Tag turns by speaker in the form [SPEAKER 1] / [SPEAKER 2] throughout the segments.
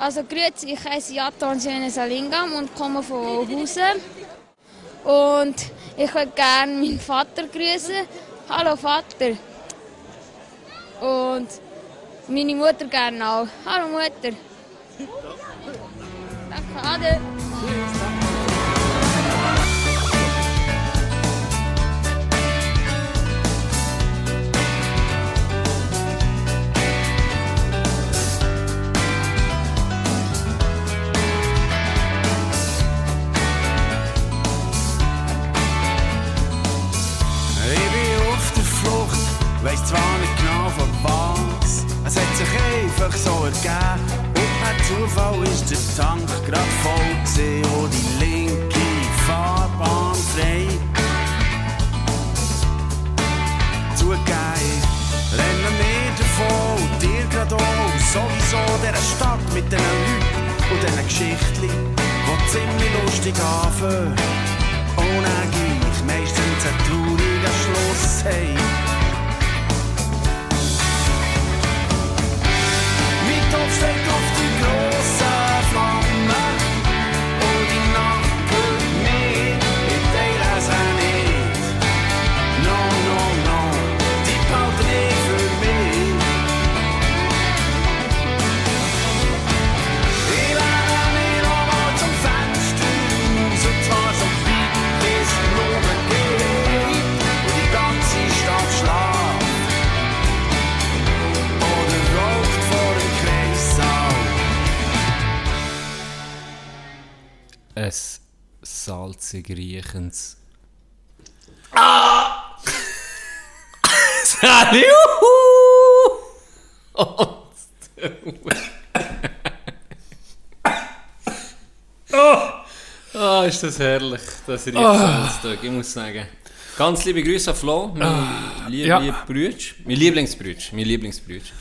[SPEAKER 1] Also grüezi, ich heiße Jaton Salingam und komme von Hausen. Und ich würde gerne meinen Vater grüßen. Hallo Vater. Und meine Mutter gerne auch. Hallo Mutter. Danke, Ade.
[SPEAKER 2] Einfach so ergeben. Und per Zufall ist der Tank grad voll gewesen und die linke Fahrbahn frei. Zugegeben, rennen wir davon und dir grad auch. Sowieso dieser Stadt mit diesen Leuten und diesen Geschichten, die ziemlich lustig anfangen. Dann gleich meistens ein trauriger Schluss haben. Mein Kopf steht auf die grossen
[SPEAKER 3] salzig riechendes. Ah! Sali! Oh, oh. Ist das herrlich, das Riechenstag, ich muss sagen. Ganz liebe Grüße an Flo, mein lieb,
[SPEAKER 4] Ja.
[SPEAKER 3] lieb Brütsch, mein Lieblingsbrütsch, mein Lieblingsbrütsch.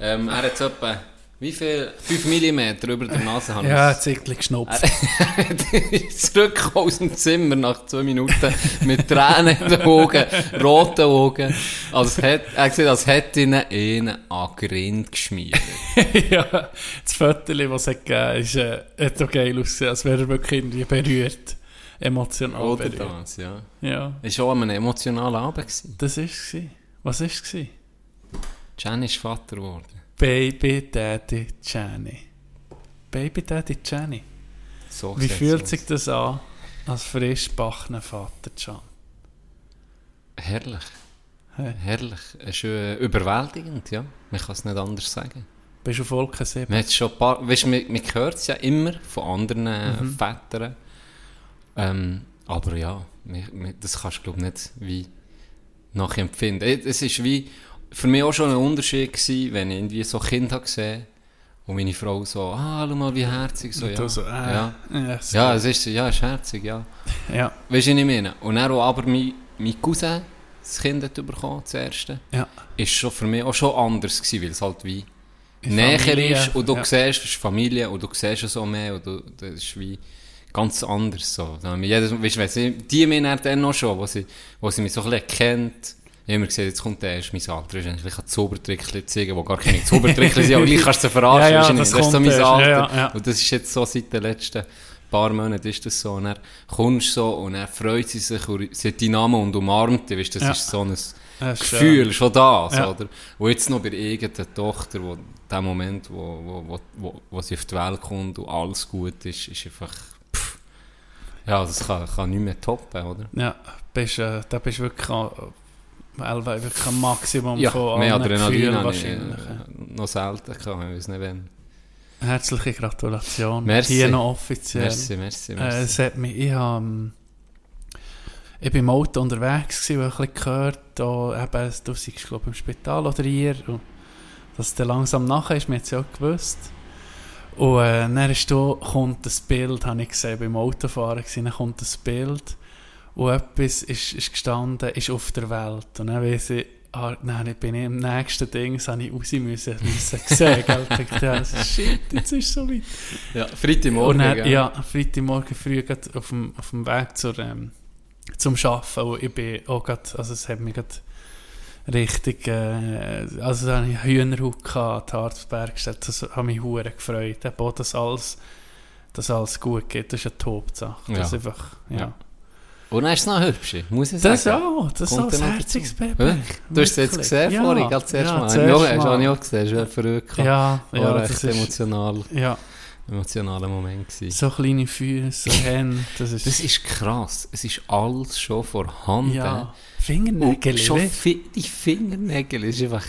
[SPEAKER 3] Ähm, er hat jetzt etwa, wie viel? 5 mm über der Nase haben
[SPEAKER 4] Ja, Zickli geschnupft.
[SPEAKER 3] zurück aus dem Zimmer nach zwei Minuten mit Tränen in den Augen, roten Augen. Als hätte, er hat gesagt, als hätte ihn einen an Grind geschmiert.
[SPEAKER 4] ja, das Foto, das es hat gegeben ist, äh, hat auch geil ausgesehen, als wäre er wirklich irgendwie berührt. Emotional
[SPEAKER 3] Oder
[SPEAKER 4] berührt.
[SPEAKER 3] das, ja.
[SPEAKER 4] Ja,
[SPEAKER 3] war auch ein emotionaler Abend. Gewesen.
[SPEAKER 4] das war es. Was war es?
[SPEAKER 3] Jen ist Vater geworden.
[SPEAKER 4] Baby Daddy Jenny. Baby Daddy Jenny.
[SPEAKER 3] So
[SPEAKER 4] Wie fühlt
[SPEAKER 3] aus.
[SPEAKER 4] sich das an, als frisch backener Vater Can?
[SPEAKER 3] Herrlich.
[SPEAKER 4] Hey.
[SPEAKER 3] Herrlich. Es ist äh, überwältigend, ja. Man kann es nicht anders sagen.
[SPEAKER 4] Bist du auf Wolke 7?
[SPEAKER 3] Man, schon paar, weißt, man, man hört es ja immer von anderen äh,
[SPEAKER 4] Mhm.
[SPEAKER 3] Vätern. Ähm, aber ja, man, man, das kannst du glaube nicht wie nachempfinden. Äh, Es ist wie für mich auch schon ein Unterschied gewesen, wenn ich irgendwie so Kinder gesehen und meine Frau so, ah, schau mal, wie herzig, so, ja.
[SPEAKER 4] so, äh,
[SPEAKER 3] ja.
[SPEAKER 4] so.
[SPEAKER 3] ja, es ist ja, es ist herzig, ja.
[SPEAKER 4] Ja,
[SPEAKER 3] Weißt du, was ich meine? Und dann auch aber mein, mein Cousin das Kind hat bekommen, das erste,
[SPEAKER 4] ja.
[SPEAKER 3] ist schon für mich auch schon anders gewesen, weil es halt wie
[SPEAKER 4] In
[SPEAKER 3] näher
[SPEAKER 4] Familie,
[SPEAKER 3] ist und du
[SPEAKER 4] ja.
[SPEAKER 3] siehst, es ist Familie und du siehst es so mehr und du, das ist wie ganz anders so. Jedes, weißt, sie, die dann, dann noch schon, wo sie, wo sie mich so ein bisschen kennt, ich habe immer gesehen, jetzt kommt der erst mein Alter, ist eigentlich ein Zaubertrickchen zeigen, wo gar keine Zaubertrickchen sind, aber gleich kannst du sie verarschen,
[SPEAKER 4] Ja, ja, das
[SPEAKER 3] das ist so
[SPEAKER 4] kommt
[SPEAKER 3] mein
[SPEAKER 4] erst,
[SPEAKER 3] Alter.
[SPEAKER 4] ja, ja, ja.
[SPEAKER 3] Und das ist jetzt so seit den letzten paar Monaten ist das so, und dann kommst du so und dann freut sie sich und sie hat deinen Namen und umarmt dich, weißt, das
[SPEAKER 4] Ja.
[SPEAKER 3] ist so ein
[SPEAKER 4] Das ist
[SPEAKER 3] Gefühl, schon da, so,
[SPEAKER 4] Ja.
[SPEAKER 3] oder? Und jetzt noch bei eigenen Tochter, wo der Moment, wo, wo, wo, wo, wo sie auf die Welt kommt und alles gut ist, ist einfach, pff, ja, das kann, kann nicht mehr toppen, oder?
[SPEAKER 4] Ja, bist, äh, da bist du wirklich, an- Elva, wirklich am Maximum
[SPEAKER 3] Ja,
[SPEAKER 4] von
[SPEAKER 3] mehr Adrenalin
[SPEAKER 4] Gefühlen
[SPEAKER 3] habe ich
[SPEAKER 4] wahrscheinlich.
[SPEAKER 3] äh, noch selten gehabt, ich weiß nicht wann.
[SPEAKER 4] Herzliche Gratulation.
[SPEAKER 3] Merci.
[SPEAKER 4] Hier noch offiziell.
[SPEAKER 3] Merci, merci,
[SPEAKER 4] Äh,
[SPEAKER 3] merci.
[SPEAKER 4] es hat mich, ich, hab, ähm, ich bin im Auto unterwegs gewesen, und ein bisschen gehört, eben, du seist, glaube im Spital oder hier, und dass es dann langsam nachher ist, wir haben es ja auch gewusst. Und äh, dann ist da, kommt das Bild, habe ich gesehen, beim Autofahren gewesen, dann kommt das Bild und etwas ist, ist gestanden, ist auf der Welt. Und dann weiss ich, ah, nein, bin ich im nächsten Ding, das habe ich raus müssen, müssen sehen, gell? Ich dachte, ja, shit, jetzt ist es so weit.
[SPEAKER 3] ja, Freitagmorgen,
[SPEAKER 4] dann,
[SPEAKER 3] gell?
[SPEAKER 4] ja, Freitagmorgen früh grad auf dem, auf dem Weg zur, ähm, zum Arbeiten. Und ich bin auch grad, also es hat mich grad, richtig, äh, also da hatte ich Hühnerhaut gehabt, die Harzbergstadt, das hat mich hure gefreut. Eben auch, dass alles, dass alles gut geht, das ist eine Top-Sache. Das
[SPEAKER 3] Ja.
[SPEAKER 4] einfach, ja.
[SPEAKER 3] Ja. Und dann ist es noch hübsch, muss ich
[SPEAKER 4] Das
[SPEAKER 3] sagen.
[SPEAKER 4] auch, das ist
[SPEAKER 3] Kommt
[SPEAKER 4] auch
[SPEAKER 3] dann
[SPEAKER 4] ein
[SPEAKER 3] noch
[SPEAKER 4] herziges
[SPEAKER 3] dazu.
[SPEAKER 4] Baby.
[SPEAKER 3] Du hast es jetzt gesehen
[SPEAKER 4] ja.
[SPEAKER 3] vorhin, gerade das erste
[SPEAKER 4] ja,
[SPEAKER 3] Mal.
[SPEAKER 4] das
[SPEAKER 3] Ja, hast du auch gesehen, das war verrückt.
[SPEAKER 4] Ja, ja,
[SPEAKER 3] War
[SPEAKER 4] das ist,
[SPEAKER 3] emotional,
[SPEAKER 4] ja,
[SPEAKER 3] emotionaler Moment gewesen.
[SPEAKER 4] so kleine Füße, so Hände, das ist,
[SPEAKER 3] Das ist krass. Es ist alles schon vorhanden.
[SPEAKER 4] ja,
[SPEAKER 3] Und
[SPEAKER 4] Fingernägel,
[SPEAKER 3] schon
[SPEAKER 4] wie?
[SPEAKER 3] fi die Fingernägel ist einfach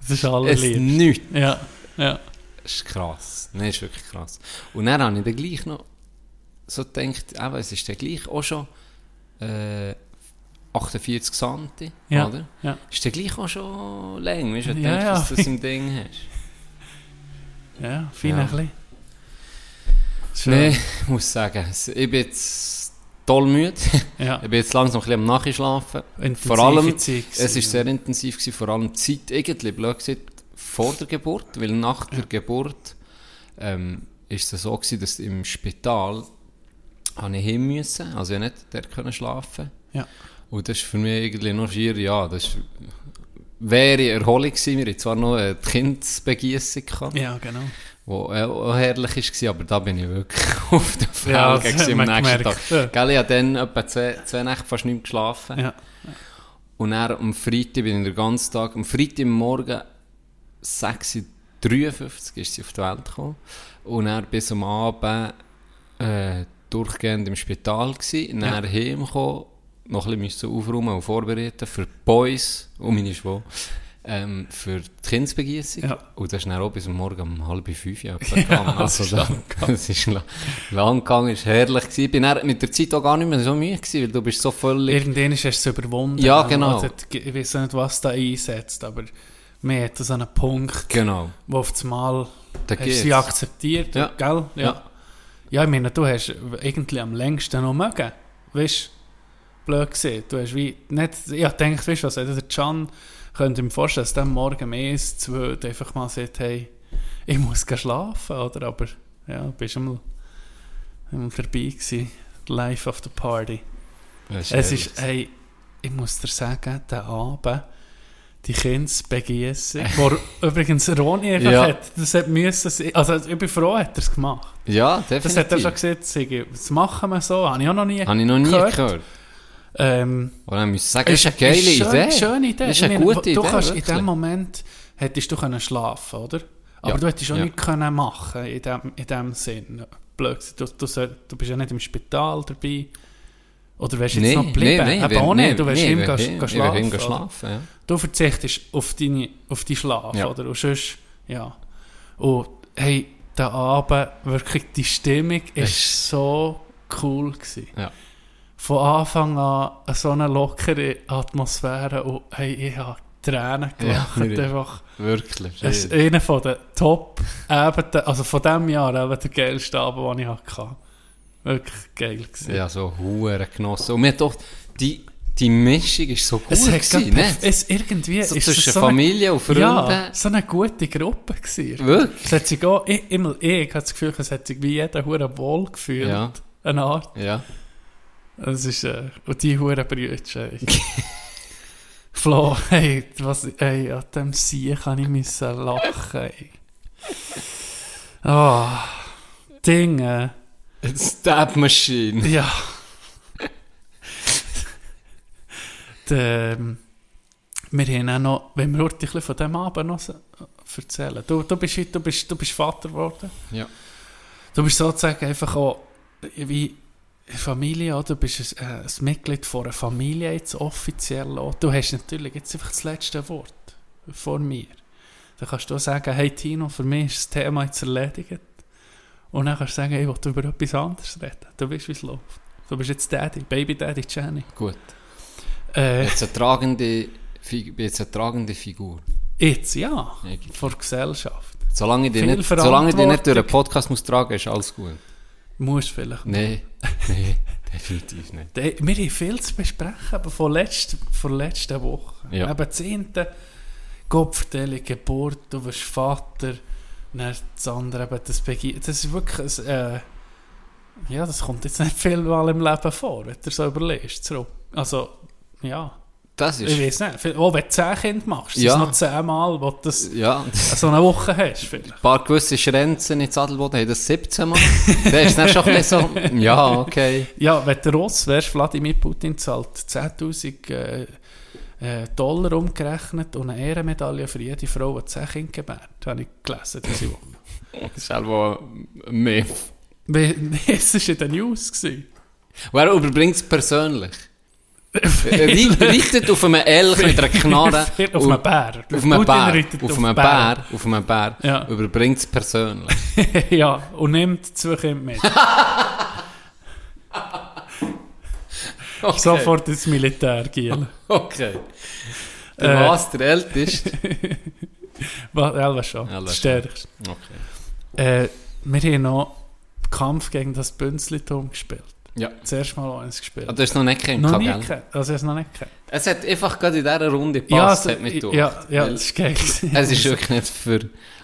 [SPEAKER 4] das ist
[SPEAKER 3] es
[SPEAKER 4] allerliebst.
[SPEAKER 3] nichts.
[SPEAKER 4] Ja, ja,
[SPEAKER 3] Das ist krass. Nein, das ist wirklich krass. Und dann habe ich dann gleich noch so gedacht, eben, es ist dann gleich auch schon äh, 48 Santi,
[SPEAKER 4] Ja,
[SPEAKER 3] oder?
[SPEAKER 4] ja.
[SPEAKER 3] Ist dann gleich auch schon lang, weißt du, wenn du
[SPEAKER 4] Ja,
[SPEAKER 3] denkst,
[SPEAKER 4] ja.
[SPEAKER 3] dass du das im Ding hast.
[SPEAKER 4] ja, fein
[SPEAKER 3] Ja.
[SPEAKER 4] ein bisschen. Schön.
[SPEAKER 3] Nein, ich muss sagen, ich bin jetzt toll müde.
[SPEAKER 4] Ja,
[SPEAKER 3] Ich bin jetzt langsam ein bisschen am Nachschlafen.
[SPEAKER 4] intensive
[SPEAKER 3] vor allem,
[SPEAKER 4] Zeit
[SPEAKER 3] Es war sehr intensiv, gewesen, vor allem die Zeit, irgendwie blöd gesagt, vor der Geburt, weil nach der Geburt ähm, ist es so gewesen, dass im Spital habe ich hin müssen, also ich nicht dort können schlafen.
[SPEAKER 4] Ja.
[SPEAKER 3] Und das ist für mich irgendwie nur schier, ja, das ist, wäre Erholung gewesen. Wir hatten zwar noch eine Kindsbegießung gehabt,
[SPEAKER 4] Ja, genau.
[SPEAKER 3] wo äh, auch herrlich war, aber da bin ich wirklich auf der
[SPEAKER 4] Ja, das hat
[SPEAKER 3] gewesen am nächsten
[SPEAKER 4] gemerkt.
[SPEAKER 3] Tag. Gell, ich habe dann etwa zwei, zwei Nächte fast nicht mehr geschlafen.
[SPEAKER 4] Ja,
[SPEAKER 3] Und dann am Freitag bin ich den ganzen Tag, am Freitag Morgen 6.53 Uhr ist sie auf die Welt gekommen. Und dann bis am Abend äh, durchgehend im Spital gsi, dann
[SPEAKER 4] Ja.
[SPEAKER 3] heimgekommen, noch ein bisschen aufräumen und vorbereiten für die Boys und meine Schwester. Ähm, für die Kindsbegießung.
[SPEAKER 4] Ja.
[SPEAKER 3] Und das ist dann auch bis Morgen um halb fünf Uhr gegangen.
[SPEAKER 4] das
[SPEAKER 3] also, das ist la- lang gegangen, ist herrlich gewesen. Ich bin dann mit der Zeit auch gar nicht mehr so müde gewesen, weil du bist so völlig...
[SPEAKER 4] irgendwann hast du es überwunden.
[SPEAKER 3] Ja, genau.
[SPEAKER 4] Oder, ich weiß nicht, was da einsetzt, aber mir hat so einen Punkt,
[SPEAKER 3] Genau.
[SPEAKER 4] wo auf das Mal
[SPEAKER 3] Da
[SPEAKER 4] hast sie akzeptiert,
[SPEAKER 3] Ja.
[SPEAKER 4] gell? Ja.
[SPEAKER 3] Ja.
[SPEAKER 4] Ja. ich meine, du hast irgendwie am längsten noch mögen. Weißt du, blöd gesehen. Du hast wie nicht, ich gedacht, weißt du was, der Can könnte mir vorstellen, dass der morgen mehr ist, zwei, einfach mal sagt, hey, ich muss gehen schlafen, oder? Aber ja, bist du mal, mal dabei gewesen. Life of the Party.
[SPEAKER 3] Das
[SPEAKER 4] Es ist, hey, ich muss dir sagen, der Abend, die Kindsbegießung, wo übrigens Roni einfach
[SPEAKER 3] Ja.
[SPEAKER 4] hat, das hat müssen also ich bin froh, hat er es gemacht.
[SPEAKER 3] Ja, definitiv.
[SPEAKER 4] Das hat er schon gesagt, Sigi, das machen wir so, habe ich auch noch nie
[SPEAKER 3] Habe ich noch nie
[SPEAKER 4] gehört.
[SPEAKER 3] gehört.
[SPEAKER 4] Ähm,
[SPEAKER 3] Und dann müssen sagen, das ist eine geile
[SPEAKER 4] ist schön-
[SPEAKER 3] Idee.
[SPEAKER 4] Schöne Idee.
[SPEAKER 3] Das ist eine
[SPEAKER 4] Ich
[SPEAKER 3] gute
[SPEAKER 4] du
[SPEAKER 3] Idee,
[SPEAKER 4] Kannst, in
[SPEAKER 3] wirklich.
[SPEAKER 4] dem Moment hättest du können schlafen, oder? Aber
[SPEAKER 3] Ja,
[SPEAKER 4] du hättest auch
[SPEAKER 3] ja.
[SPEAKER 4] nicht können machen in dem, in dem Sinn. Blöd, gesagt. du, du, du bist ja nicht im Spital dabei. Oder wärst du jetzt noch geblieben? Eben auch nicht, du wärst
[SPEAKER 3] nee,
[SPEAKER 4] ihm schlafen.
[SPEAKER 3] ja.
[SPEAKER 4] Du verzichtest auf deine, auf deinen Schlaf,
[SPEAKER 3] Ja.
[SPEAKER 4] oder? Und sonst, ja. Und hey, der Abend, wirklich, die Stimmung ist so cool gewesen.
[SPEAKER 3] Ja.
[SPEAKER 4] Von Anfang an so eine lockere Atmosphäre und hey, ich habe Tränen gelacht.
[SPEAKER 3] Ja,
[SPEAKER 4] einfach.
[SPEAKER 3] Wirklich.
[SPEAKER 4] Es ist einer von den Top, eben, der- also von diesem Jahr, eben der geilste Abend, den ich hatte. Wirklich geil gewesen.
[SPEAKER 3] Ja, so hure genossen. Und mir doch, die, die Mischung ist so gut
[SPEAKER 4] Es,
[SPEAKER 3] gewesen, ne?
[SPEAKER 4] es irgendwie
[SPEAKER 3] So
[SPEAKER 4] ist
[SPEAKER 3] zwischen
[SPEAKER 4] so eine-
[SPEAKER 3] Familie und Freunden.
[SPEAKER 4] Ja, so eine gute Gruppe gewesen.
[SPEAKER 3] Wirklich?
[SPEAKER 4] Es hat sich auch, ich, immer, ich habe das Gefühl, es hat sich wie jeder hure wohl gefühlt.
[SPEAKER 3] Ja.
[SPEAKER 4] Eine Art.
[SPEAKER 3] Ja.
[SPEAKER 4] Es ist, äh, und die hure Brüder, ey. Flo, hey, was, ey, an dem Sie kann ich müssen lachen, ey. Ah, Dinge.
[SPEAKER 3] Stab Machine.
[SPEAKER 4] Ja. Ähm, wir haben auch noch, wenn wir heute ein von dem Abend noch so- erzählen. Du, du, bist, du, bist, du bist Vater geworden.
[SPEAKER 3] Ja.
[SPEAKER 4] Du bist sozusagen einfach auch wie Familie, oder? Du bist ein, äh, ein Mitglied von einer Familie jetzt offiziell auch. Du hast natürlich jetzt einfach das letzte Wort vor mir. Dann kannst du auch sagen, hey Tino, für mich ist das Thema jetzt erledigt. Und dann kannst du sagen, ich will über etwas anderes reden. Du weißt, wie es läuft. Du bist jetzt Daddy, Baby Daddy Jenny.
[SPEAKER 3] Gut.
[SPEAKER 4] Äh,
[SPEAKER 3] Jetzt eine tragende, jetzt eine tragende Figur.
[SPEAKER 4] jetzt, ja.
[SPEAKER 3] Eigentlich.
[SPEAKER 4] Vor Gesellschaft.
[SPEAKER 3] Solange ich dich nicht, solange dich nicht durch einen. Podcast muss tragen, ist alles gut.
[SPEAKER 4] Muss vielleicht.
[SPEAKER 3] Nein, nein, definitiv nicht.
[SPEAKER 4] De- Wir haben viel zu besprechen, aber von, letzt, von letzter Woche.
[SPEAKER 3] Ja.
[SPEAKER 4] Eben 10. Kopfverteilung, Geburt, du wirst Vater, dann das andere eben das Begi Das ist wirklich, ein, äh, ja, das kommt jetzt nicht viel mal im Leben vor, wenn du so überlegst. Zurück. Also, ja.
[SPEAKER 3] Das
[SPEAKER 4] Ich
[SPEAKER 3] ist...
[SPEAKER 4] weiß nicht. Auch wenn du 10 Kinder machst,
[SPEAKER 3] Ja.
[SPEAKER 4] es noch 10 Mal, wo du das
[SPEAKER 3] Ja, das
[SPEAKER 4] so eine Woche hast. Vielleicht.
[SPEAKER 3] Ein paar gewisse Schrenzen in Zadelboden haben das 17 Mal. Der ist dann schon ein bisschen so, ja, okay.
[SPEAKER 4] Ja, wenn du Ross wärst, Wladimir Putin zahlt 10'000 äh, äh, Dollar umgerechnet und eine Ehrenmedaille für jede Frau, die 10 Kinder gebärt. Das habe ich gelesen diese Woche.
[SPEAKER 3] Das ist halt mehr.
[SPEAKER 4] Wie- Es war in den News. Gewesen.
[SPEAKER 3] Wer überbringt es persönlich? Reit- Reitet auf einem Elch mit einer Knarre.
[SPEAKER 4] auf einem Bär.
[SPEAKER 3] Auf einem Bär. Auf einem Bär. Auf einem Bär. Überbringt es persönlich.
[SPEAKER 4] ja, und nimmt zwei Kinder mit.
[SPEAKER 3] Okay.
[SPEAKER 4] Sofort ins Militär gehen.
[SPEAKER 3] Okay. Der
[SPEAKER 4] Äh.
[SPEAKER 3] was? Der Älteste?
[SPEAKER 4] Was, Elva schon.
[SPEAKER 3] Schon.
[SPEAKER 4] Stärkste.
[SPEAKER 3] Okay.
[SPEAKER 4] Äh, wir haben noch Kampf gegen das Bünzlitum gespielt.
[SPEAKER 3] Ja.
[SPEAKER 4] Das erste Mal eins gespielt.
[SPEAKER 3] Ah, Du hast noch nicht gekannt,
[SPEAKER 4] noch nie
[SPEAKER 3] gell?
[SPEAKER 4] gekannt. Also, ich es noch nicht gekannt.
[SPEAKER 3] Es hat einfach gerade in dieser Runde gepasst,
[SPEAKER 4] ja,
[SPEAKER 3] hat mich gedacht.
[SPEAKER 4] ja, ja,
[SPEAKER 3] Weil
[SPEAKER 4] das ist geil.
[SPEAKER 3] Es ist wirklich nicht für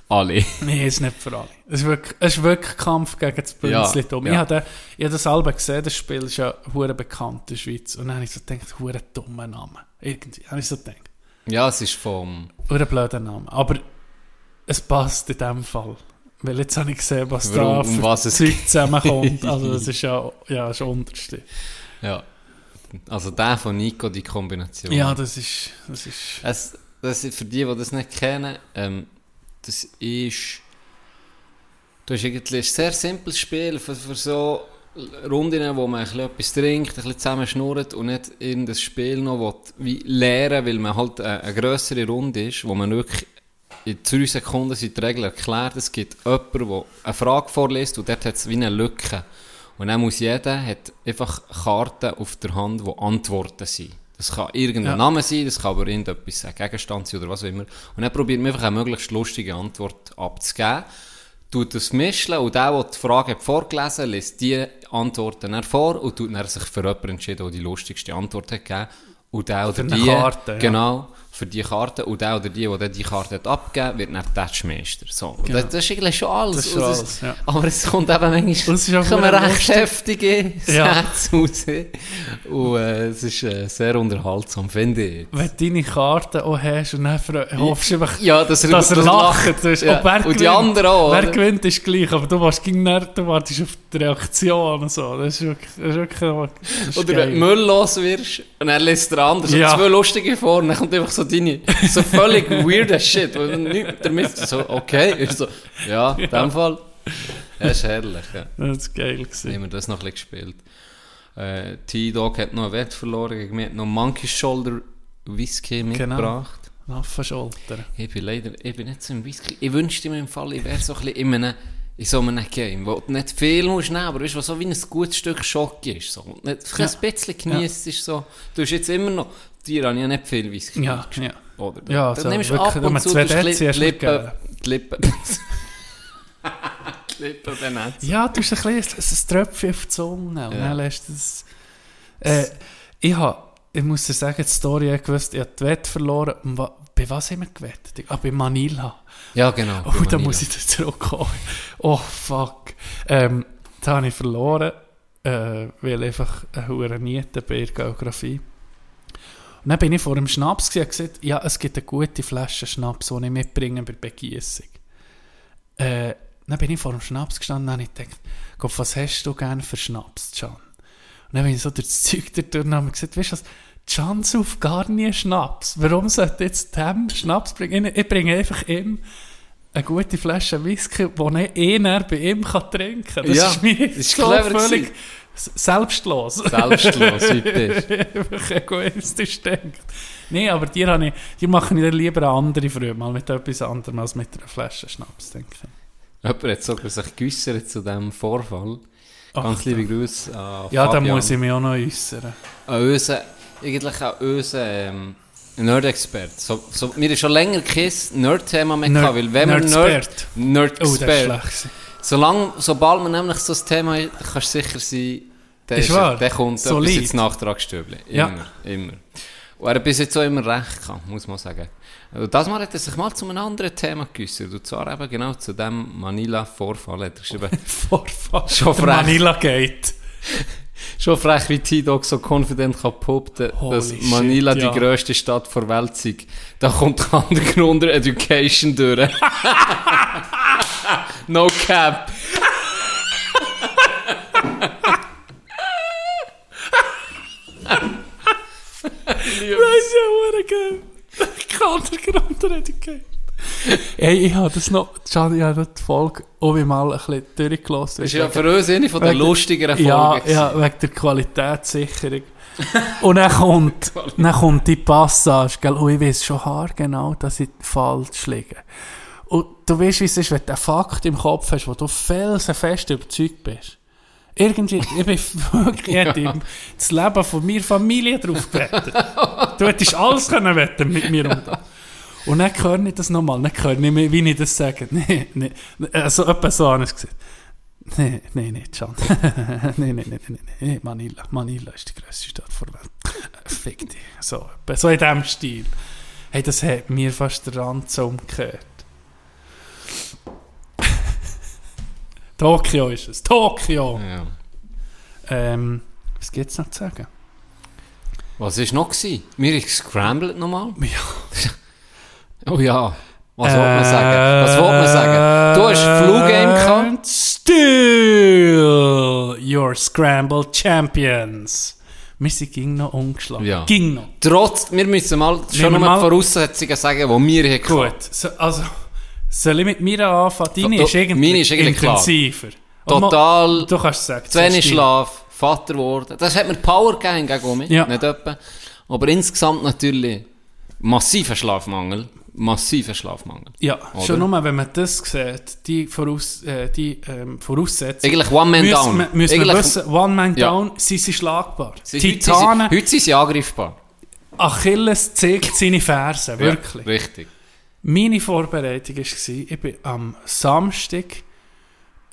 [SPEAKER 3] alle.
[SPEAKER 4] Nein, ist nicht für alle. Es ist wirklich, es ist wirklich Kampf gegen das
[SPEAKER 3] Ja,
[SPEAKER 4] Bünzlitum.
[SPEAKER 3] ja.
[SPEAKER 4] Ich habe den- ich habe das Album gesehen, das Spiel ist ja hure bekannt in der Schweiz. Und dann habe ich so gedacht, hure dummer Name. Irgendwie, habe ich so gedacht.
[SPEAKER 3] Ja, es ist vom...
[SPEAKER 4] Hure blöder Name. Aber es passt in dem Fall. Weil jetzt habe ich gesehen, was
[SPEAKER 3] Warum-
[SPEAKER 4] da
[SPEAKER 3] um
[SPEAKER 4] für
[SPEAKER 3] was es
[SPEAKER 4] Zeug zusammenkommt. Also das ist ja, ja das ist das Unterste.
[SPEAKER 3] Ja. Also der von Nico, die Kombination.
[SPEAKER 4] Ja, das ist... Das ist
[SPEAKER 3] Es, das ist für die, die das nicht kennen, ähm, das ist... Du hast eigentlich ein sehr simples Spiel für, für so Runden, wo man ein bisschen etwas trinkt, ein bisschen zusammen schnurrt und nicht irgendein Spiel noch will, wie lernen, weil man halt eine, eine grössere Runde ist, wo man wirklich in drei Sekunden sind die Regeln erklärt. Es gibt jemanden, der eine Frage vorliest und dort hat es wie eine Lücke. Und dann muss jeder hat einfach Karten auf der Hand, die Antworten sind. Das kann irgendein
[SPEAKER 4] Ja.
[SPEAKER 3] Name sein, das kann aber irgendetwas ein Gegenstand sein oder was auch immer. Und dann probiert man einfach eine möglichst lustige Antwort abzugeben. Tut das mischen und der, der die Frage hat vorgelesen liest die Antworten dann vor und tut dann sich für jemanden entschieden, der die lustigste Antwort hat gegeben. Und der oder die,
[SPEAKER 4] Karte, ja.
[SPEAKER 3] genau, für die Karte. Und der oder die, die dann die Karte hat abgegeben wird dann Touchmeister. So. Und
[SPEAKER 4] Genau.
[SPEAKER 3] das, das ist eigentlich schon alles.
[SPEAKER 4] Das ist schon
[SPEAKER 3] es
[SPEAKER 4] alles, ja.
[SPEAKER 3] Aber es kommt eben manchmal
[SPEAKER 4] Und es ist
[SPEAKER 3] kommen recht heftige
[SPEAKER 4] Ja.
[SPEAKER 3] Sätze raus. Und äh, es ist äh, sehr unterhaltsam, finde ich.
[SPEAKER 4] wenn du deine Karte auch hast und dann hoffst du einfach,
[SPEAKER 3] Ja, dass er,
[SPEAKER 4] dass er
[SPEAKER 3] das
[SPEAKER 4] lacht. Das ist,
[SPEAKER 3] Ja. Und die
[SPEAKER 4] gewinnt.
[SPEAKER 3] anderen auch,
[SPEAKER 4] Wer
[SPEAKER 3] oder?
[SPEAKER 4] gewinnt, ist gleich, aber du, warst gegen dann, du wartest auf die Reaktion und so. Das ist wirklich, das ist wirklich das ist
[SPEAKER 3] Oder
[SPEAKER 4] geil.
[SPEAKER 3] wenn du Müll los wirst und dann liest der andere so zwei lustige vor und dann kommt einfach so deine, so völlig weirder Shit, wo du nichts damit so, okay, ist so, ja, in dem Fall, ja, ist herrlich, ja.
[SPEAKER 4] Das ist geil
[SPEAKER 3] Haben
[SPEAKER 4] gewesen.
[SPEAKER 3] wir das noch ein bisschen gespielt. Äh, T-Dog hat noch einen Wert verloren gegen mich, hat noch Monkey Shoulder Whisky
[SPEAKER 4] Genau.
[SPEAKER 3] mitgebracht.
[SPEAKER 4] Waffenschulter.
[SPEAKER 3] Ich bin leider, ich bin nicht so im Whisky. Ich wünschte mir im Fall, ich wäre so ein bisschen in, einem, in so einem Game, wo du nicht viel musst nehmen, aber weißt, du, was so wie ein gutes Stück Schock ist. So. Und Nicht,
[SPEAKER 4] Ja.
[SPEAKER 3] ein bisschen genießt ist so. Du hast jetzt immer noch, dir habe ich ja nicht viel Whisky.
[SPEAKER 4] Ja, ja.
[SPEAKER 3] Oder?
[SPEAKER 4] Ja,
[SPEAKER 3] dann
[SPEAKER 4] so
[SPEAKER 3] nimmst du ab und zu
[SPEAKER 4] zwei Dezi hast
[SPEAKER 3] Lippen, die Lippen, die Lippen benetzen.
[SPEAKER 4] Ja, du hast ein, bisschen, ein Tröpfchen auf die Zunge und
[SPEAKER 3] Ja.
[SPEAKER 4] dann lässt du das... Äh, ich habe, ich muss dir sagen, die Story, ich gewusst, ich habe die Wette verloren. Und Bei was haben wir gewettet? Ah, bei Manila.
[SPEAKER 3] Ja, genau.
[SPEAKER 4] Oh, da muss ich da zurückkommen. Oh, fuck. Ähm, da habe ich verloren, äh, weil einfach eine hohe Niete bei der Geografie. Und dann bin ich vor dem Schnaps und gesagt, ja, es gibt eine gute Flasche Schnaps, die ich mitbringe bei der Begießung. Äh, dann bin ich vor dem Schnaps gestanden und habe ich gedacht, Gott, was hast du gerne für Schnaps, Can? Und dann bin ich so durch das Zeug da durch und habe gesagt, weißt du was, Can sauft gar nie Schnaps. Warum sollte jetzt dem Schnaps bringen? Ich, bringe einfach ihm eine gute Flasche Whisky, die ich eh bei ihm kann trinken kann. Das
[SPEAKER 3] Ja,
[SPEAKER 4] ist mir
[SPEAKER 3] ist
[SPEAKER 4] so
[SPEAKER 3] clever
[SPEAKER 4] völlig selbstlos.
[SPEAKER 3] Selbstlos, bist.
[SPEAKER 4] Einfach egoistisch denkt. Nein, aber die, habe ich, die machen ich dann lieber an andere früh, mal mit etwas anderem als mit einer Flasche Schnaps, denke ich.
[SPEAKER 3] Jemand hat sogar sich geäussert zu diesem Vorfall. Ganz
[SPEAKER 4] Ach,
[SPEAKER 3] liebe Grüße an
[SPEAKER 4] Ja, da
[SPEAKER 3] Fabian.
[SPEAKER 4] muss ich mich auch noch äußern.
[SPEAKER 3] An unseren, eigentlich an unseren ähm, Nerd-Expert. So, so, wir haben schon länger kein Nerd-Thema mehr gehabt, weil wenn wir Nerd...
[SPEAKER 4] Nerdspert. Oh, das ist
[SPEAKER 3] Nerd-Expert.
[SPEAKER 4] schlecht. gewesen.
[SPEAKER 3] Solange, sobald man nämlich so ein Thema hat, kannst du sicher sein, der,
[SPEAKER 4] Ist
[SPEAKER 3] ist
[SPEAKER 4] wahr.
[SPEAKER 3] der kommt
[SPEAKER 4] Solid.
[SPEAKER 3] ins Nachtragsstübli. Immer,
[SPEAKER 4] Ja.
[SPEAKER 3] immer. Und er hat bis jetzt auch immer recht gehabt, muss man sagen. Also das Mal hat er sich mal zu einem anderen Thema geäussert. Und zwar eben genau zu dem Manila-Vorfall hat er geschrieben.
[SPEAKER 4] Vorfall.
[SPEAKER 3] Schon
[SPEAKER 4] Der
[SPEAKER 3] frech.
[SPEAKER 4] Manila Gate.
[SPEAKER 3] Schon frech, wie T-Dog so confident kann behaupten,
[SPEAKER 4] Holy
[SPEAKER 3] dass
[SPEAKER 4] shit,
[SPEAKER 3] Manila
[SPEAKER 4] ja.
[SPEAKER 3] die grösste Stadt der Welt sei. Da kommt der Underground Education durch. no cap.
[SPEAKER 4] Das ist ja. Kantergrund Education. Hey, ich habe das noch, Can, ich habe die Folge auch mal ein bisschen durchgelassen.
[SPEAKER 3] Das ist ja für uns eine von der lustigeren Folgen.
[SPEAKER 4] Ja, ja, wegen der Qualitätssicherung. Und dann kommt, dann kommt die Passage, gell? Und ich weiß schon haargenau, dass ich falsch liege. Und du weißt, wie es ist, wenn du einen Fakt im Kopf hast, wo du felsenfest überzeugt bist. Irgendwie, ich bin wirklich, im- das Leben von meiner Familie drauf gewettet. Du hättest alles können wetten mit mir und. Und dann höre ich das nochmal, dann höre ich, mir, wie ich das sage. Nee, nee, also etwa so es gesagt. Nee, nee, nee, Can. nee, nee, nee, nee, nee, Manila. Manila ist die grösste Stadt der Welt. Fick dich. So, so in diesem Stil. Hey, das hat mir fast den Rand umgekehrt. Tokio ist es. Tokio!
[SPEAKER 3] Ja.
[SPEAKER 4] Ähm, was gibt es noch zu sagen?
[SPEAKER 3] Was war noch? Gewesen? Wir haben gescrambled nochmal.
[SPEAKER 4] Ja.
[SPEAKER 3] Oh ja. Was wollte man sagen? Was wollte man sagen? Du hast Flu Game gehabt.
[SPEAKER 4] Still your Scrambled Champions. Wir sind ging noch ungeschlagen.
[SPEAKER 3] Ja.
[SPEAKER 4] Ging noch.
[SPEAKER 3] Trotz, wir müssen mal schon
[SPEAKER 4] mal-
[SPEAKER 3] mal die Voraussetzungen sagen, die wir hier
[SPEAKER 4] Gut, so, also soll ich mit mir anfangen? Deine ist irgendwie,
[SPEAKER 3] meine ist eigentlich klar.
[SPEAKER 4] intensiver. Und
[SPEAKER 3] Total
[SPEAKER 4] mal- Du kannst sagen.
[SPEAKER 3] zu wenig. Schlaf, Vater geworden. Das hat mir Power gegeben gegen mich,
[SPEAKER 4] Ja.
[SPEAKER 3] nicht etwa. Aber insgesamt natürlich massiver Schlafmangel. Massiver Schlafmangel.
[SPEAKER 4] Ja,
[SPEAKER 3] Oder?
[SPEAKER 4] schon nur, wenn man das sieht, die, Voraus, äh, die ähm, Voraussetzungen.
[SPEAKER 3] Eigentlich One Man
[SPEAKER 4] müssen
[SPEAKER 3] Down.
[SPEAKER 4] wir- Müssen wir
[SPEAKER 3] Eigentlich-
[SPEAKER 4] wissen, One Man
[SPEAKER 3] Ja.
[SPEAKER 4] Down, sie sind schlagbar.
[SPEAKER 3] Sie- Heute sind
[SPEAKER 4] Titanen,
[SPEAKER 3] heute sind sie angreifbar.
[SPEAKER 4] Achilles zeigt seine Fersen, wirklich.
[SPEAKER 3] Ja, richtig.
[SPEAKER 4] Meine Vorbereitung war, ich bin am Samstag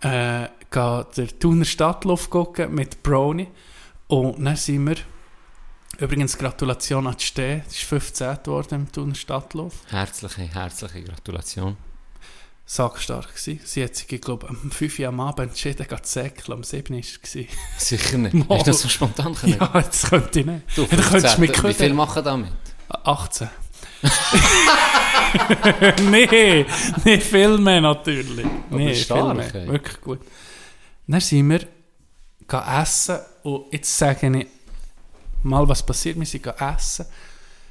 [SPEAKER 4] äh, der Thuner Stadtluft gucken mit Brownie und dann sind wir, übrigens Gratulation an die das ist 15 geworden im Thuner Stadtluft,
[SPEAKER 3] Herzliche, herzliche Gratulation.
[SPEAKER 4] sackstark gewesen. Sie hat sich, ich glaube, am 5 Uhr am Abend entschieden, geht säckeln, am 7 Uhr war es.
[SPEAKER 3] Sicher nicht.
[SPEAKER 4] Mal.
[SPEAKER 3] Hast du das so spontan können?
[SPEAKER 4] Ja, das könnte ich nicht.
[SPEAKER 3] Du,
[SPEAKER 4] Ja, dann könntest du mich
[SPEAKER 3] 15. Wie viel machen damit?
[SPEAKER 4] 18. nee, nicht viel mehr natürlich. nee,
[SPEAKER 3] stark,
[SPEAKER 4] viel mehr. Wirklich gut. Dann sind wir essen und jetzt sage ich mal, was passiert. Wir sind essen.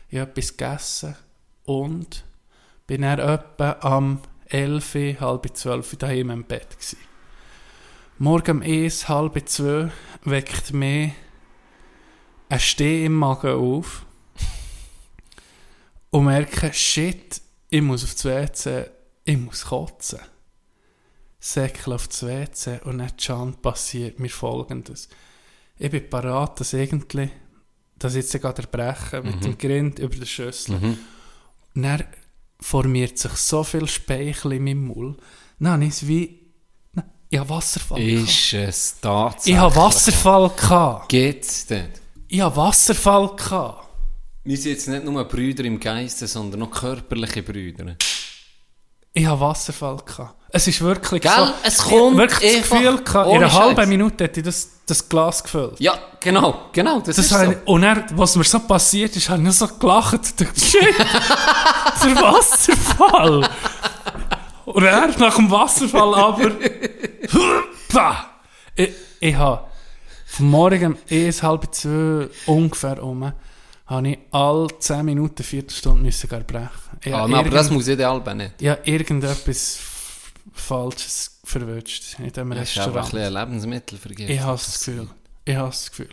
[SPEAKER 4] Ich habe etwas gegessen und bin dann etwa am 11, halb 12 daheim im Bett gewesen. Morgen um 1, halb 2 weckt mich ein Steh im Magen auf und merke, shit, ich muss auf das WC, ich muss kotzen. Säckle auf das WC und dann passiert mir folgendes. Ich bin parat, dass irgendwie, dass ich jetzt gerade erbrechen mit dem Grind über den Schüssel.
[SPEAKER 3] Mhm.
[SPEAKER 4] Und dann formiert sich so viel Speichel in meinem Maul. Dann ich es wie, ich habe Wasserfall gehabt.
[SPEAKER 3] Ist es tatsächlich?
[SPEAKER 4] Ich habe Wasserfall gehabt.
[SPEAKER 3] Geht's dort?
[SPEAKER 4] Ich habe Wasserfall gehabt.
[SPEAKER 3] Wir sind jetzt nicht nur Brüder im Geiste, sondern auch körperliche Brüder.
[SPEAKER 4] Ich habe Wasserfall gehabt. Es ist wirklich
[SPEAKER 3] Gell?
[SPEAKER 4] so.
[SPEAKER 3] Es
[SPEAKER 4] ich
[SPEAKER 3] kommt
[SPEAKER 4] wirklich das Gefühl gehabt, in einer halben. Minute hätte ich das, das Glas gefüllt.
[SPEAKER 3] Ja, genau, genau, das,
[SPEAKER 4] Das
[SPEAKER 3] ist so.
[SPEAKER 4] ich, und dann, was mir so passiert ist, habe ich nur so gelacht. Dachte, Shit, der Wasserfall. Und er nach dem Wasserfall aber. Ich, ich habe vom Morgen um 1, halb 2 ungefähr um, habe ich alle 10 Minuten, Viertelstunde müssen erbrechen. Ich
[SPEAKER 3] Ah, aber das muss ich der Alben nicht.
[SPEAKER 4] ja, irgendetwas Falsches verwünscht in diesem
[SPEAKER 3] Das ist einfach ein
[SPEAKER 4] Restaurant.
[SPEAKER 3] bisschen ein Lebensmittelvergiftung.
[SPEAKER 4] Ich habe das Gefühl. Ich habe das Gefühl.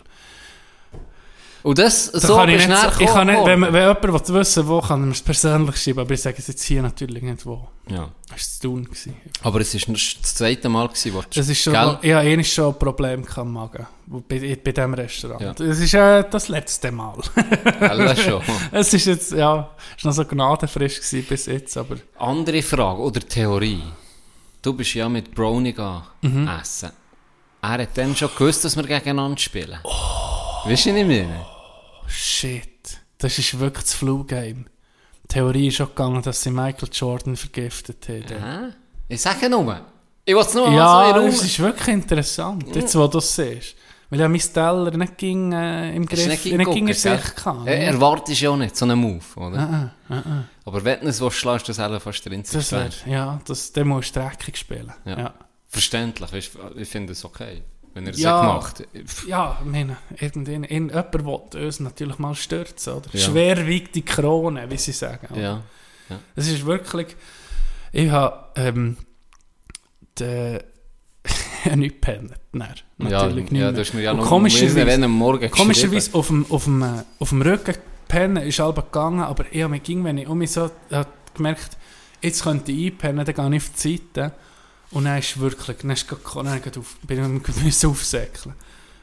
[SPEAKER 3] Und das,
[SPEAKER 4] Da
[SPEAKER 3] so
[SPEAKER 4] kann ich nicht,
[SPEAKER 3] du
[SPEAKER 4] ich kann nicht, wenn, wenn jemand will wissen will, wo, kann er mir es persönlich schreiben, aber ich sage es jetzt hier natürlich nicht wo.
[SPEAKER 3] Ja.
[SPEAKER 4] Das war zu tun.
[SPEAKER 3] Aber es war das zweite Mal, gewesen, wo du...
[SPEAKER 4] Das ist schon,
[SPEAKER 3] Gell?
[SPEAKER 4] ich habe eh schon ein Problem am Magen, bei, bei diesem Restaurant.
[SPEAKER 3] Ja.
[SPEAKER 4] Das ist äh, das letzte Mal.
[SPEAKER 3] Gell, schon.
[SPEAKER 4] es ist jetzt, ja, ist noch so gnadenfrisch gewesen bis jetzt, aber
[SPEAKER 3] Andere Frage oder Theorie. Du bist ja mit Brownie gegangen
[SPEAKER 4] Mhm.
[SPEAKER 3] essen. Er hat dann schon gewusst, dass wir gegeneinander spielen. Weißt du nicht mehr?
[SPEAKER 4] shit, das ist wirklich das Flu-Game. Die Theorie ist auch gegangen, dass sie Michael Jordan vergiftet haben.
[SPEAKER 3] Hä? Ich sage nur. Ich will es nur
[SPEAKER 4] Ja,
[SPEAKER 3] so den
[SPEAKER 4] es ist wirklich interessant, jetzt wo du es siehst. Weil ja mein Teller nicht ging, äh, im Griff,
[SPEAKER 3] nicht
[SPEAKER 4] nicht ging in? Sicht gehabt.
[SPEAKER 3] Er, erwartest ja auch nicht so einen Move, oder?
[SPEAKER 4] Ah, ah, ah, ah.
[SPEAKER 3] Aber wenn du es willst, schlägst du das auch fast drin.
[SPEAKER 4] Das wäre, ja, das, der muss dreckig spielen.
[SPEAKER 3] Ja.
[SPEAKER 4] Ja.
[SPEAKER 3] Verständlich, du, ich finde es okay, wenn er es
[SPEAKER 4] Ja.
[SPEAKER 3] ja. gemacht hat.
[SPEAKER 4] Ja, ich meine, irgendein, in, jemand will uns natürlich mal stürzen, oder?
[SPEAKER 3] Ja.
[SPEAKER 4] Schwerwiegende Krone, wie sie sagen. oder?
[SPEAKER 3] Ja.
[SPEAKER 4] Es ist wirklich, ich habe, ähm, de, ja, nicht gepennt, nein,
[SPEAKER 3] Ja,
[SPEAKER 4] natürlich nicht
[SPEAKER 3] ja, du hast mir ja noch
[SPEAKER 4] komischerweise-
[SPEAKER 3] wenn am Morgen
[SPEAKER 4] Komischerweise auf dem, auf dem, äh, auf dem Rücken pennen ist halb gegangen, aber ich habe mir ging, wenn ich um mich so gemerkt, jetzt könnte ich einpennen, dann gehe ich auf die Seite und dann ist wirklich, dann ist gerade, dann auf, bin ich müssen aufsäckeln.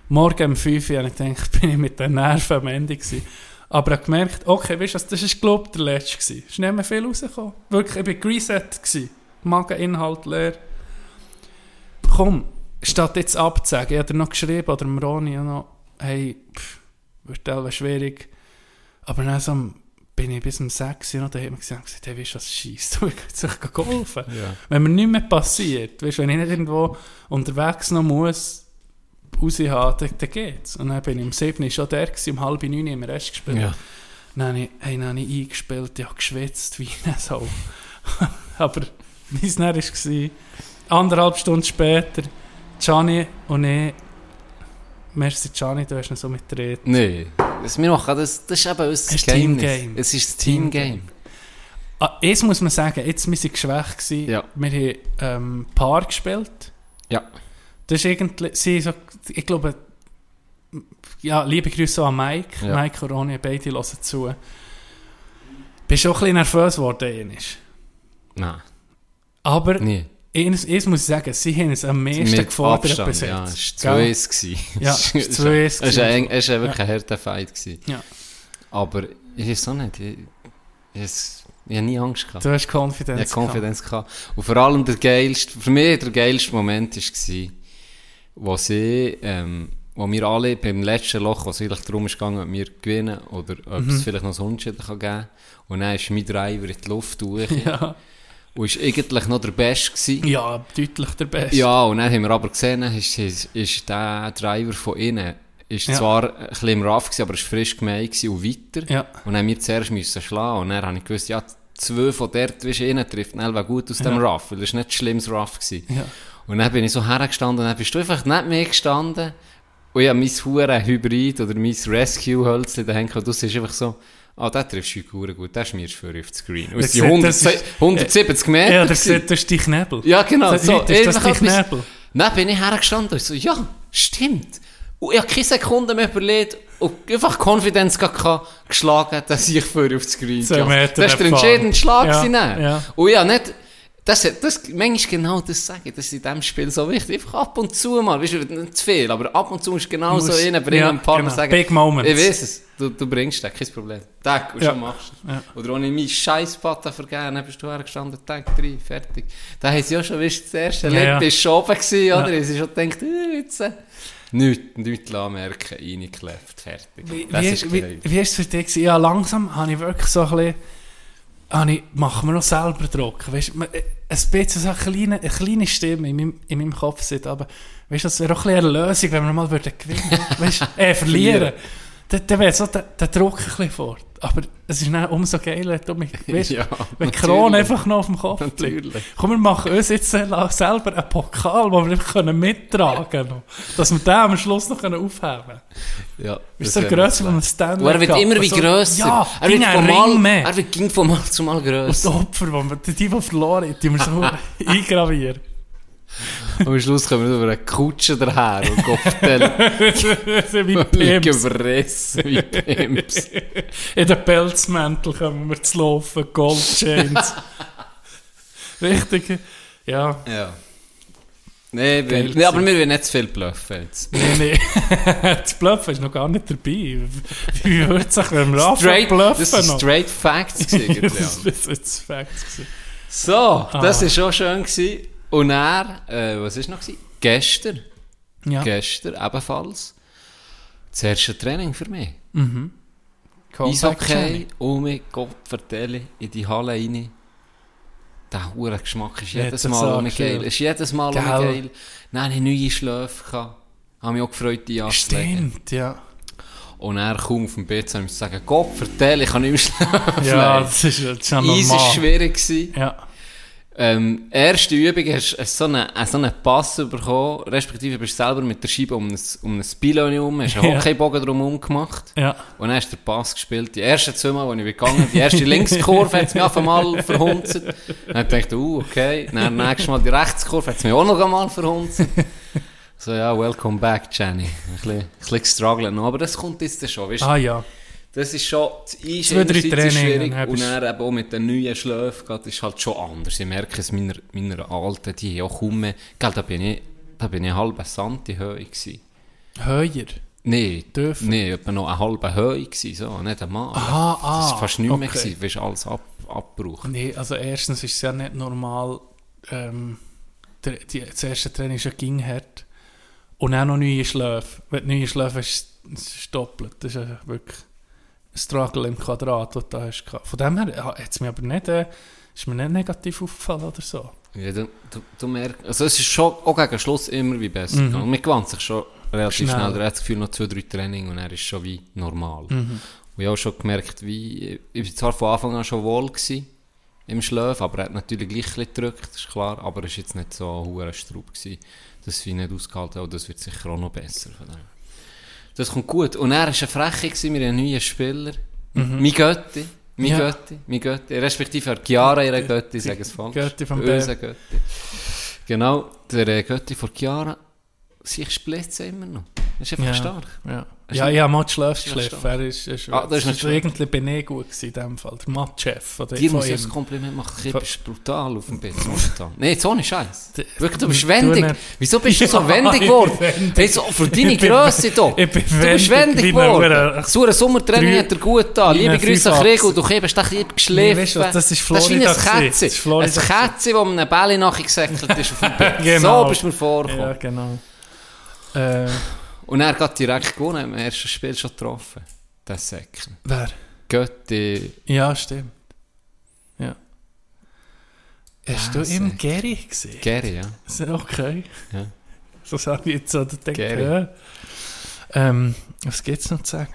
[SPEAKER 4] Morgen um 5 Uhr ich gedacht, bin ich mit den Nerven am Ende gewesen. Aber ich habe gemerkt, okay, weißt du, das war glaube der letzte. Gewesen. Es ist nicht mehr viel rausgekommen. Wirklich, ich gereset gewesen. Mageninhalt leer. Komm, statt jetzt abzusagen, ich habe dir noch geschrieben, oder Roni noch, hey, pff, wird teilweise schwierig. Aber dann so, bin ich bis um 6 Uhr noch da, hat man gesagt, hey, weißt du was, scheisst du, ich kann sich geholfen.
[SPEAKER 3] Ja.
[SPEAKER 4] Wenn mir nichts mehr passiert, weißt, wenn ich nicht irgendwo unterwegs noch muss, raushaben, dann, dann geht's. Und dann bin ich um 7 Uhr schon der gewesen, um halb 9 Uhr im Rest gespielt.
[SPEAKER 3] Ja.
[SPEAKER 4] Dann habe ich, hey, dann habe ich eingespielt, ich habe geschwitzt wie eine Sau. Aber mein Nerv war, anderthalb Stunden später, Gianni und ich, merci Gianni, du hast noch so mitgeredet.
[SPEAKER 3] Nee, das, wir machen das, das ist eben unser
[SPEAKER 4] Es ist
[SPEAKER 3] Geheimnis.
[SPEAKER 4] Teamgame.
[SPEAKER 3] Es ist das
[SPEAKER 4] Teamgame.
[SPEAKER 3] Teamgame.
[SPEAKER 4] Ah, jetzt muss man sagen, jetzt wir sind geschwächt gewesen.
[SPEAKER 3] Ja.
[SPEAKER 4] Wir haben ähm, Paar gespielt.
[SPEAKER 3] Ja.
[SPEAKER 4] Das ist irgendwie, sie so, ich glaube, ja, liebe Grüße auch an Mike.
[SPEAKER 3] Ja.
[SPEAKER 4] Mike und Ronny, beide hören zu. Bist schon ein bisschen nervös geworden.
[SPEAKER 3] Nein,
[SPEAKER 4] Aber
[SPEAKER 3] nie.
[SPEAKER 4] Eines, eines muss ich sagen, sie haben es am meisten gefordert
[SPEAKER 3] Abstand,
[SPEAKER 4] bis
[SPEAKER 3] ja. Es war
[SPEAKER 4] Gell?
[SPEAKER 3] 2-1. gewesen.
[SPEAKER 4] Ja, es war 2-1
[SPEAKER 3] Es war wirklich ein harter Fight. gewesen.
[SPEAKER 4] Ja.
[SPEAKER 3] Aber ich weiß auch nicht. Ich, ich, ich habe nie Angst gehabt.
[SPEAKER 4] Du hast
[SPEAKER 3] Ich
[SPEAKER 4] Konfidenz.
[SPEAKER 3] hatte Konfidenz. Gehabt. Und vor allem der geilste, für mich der geilste Moment war, wo sie, ähm, wo wir alle beim letzten Loch, wo es eigentlich darum ist gegangen, ob wir gewinnen oder ob
[SPEAKER 4] Mhm.
[SPEAKER 3] es vielleicht noch ein Unentschieden geben kann. Und dann ist mein Driver in die Luft durch
[SPEAKER 4] gehabt. Ja.
[SPEAKER 3] Und war eigentlich noch der Beste gewesen.
[SPEAKER 4] ja, deutlich der Beste.
[SPEAKER 3] Ja, und dann haben wir aber gesehen, ist, ist, ist der Driver von innen ist
[SPEAKER 4] Ja.
[SPEAKER 3] zwar ein bisschen im Raff gewesen, aber ist frisch gemeint und weiter.
[SPEAKER 4] Ja.
[SPEAKER 3] Und dann haben wir zuerst müssen schlagen. Und dann habe ich gewusst, ja, zwei von dort, wie innen trifft, dann wäre gut aus dem
[SPEAKER 4] Ja.
[SPEAKER 3] Raff, weil das war nicht schlimmes Raff. Gewesen.
[SPEAKER 4] Ja.
[SPEAKER 3] Und dann bin ich so hergestanden und dann bist du einfach nicht mehr gestanden. Und habe mein hure Hybrid oder mein Rescue-Hölzchen da und du siehst einfach so, ah, der triffst du hure gut, der schmierst du für auf den Screen. Und
[SPEAKER 4] Das
[SPEAKER 3] es sind
[SPEAKER 4] sieht-
[SPEAKER 3] 100,
[SPEAKER 4] das ist-
[SPEAKER 3] 170 Meter.
[SPEAKER 4] Ja, das ist die Knebel.
[SPEAKER 3] Ja, genau.
[SPEAKER 4] Das-
[SPEAKER 3] So,
[SPEAKER 4] ist das
[SPEAKER 3] einfach
[SPEAKER 4] die Knebel.
[SPEAKER 3] Dann bin ich hergestanden und so, ja, stimmt. Und ich habe keine Sekunde mehr überlegt und einfach Konfidenz geschlagen, dass ich für auf den Screen gehe. Das war der entscheidende Schlag.
[SPEAKER 4] Ja,
[SPEAKER 3] dann.
[SPEAKER 4] ja.
[SPEAKER 3] Und ja, nicht, das, das, manchmal genau das sagen, das ist in diesem Spiel so wichtig. Einfach ab und zu mal, weißt du, nicht zu viel, aber ab und zu musst du genau so reinbringen
[SPEAKER 4] ja,
[SPEAKER 3] und ein paar
[SPEAKER 4] genau.
[SPEAKER 3] sagen,
[SPEAKER 4] Big moments.
[SPEAKER 3] ich weiß es, du, du bringst das, kein Problem. Tag, und
[SPEAKER 4] Ja.
[SPEAKER 3] schon machst du
[SPEAKER 4] Ja.
[SPEAKER 3] Oder ohne meinen Scheißpatten vergeben, dann bist du hergestanden, Tag 3, fertig. Da haben sie ja schon, weißt du, das erste
[SPEAKER 4] Ja,
[SPEAKER 3] Lied
[SPEAKER 4] ja.
[SPEAKER 3] schon oben gewesen, oder? Ja. Sie schon gedacht, äh, jetzt, äh, nichts, nichts merken, reingeklebt, fertig.
[SPEAKER 4] Wie,
[SPEAKER 3] das
[SPEAKER 4] wie,
[SPEAKER 3] ist
[SPEAKER 4] wie, wie ist es für dich? Ja, langsam habe ich wirklich so ein bisschen, habe ich, machen wir noch selber Druck. Weißt, man- äh, ein bisschen so eine kleine, eine kleine Stimme in meinem, in meinem Kopf sitzt, aber weißt, das wäre auch ein eine Lösung, wenn wir mal würden gewinnen weißt, du, äh, verlieren. Dann, dann wäre so der, der Druck ein bisschen fort. Aber es ist dann umso geiler, wenn du mich, weißt,
[SPEAKER 3] Ja,
[SPEAKER 4] wenn die. Krone einfach noch auf dem Kopf liegt.
[SPEAKER 3] Natürlich.
[SPEAKER 4] Komm, wir machen uns jetzt äh, selber einen Pokal, den wir einfach können mittragen können. Dass wir den am Schluss noch aufheben können.
[SPEAKER 3] Ja,
[SPEAKER 4] Ist
[SPEAKER 3] das
[SPEAKER 4] so grösser als ein Stanley
[SPEAKER 3] Und er wird immer wie
[SPEAKER 4] So-
[SPEAKER 3] grösser.
[SPEAKER 4] Ja,
[SPEAKER 3] er wird
[SPEAKER 4] ein
[SPEAKER 3] mal,
[SPEAKER 4] Ring mehr.
[SPEAKER 3] Er wird, ging von mal zu mal
[SPEAKER 4] Und die
[SPEAKER 3] grösser.
[SPEAKER 4] Opfer, die, wir, die, die verloren haben, die wir so eingravieren.
[SPEAKER 3] Und am Schluss kommen wir über eine Kutsche daher und Kopfteil
[SPEAKER 4] so wie Pimps.
[SPEAKER 3] gefressen wie Pimps.
[SPEAKER 4] In den Pelzmäntel kommen wir zu laufen, Goldchains. Richtig, ja.
[SPEAKER 3] Ja. Nee, wir,
[SPEAKER 4] Geil
[SPEAKER 3] nee, aber wir wollen nicht zu viel bluffen jetzt.
[SPEAKER 4] Nee, nee. das Bluffen ist noch gar nicht dabei. Wie würde es sich, wenn wir anfangen
[SPEAKER 3] Straight,
[SPEAKER 4] bluffen
[SPEAKER 3] das
[SPEAKER 4] noch?
[SPEAKER 3] straight Facts gewesen,
[SPEAKER 4] das ist jetzt Facts gewesen.
[SPEAKER 3] So, das
[SPEAKER 4] Ah.
[SPEAKER 3] war schon schön. Gewesen. Und er, äh, was war noch? Gewesen? Gestern,
[SPEAKER 4] Ja.
[SPEAKER 3] gestern ebenfalls, das erste Training für mich.
[SPEAKER 4] Comeback
[SPEAKER 3] Eishockey,
[SPEAKER 4] Journey.
[SPEAKER 3] oh mein Gott, vertelle, in die Halle rein. Der hure Geschmack ist jedes Mal um
[SPEAKER 4] ich
[SPEAKER 3] geil. Ist jedes Mal um
[SPEAKER 4] Gell.
[SPEAKER 3] geil. Dann hatte ich neue Schläfe. gehabt. Habe mich auch gefreut, die anzulegen.
[SPEAKER 4] Stimmt, ja.
[SPEAKER 3] Und er kaum auf dem und ich sagen, Gott, vertell, ich kann nicht mehr schlafen.
[SPEAKER 4] Ja, das ist, das ist ja
[SPEAKER 3] Easy war
[SPEAKER 4] normal.
[SPEAKER 3] schwierig. Gewesen.
[SPEAKER 4] Ja.
[SPEAKER 3] Ähm, erste Übung hast du so einen, äh, so einen Pass bekommen, respektive bist du selber mit der Scheibe um ein, um ein Pylon herum, hast einen
[SPEAKER 4] Ja.
[SPEAKER 3] Hockeybogen drumherum gemacht
[SPEAKER 4] Ja.
[SPEAKER 3] und dann hast du den Pass gespielt. Die ersten zwei Mal, als ich gegangen bin, die erste Linkskurve hat es mich auf einmal verhunzt. Dann dachte ich, uh, okay. Dann nächstes Mal die Rechtskurve hat es mich auch noch einmal verhunzt. So, ja, welcome back, Jenny. Ein bisschen, ein bisschen gestruggelt noch, aber das kommt jetzt schon, weißt du?
[SPEAKER 4] Ah ja.
[SPEAKER 3] Das ist schon, das
[SPEAKER 4] Zwei, drei
[SPEAKER 3] ist schwierig und dann eben auch mit den neuen Schläfen geht, ist halt schon anders. Ich merke es meiner, meiner Alten, die haben auch kaum mehr, gell, da bin ich, da bin ich halb Santi Höhe gewesen.
[SPEAKER 4] Höher.
[SPEAKER 3] Nein,
[SPEAKER 4] Dürfen.
[SPEAKER 3] nee, etwa noch eine halbe Höhe gewesen, so, nicht einmal.
[SPEAKER 4] Aha, ah.
[SPEAKER 3] Das war fast nicht mehr gewesen, weil alles ab, abgebrochen.
[SPEAKER 4] Nee, also erstens ist es ja nicht normal, ähm, der, die, das erste Training ist ja ging hart. Und auch noch neue Schläfe. Wenn du neue Schläfe hast, ist es doppelt. Das ist ja wirklich Struggle im Quadrat, das du da hast. Von dem her hat es mir aber nicht, äh, ist mir nicht negativ aufgefallen oder so.
[SPEAKER 3] Ja, du, du, du merkst, also es ist schon auch gegen Schluss immer wie besser
[SPEAKER 4] Mhm.
[SPEAKER 3] gegangen. Man gewandt sich schon relativ
[SPEAKER 4] Schnell.
[SPEAKER 3] schnell. Du hast das Gefühl, noch zwei, drei Training und er ist schon wie normal.
[SPEAKER 4] Mhm.
[SPEAKER 3] Und ich habe schon gemerkt, wie, ich war zwar von Anfang an schon wohl gewesen, im Schlaf, aber er hat natürlich gleich ein bisschen gedrückt, das ist klar, aber es war jetzt nicht so ein hoher Straub gewesen, dass ich nicht ausgehalten und das wird sicher auch noch besser. Von dem. Das kommt gut. Und er war eine Freche, gewesen, haben einen neuen Spieler,
[SPEAKER 4] Mhm.
[SPEAKER 3] mein Götti, mein
[SPEAKER 4] Ja.
[SPEAKER 3] Götti, mein Götti, respektive er Chiara, ihre Götti, ich sage es falsch.
[SPEAKER 4] Götti vom
[SPEAKER 3] Unser Götti. Genau, der äh, Götti von Chiara, sich splitzen immer noch. Das ist einfach
[SPEAKER 4] Ja.
[SPEAKER 3] stark.
[SPEAKER 4] Ja, Ja
[SPEAKER 3] nicht
[SPEAKER 4] geschliffen.
[SPEAKER 3] stark.
[SPEAKER 4] Er ist, ist,
[SPEAKER 3] Ah, das ist
[SPEAKER 4] irgendwie bin ich gut in dem Fall. Der Matt-Chef.
[SPEAKER 3] Dir muss ich
[SPEAKER 4] ihm.
[SPEAKER 3] Kompliment machen. Du bist brutal auf dem Bett momentan. Nein, so nicht Scheiß. Wirklich, du bist
[SPEAKER 4] Du
[SPEAKER 3] wendig. Wieso bist du so
[SPEAKER 4] Ja,
[SPEAKER 3] wendig geworden?
[SPEAKER 4] wendig.
[SPEAKER 3] Hey, so, für deine Grösse hier.
[SPEAKER 4] ich bin
[SPEAKER 3] du bist
[SPEAKER 4] wendig,
[SPEAKER 3] wendig geworden. So ein Sommertraining hat dir gut getan.
[SPEAKER 4] wie
[SPEAKER 3] Liebe Grüße an. Krieg und du hast dich lieb geschliffen.
[SPEAKER 4] das ist
[SPEAKER 3] Das ist
[SPEAKER 4] Florida
[SPEAKER 3] wie ein. Kätzchen.
[SPEAKER 4] Florida
[SPEAKER 3] Ein Kätzchen, das einem Bälle nachgesäckelt ist auf dem Bett.
[SPEAKER 4] Genau.
[SPEAKER 3] So bist du mir vorgekommen.
[SPEAKER 4] Ja, genau.
[SPEAKER 3] Und er hat direkt gewonnen, im ersten Spiel schon getroffen. Das Säckchen.
[SPEAKER 4] wer?
[SPEAKER 3] Götti.
[SPEAKER 4] Ja, stimmt. Ja. Hast du
[SPEAKER 3] Ah,
[SPEAKER 4] im. Gary gesehen?
[SPEAKER 3] Gary, ja.
[SPEAKER 4] Ist ja Okay.
[SPEAKER 3] Ja.
[SPEAKER 4] So sage ich jetzt so.
[SPEAKER 3] Gary.
[SPEAKER 4] Ja. Ähm, was gibt es noch zu sagen?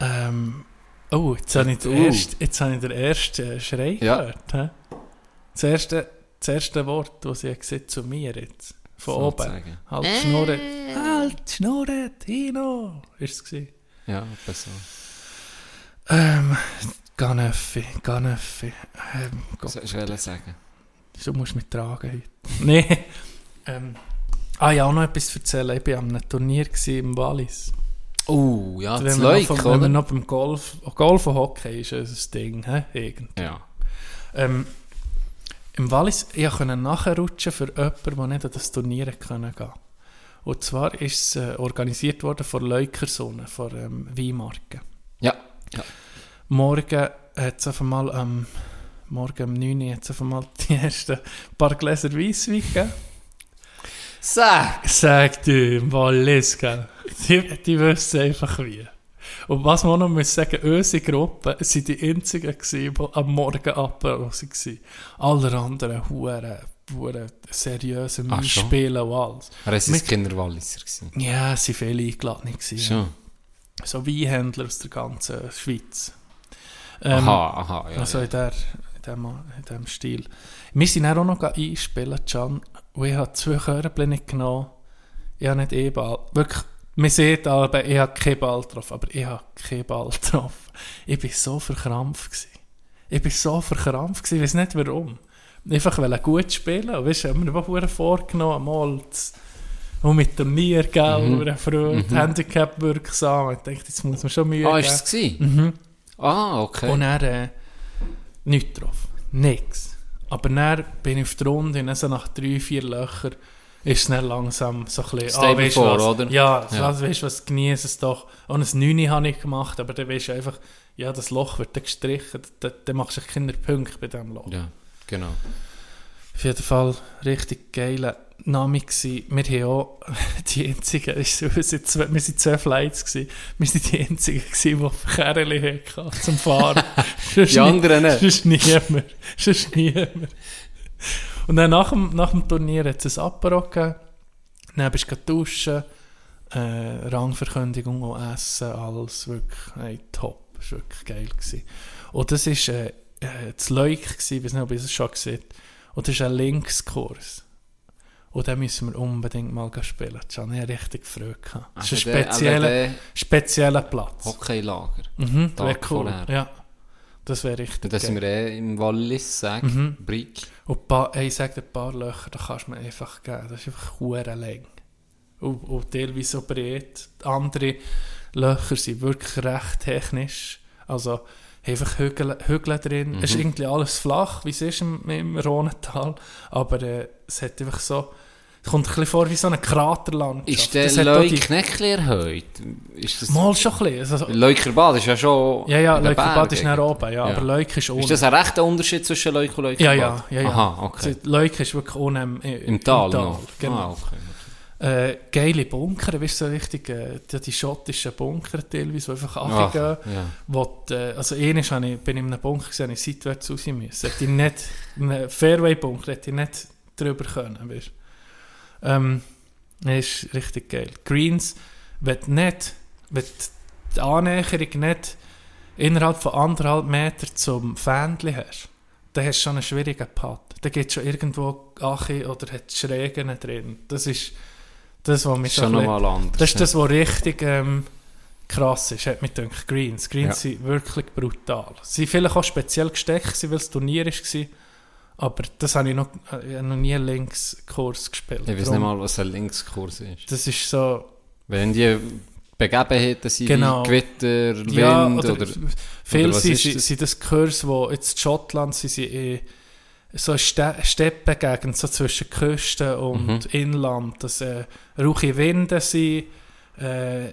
[SPEAKER 4] Ähm, oh, jetzt habe ich,
[SPEAKER 3] Uh.
[SPEAKER 4] jetzt habe ich den ersten Schrei
[SPEAKER 3] Ja.
[SPEAKER 4] gehört. Das, erste, das erste Wort, das sie gesagt zu mir jetzt. Von oben.
[SPEAKER 3] Sozusagen.
[SPEAKER 4] Halt die Schnurre. Halt die Schnurre, Tino. Ist es gewesen.
[SPEAKER 3] Ja, besser.
[SPEAKER 4] Ähm, Ganeffi, Ganeffi. Ähm,
[SPEAKER 3] Was
[SPEAKER 4] Gott,
[SPEAKER 3] soll ich sagen?
[SPEAKER 4] du musst mich tragen heute. Nee. ähm, ah ja, auch noch etwas erzählen. Ich war an einem Turnier im Wallis.
[SPEAKER 3] Oh, ja, das Leuk,
[SPEAKER 4] noch, vom- wenn wir
[SPEAKER 3] oder?
[SPEAKER 4] noch beim Golf... Golf und Hockey ist ein Ding, hä? Irgend.
[SPEAKER 3] Ja.
[SPEAKER 4] Ähm, Im Wallis, ich konnte nachrutschen für jemanden, der nicht an das Turnier können gehen Und zwar ist es äh, organisiert worden von Leukersonne, von ähm, Weinmarken.
[SPEAKER 3] Ja.
[SPEAKER 4] Morgen hat es auf einmal am Morgen um 9 Uhr hat's auf einmal die ersten paar Gläser Weisswein gegeben.
[SPEAKER 3] Sag!
[SPEAKER 4] Sagt im Wallis, gell? Die, die wissen einfach wie. Und was man noch muss sagen, unsere Gruppe sind die einzigen gewesen, die am Morgen Apero waren. Alle anderen hure, hure seriöse
[SPEAKER 3] Ach, schon?
[SPEAKER 4] Spiele und alles.
[SPEAKER 3] Er war
[SPEAKER 4] Mit-
[SPEAKER 3] Kinderwalliser. gewesen.
[SPEAKER 4] Ja, es waren viele eingeladen. Gewesen,
[SPEAKER 3] Schon.
[SPEAKER 4] So Weinhändler aus der ganzen Schweiz. Ähm,
[SPEAKER 3] aha, aha. Ja,
[SPEAKER 4] also
[SPEAKER 3] ja.
[SPEAKER 4] in, der, in, dem, in dem Stil. Wir sind dann auch noch einspielen, Can. Und ich habe zwei Körbchen nicht genommen. Ich habe nicht E-Ball. Wirklich, man sieht aber, ich habe keinen Ball getroffen. Aber ich habe keinen Ball getroffen. Ich war so verkrampft. Gewesen. Ich war so verkrampft. Gewesen. Ich weiß nicht warum. Einfach weil gut spielen. Und weißt du, ich habe mir vorgenommen, mal das, und mit Turnier, gell,
[SPEAKER 3] Mhm.
[SPEAKER 4] mhm. Freude,
[SPEAKER 3] Mhm.
[SPEAKER 4] Handicap wirksam. Ich dachte, jetzt muss man schon Mühe
[SPEAKER 3] Ah,
[SPEAKER 4] geben.
[SPEAKER 3] ist es?
[SPEAKER 4] Mhm.
[SPEAKER 3] Ah, okay.
[SPEAKER 4] Und dann äh, nichts drauf. Nix. Aber dann bin ich auf der Runde und dann so nach drei, vier Löchern ist es dann langsam so ein bisschen...
[SPEAKER 3] Stable
[SPEAKER 4] weisst du
[SPEAKER 3] vor,
[SPEAKER 4] was?
[SPEAKER 3] oder?
[SPEAKER 4] Ja,
[SPEAKER 3] Ja.
[SPEAKER 4] ja. weißt du was, genieß es doch. Und ein 9 habe ich gemacht, aber dann weißt du einfach, ja, das Loch wird dann gestrichen, dann, dann machst du keine Punkte bei diesem Loch.
[SPEAKER 3] Ja, genau.
[SPEAKER 4] Auf jeden Fall richtig geile Name. Wir haben auch die einzigen, wir sind zwei, wir sind zwei Flights gsi. Wir sind die einzigen gsi, die Kerle hatten zum Fahren.
[SPEAKER 3] Die anderen nicht.
[SPEAKER 4] Sonst niemand. Sonst niemand. Und dann nach dem, nach dem Turnier hat es ein Apero gegeben. Dann bist du duschen, äh, Rangverkündigung und Essen, alles wirklich hey, top. Das war wirklich geil. Gewesen. Und das war äh, äh, das Leuk, gewesen, ich weiß nicht, ob ihr es schon gesehen. Und das ist ein Linkskurs. Und den müssen wir unbedingt mal spielen. Das habe ich richtig gehabt. Das ist ein
[SPEAKER 3] Also
[SPEAKER 4] spezieller, spezieller Platz.
[SPEAKER 3] Hockeylager.
[SPEAKER 4] Mhm, wäre cool. Ja, das wäre richtig
[SPEAKER 3] Und da sind wir eh im Wallis, sag,
[SPEAKER 4] Mhm.
[SPEAKER 3] Brick.
[SPEAKER 4] Und paar, ey, ich sage dir, ein paar Löcher, da kannst du mir einfach geben. Das ist einfach hure lang. Und, und teilweise so breit. Andere Löcher sind wirklich recht technisch. Also einfach Hügel, Hügel drin. Es ist irgendwie alles flach, wie es ist im, im Rhonental. Aber äh, es hat einfach so... Kommt ein bisschen vor wie so eine Kraterlandschaft.
[SPEAKER 3] Ist der Leuk nicht erhöht? Ist das...
[SPEAKER 4] Mal schon ein bisschen. Also,
[SPEAKER 3] Leukerbad ist ja schon
[SPEAKER 4] ja, ja, Leukerbad ist nach oben, ja, aber Leuk ist ohne.
[SPEAKER 3] Ist das ein rechter Unterschied zwischen Leuk und Leukerbad?
[SPEAKER 4] ja, ja, ja, ja.
[SPEAKER 3] Aha, okay.
[SPEAKER 4] Also, Leuk ist wirklich ohne im,
[SPEAKER 3] Im Tal, noch?
[SPEAKER 4] Genau.
[SPEAKER 3] Ah, okay.
[SPEAKER 4] Äh, geile Bunker, weißt du, so richtig, äh, die, die schottischen Bunker teilweise, die einfach
[SPEAKER 3] Ach,
[SPEAKER 4] runtergehen.
[SPEAKER 3] ja.
[SPEAKER 4] Wo die, äh, also habe ich, bin in einem Bunker gesehen, ich seitwärts raus müssen. Hätte ich nicht, in einem Fairway-Bunker hätte ich nicht drüber können, weißt. Ähm, das ist richtig geil. Greens, wenn du nicht, du die Annäherung nicht innerhalb von anderthalb Meter zum Fähnchen hast, dann hast du schon einen schwierigen Putt. Da geht schon irgendwo Ache oder hat Schrägen drin. Das ist das, was mich
[SPEAKER 3] schon nochmal anders.
[SPEAKER 4] das ist das, was richtig ähm, krass ist, hat mich gedacht. Greens. Greens
[SPEAKER 3] Ja.
[SPEAKER 4] sind wirklich brutal. Sie sind vielleicht auch speziell gesteckt, weil es Turnier war. Aber das habe ich noch, ich habe noch nie einen Linkskurs gespielt.
[SPEAKER 3] Ich weiß nicht mal, was ein Linkskurs ist.
[SPEAKER 4] Das ist so...
[SPEAKER 3] Wenn die Begebenheiten sind,
[SPEAKER 4] Genau.
[SPEAKER 3] wie Gewitter, Wind
[SPEAKER 4] Ja,
[SPEAKER 3] oder...
[SPEAKER 4] oder, viele
[SPEAKER 3] was
[SPEAKER 4] sind,
[SPEAKER 3] das?
[SPEAKER 4] sind das Kurs, wo jetzt in Schottland sind sie in so Ste Steppengegend, so zwischen Küste und
[SPEAKER 3] Mhm.
[SPEAKER 4] Inland, dass äh, rauche Winde sind, äh,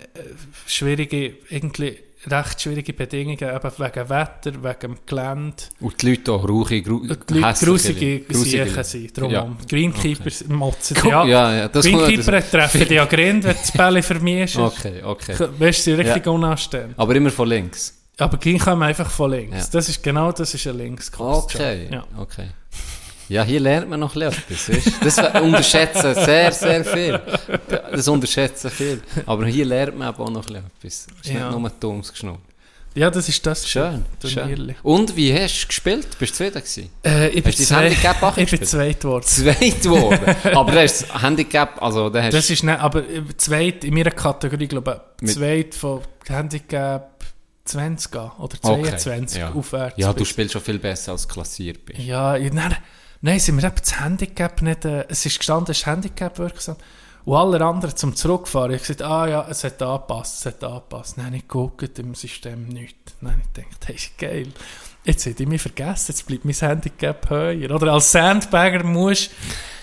[SPEAKER 4] schwierige, irgendwie recht schwierige Bedingungen, eben wegen Wetter, wegen Gelände.
[SPEAKER 3] Und die Leute auch rauchig, gru
[SPEAKER 4] die grusige Siechen sind. Darum
[SPEAKER 3] Ja.
[SPEAKER 4] Greenkeepers motzen
[SPEAKER 3] Guck,
[SPEAKER 4] ja.
[SPEAKER 3] ja, ja,
[SPEAKER 4] Greenkeeper treffen die ja Grind, wenn das Bälle für mich ist.
[SPEAKER 3] Okay, okay.
[SPEAKER 4] Weißt du, richtig unanständig.
[SPEAKER 3] Aber immer von links.
[SPEAKER 4] Aber Green kommen einfach von links.
[SPEAKER 3] Ja.
[SPEAKER 4] Das ist genau das ist ein Linkskurs.
[SPEAKER 3] Okay,
[SPEAKER 4] Ja.
[SPEAKER 3] okay. Ja, hier lernt man noch etwas. Weißt? Das unterschätzen sehr, sehr viel. Das unterschätzen viel. Aber hier lernt man auch noch etwas. Es ist
[SPEAKER 4] Ja.
[SPEAKER 3] nicht nur dummes Geschnurr.
[SPEAKER 4] Ja, das ist das.
[SPEAKER 3] Schön, schön. Und wie hast du gespielt? Bist du zufrieden gewesen?
[SPEAKER 4] Äh, ich bin
[SPEAKER 3] Hast dein
[SPEAKER 4] zwei-
[SPEAKER 3] Handicap auch
[SPEAKER 4] Ich bin zweit geworden.
[SPEAKER 3] Zweit geworden. Aber das ist das Handicap, also da hast
[SPEAKER 4] Das ist nicht, aber äh, zweit in meiner Kategorie, glaube ich, zweit von Handicap 20 an oder
[SPEAKER 3] Okay,
[SPEAKER 4] 22
[SPEAKER 3] ja.
[SPEAKER 4] aufwärts.
[SPEAKER 3] Ja, du spielst schon viel besser als klassiert bist.
[SPEAKER 4] Ja, ich- nein, nein, sind wir eben das Handicap nicht, äh, es ist gestanden, es ist Handicap wirksam. Und alle anderen zum Zurückfahren, ich gesagt, ah ja, es hat angepasst, es hat angepasst. Nein, ich gucke im System nichts. Nein, ich denke, das ist geil. Jetzt hätte ich mich vergessen, jetzt bleibt mein Handicap höher. Oder als Sandbagger musst du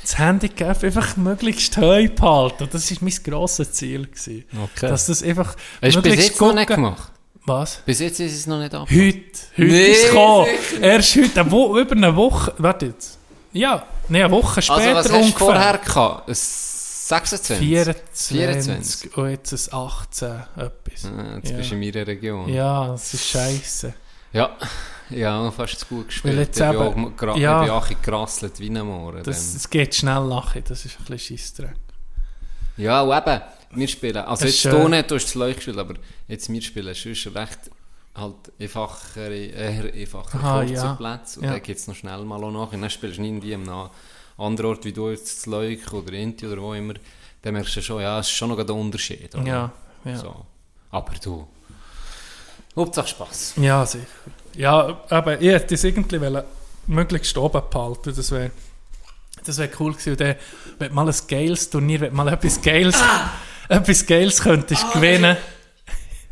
[SPEAKER 4] das Handicap einfach möglichst hoch behalten. Und das war mein grosses Ziel. Gewesen.
[SPEAKER 3] Okay.
[SPEAKER 4] Dass das einfach
[SPEAKER 3] Hast du bis jetzt noch nicht
[SPEAKER 4] gucken-
[SPEAKER 3] gemacht?
[SPEAKER 4] Was?
[SPEAKER 3] Bis jetzt ist es noch nicht ab.
[SPEAKER 4] Heute, heute
[SPEAKER 3] Nee,
[SPEAKER 4] ist es gekommen. Erst heute, Wo über eine Woche, warte jetzt. Ja, nee, eine Woche später
[SPEAKER 3] Also was hast du
[SPEAKER 4] ungefähr.
[SPEAKER 3] vorher gehabt? Ein 26?
[SPEAKER 4] 24,
[SPEAKER 3] 24.
[SPEAKER 4] und jetzt ein 18 etwas.
[SPEAKER 3] Ah, jetzt
[SPEAKER 4] Ja.
[SPEAKER 3] bist du in meiner Region.
[SPEAKER 4] Ja, das ist scheiße.
[SPEAKER 3] Ja, ja fast zu gut gespielt.
[SPEAKER 4] Weil jetzt
[SPEAKER 3] ich bin auch
[SPEAKER 4] ja.
[SPEAKER 3] ich bin auch gerasselt wie ein Mohren.
[SPEAKER 4] Das, das geht schnell nachher, das ist ein bisschen Scheissdreck.
[SPEAKER 3] Ja, und eben, wir spielen, also
[SPEAKER 4] Es
[SPEAKER 3] jetzt du
[SPEAKER 4] äh,
[SPEAKER 3] nicht, du hast das Leuch gespielt, aber jetzt wir spielen sonst recht halt einfachere, eher einfache
[SPEAKER 4] Aha,
[SPEAKER 3] kurze
[SPEAKER 4] ja.
[SPEAKER 3] Plätze und
[SPEAKER 4] Ja.
[SPEAKER 3] dann geht es noch schnell mal auch nach und dann spielst du nicht irgendwie am anderen Ort wie du jetzt das Leuch oder Inti oder wo immer, dann merkst du schon, ja, es ist schon noch ein Unterschied. oder?
[SPEAKER 4] Ja, ja.
[SPEAKER 3] So. Aber du, Hauptsache Spass.
[SPEAKER 4] Ja, sicher. Ja, aber ich hätte es irgendwie wollen, möglichst oben behalten. Das wäre das wär cool gewesen. Und dann, wenn mal ein geiles Turnier, wenn mal etwas Geiles, etwas Geiles könntest gewinnen.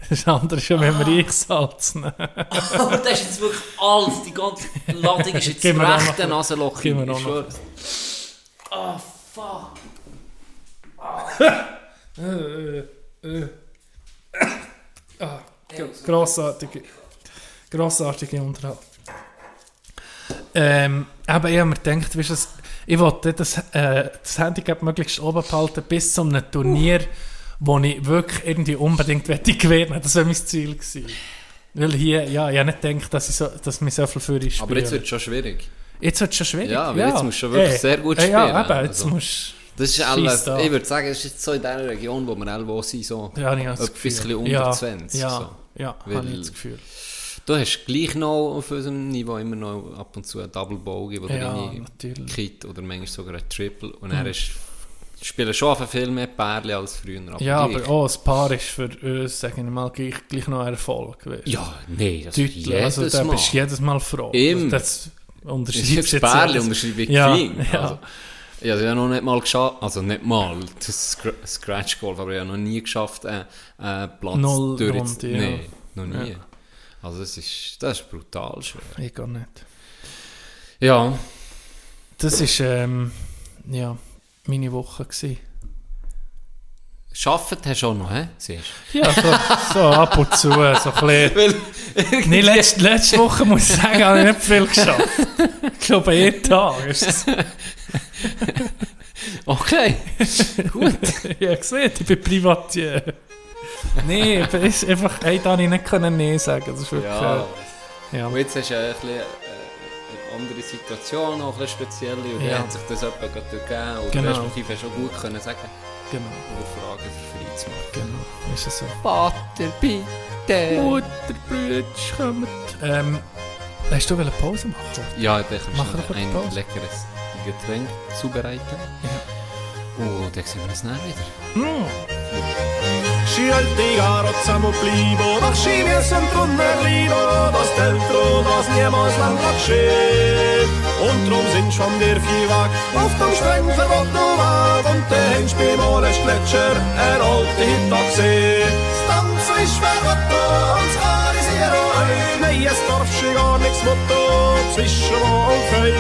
[SPEAKER 4] Das andere schon, wenn wir einsalzen.
[SPEAKER 3] Aber das ist jetzt wirklich alles, die ganze Ladung ist jetzt
[SPEAKER 4] auch
[SPEAKER 3] rechte
[SPEAKER 4] noch-
[SPEAKER 3] Nasenloch.
[SPEAKER 4] gib mir
[SPEAKER 3] ich
[SPEAKER 4] auch noch-
[SPEAKER 3] schwör's.
[SPEAKER 4] Ah, grossartige, grossartige Unterhalt. Ähm, aber ich habe mir gedacht, weißt du, das- ich wollte das, äh, das Handicap möglichst oben behalten bis zu einem Turnier, wo ich wirklich irgendwie unbedingt gewinnen Das war mein Ziel. Gewesen. Weil hier, ja, ich habe nicht gedacht, dass, ich so, dass mir so viel für
[SPEAKER 3] Aber jetzt wird es schon schwierig.
[SPEAKER 4] Jetzt wird es schon schwierig.
[SPEAKER 3] Ja, weil jetzt musst du schon wirklich sehr gut
[SPEAKER 4] Ja,
[SPEAKER 3] spielen,
[SPEAKER 4] eben, jetzt
[SPEAKER 3] also.
[SPEAKER 4] musst
[SPEAKER 3] Das ist alles,
[SPEAKER 4] da.
[SPEAKER 3] ich würde sagen, das ist jetzt so in der Region, wo wir alle sind, so
[SPEAKER 4] Ja, ich
[SPEAKER 3] etwas bisschen unter
[SPEAKER 4] ja,
[SPEAKER 3] 20.
[SPEAKER 4] Ja,
[SPEAKER 3] So.
[SPEAKER 4] ja habe ich das Gefühl.
[SPEAKER 3] Du hast gleich noch auf unserem Niveau immer noch ab und zu einen Double Bogey oder
[SPEAKER 4] Ja,
[SPEAKER 3] eine.
[SPEAKER 4] Mhm.
[SPEAKER 3] Kit oder manchmal sogar ein Triple. Und er ist, spielen schon auf viel mehr Pärchen als früher. Aber
[SPEAKER 4] Ja,
[SPEAKER 3] gleich.
[SPEAKER 4] aber auch ein Paar ist für uns, sagen wir mal, gleich, gleich noch ein Erfolg. Weißt. du.
[SPEAKER 3] Ja, nee, das
[SPEAKER 4] Deutlich.
[SPEAKER 3] jedes
[SPEAKER 4] also, da
[SPEAKER 3] Mal.
[SPEAKER 4] bist du jedes Mal froh.
[SPEAKER 3] Immer.
[SPEAKER 4] Das
[SPEAKER 3] Das
[SPEAKER 4] unterschreibst auch
[SPEAKER 3] Pärchen unterschreibe ich
[SPEAKER 4] Ja,
[SPEAKER 3] clean.
[SPEAKER 4] ja.
[SPEAKER 3] Also, ich habe ja noch nicht mal geschafft, also nicht mal, das Scr Scratch Golf, aber ich habe noch nie geschafft, einen äh, Platz
[SPEAKER 4] Null
[SPEAKER 3] durch.
[SPEAKER 4] Runde, ja.
[SPEAKER 3] Nein, noch nie.
[SPEAKER 4] Ja.
[SPEAKER 3] Also das ist, das ist brutal schwer.
[SPEAKER 4] Ich gar nicht.
[SPEAKER 3] Ja,
[SPEAKER 4] Das ist ähm, ja, meine Woche. Gewesen.
[SPEAKER 3] Schafft hast du auch noch, hä? Siehst?
[SPEAKER 4] Ja, so, so ab und zu. So ein bisschen. Nee, letzte, letzte Woche muss ich sagen, habe ich nicht viel geschafft. Ich glaube, jeden Tag ist es.
[SPEAKER 3] Okay, gut.
[SPEAKER 4] Ja, gesehen, ich bin Privatier. Nee, ist einfach, hey, da habe ich nicht können nee sagen. Das ist wirklich,
[SPEAKER 3] Ja,
[SPEAKER 4] äh, ja.
[SPEAKER 3] und jetzt hast du ein bisschen, andere Situation, auch ein bisschen speziell, und
[SPEAKER 4] Ja.
[SPEAKER 3] hat sich das jemand gerade gegeben, oder
[SPEAKER 4] Genau.
[SPEAKER 3] respektive auch gut können sagen,
[SPEAKER 4] Genau,
[SPEAKER 3] oder Fragen für frei zu machen.
[SPEAKER 4] genau, ist es so.
[SPEAKER 3] Vater, bitte!
[SPEAKER 4] Mutter, Brütsch, kommt. Ähm, hast du eine Pause machen?
[SPEAKER 3] Ja, ich denke,
[SPEAKER 4] eine
[SPEAKER 3] ein
[SPEAKER 4] Pause?
[SPEAKER 3] leckeres Getränk zubereiten. Und dann sehen wir uns nachher wieder.
[SPEAKER 5] Sceglielti carrozza moplivo, doch scimmie sempre un Berlino, das dentro, das niemals lang steht. Und drum sind schon der Viehwag auf dem streng verbotenen Weg und der Hinspiel mal ein Gletscher, ein alter Hittag gesehen. Das Tanzen ist verrotten und das Haar ist hier ein. Nein, es darf schon gar nichts Motto zwischen Mo und Fei.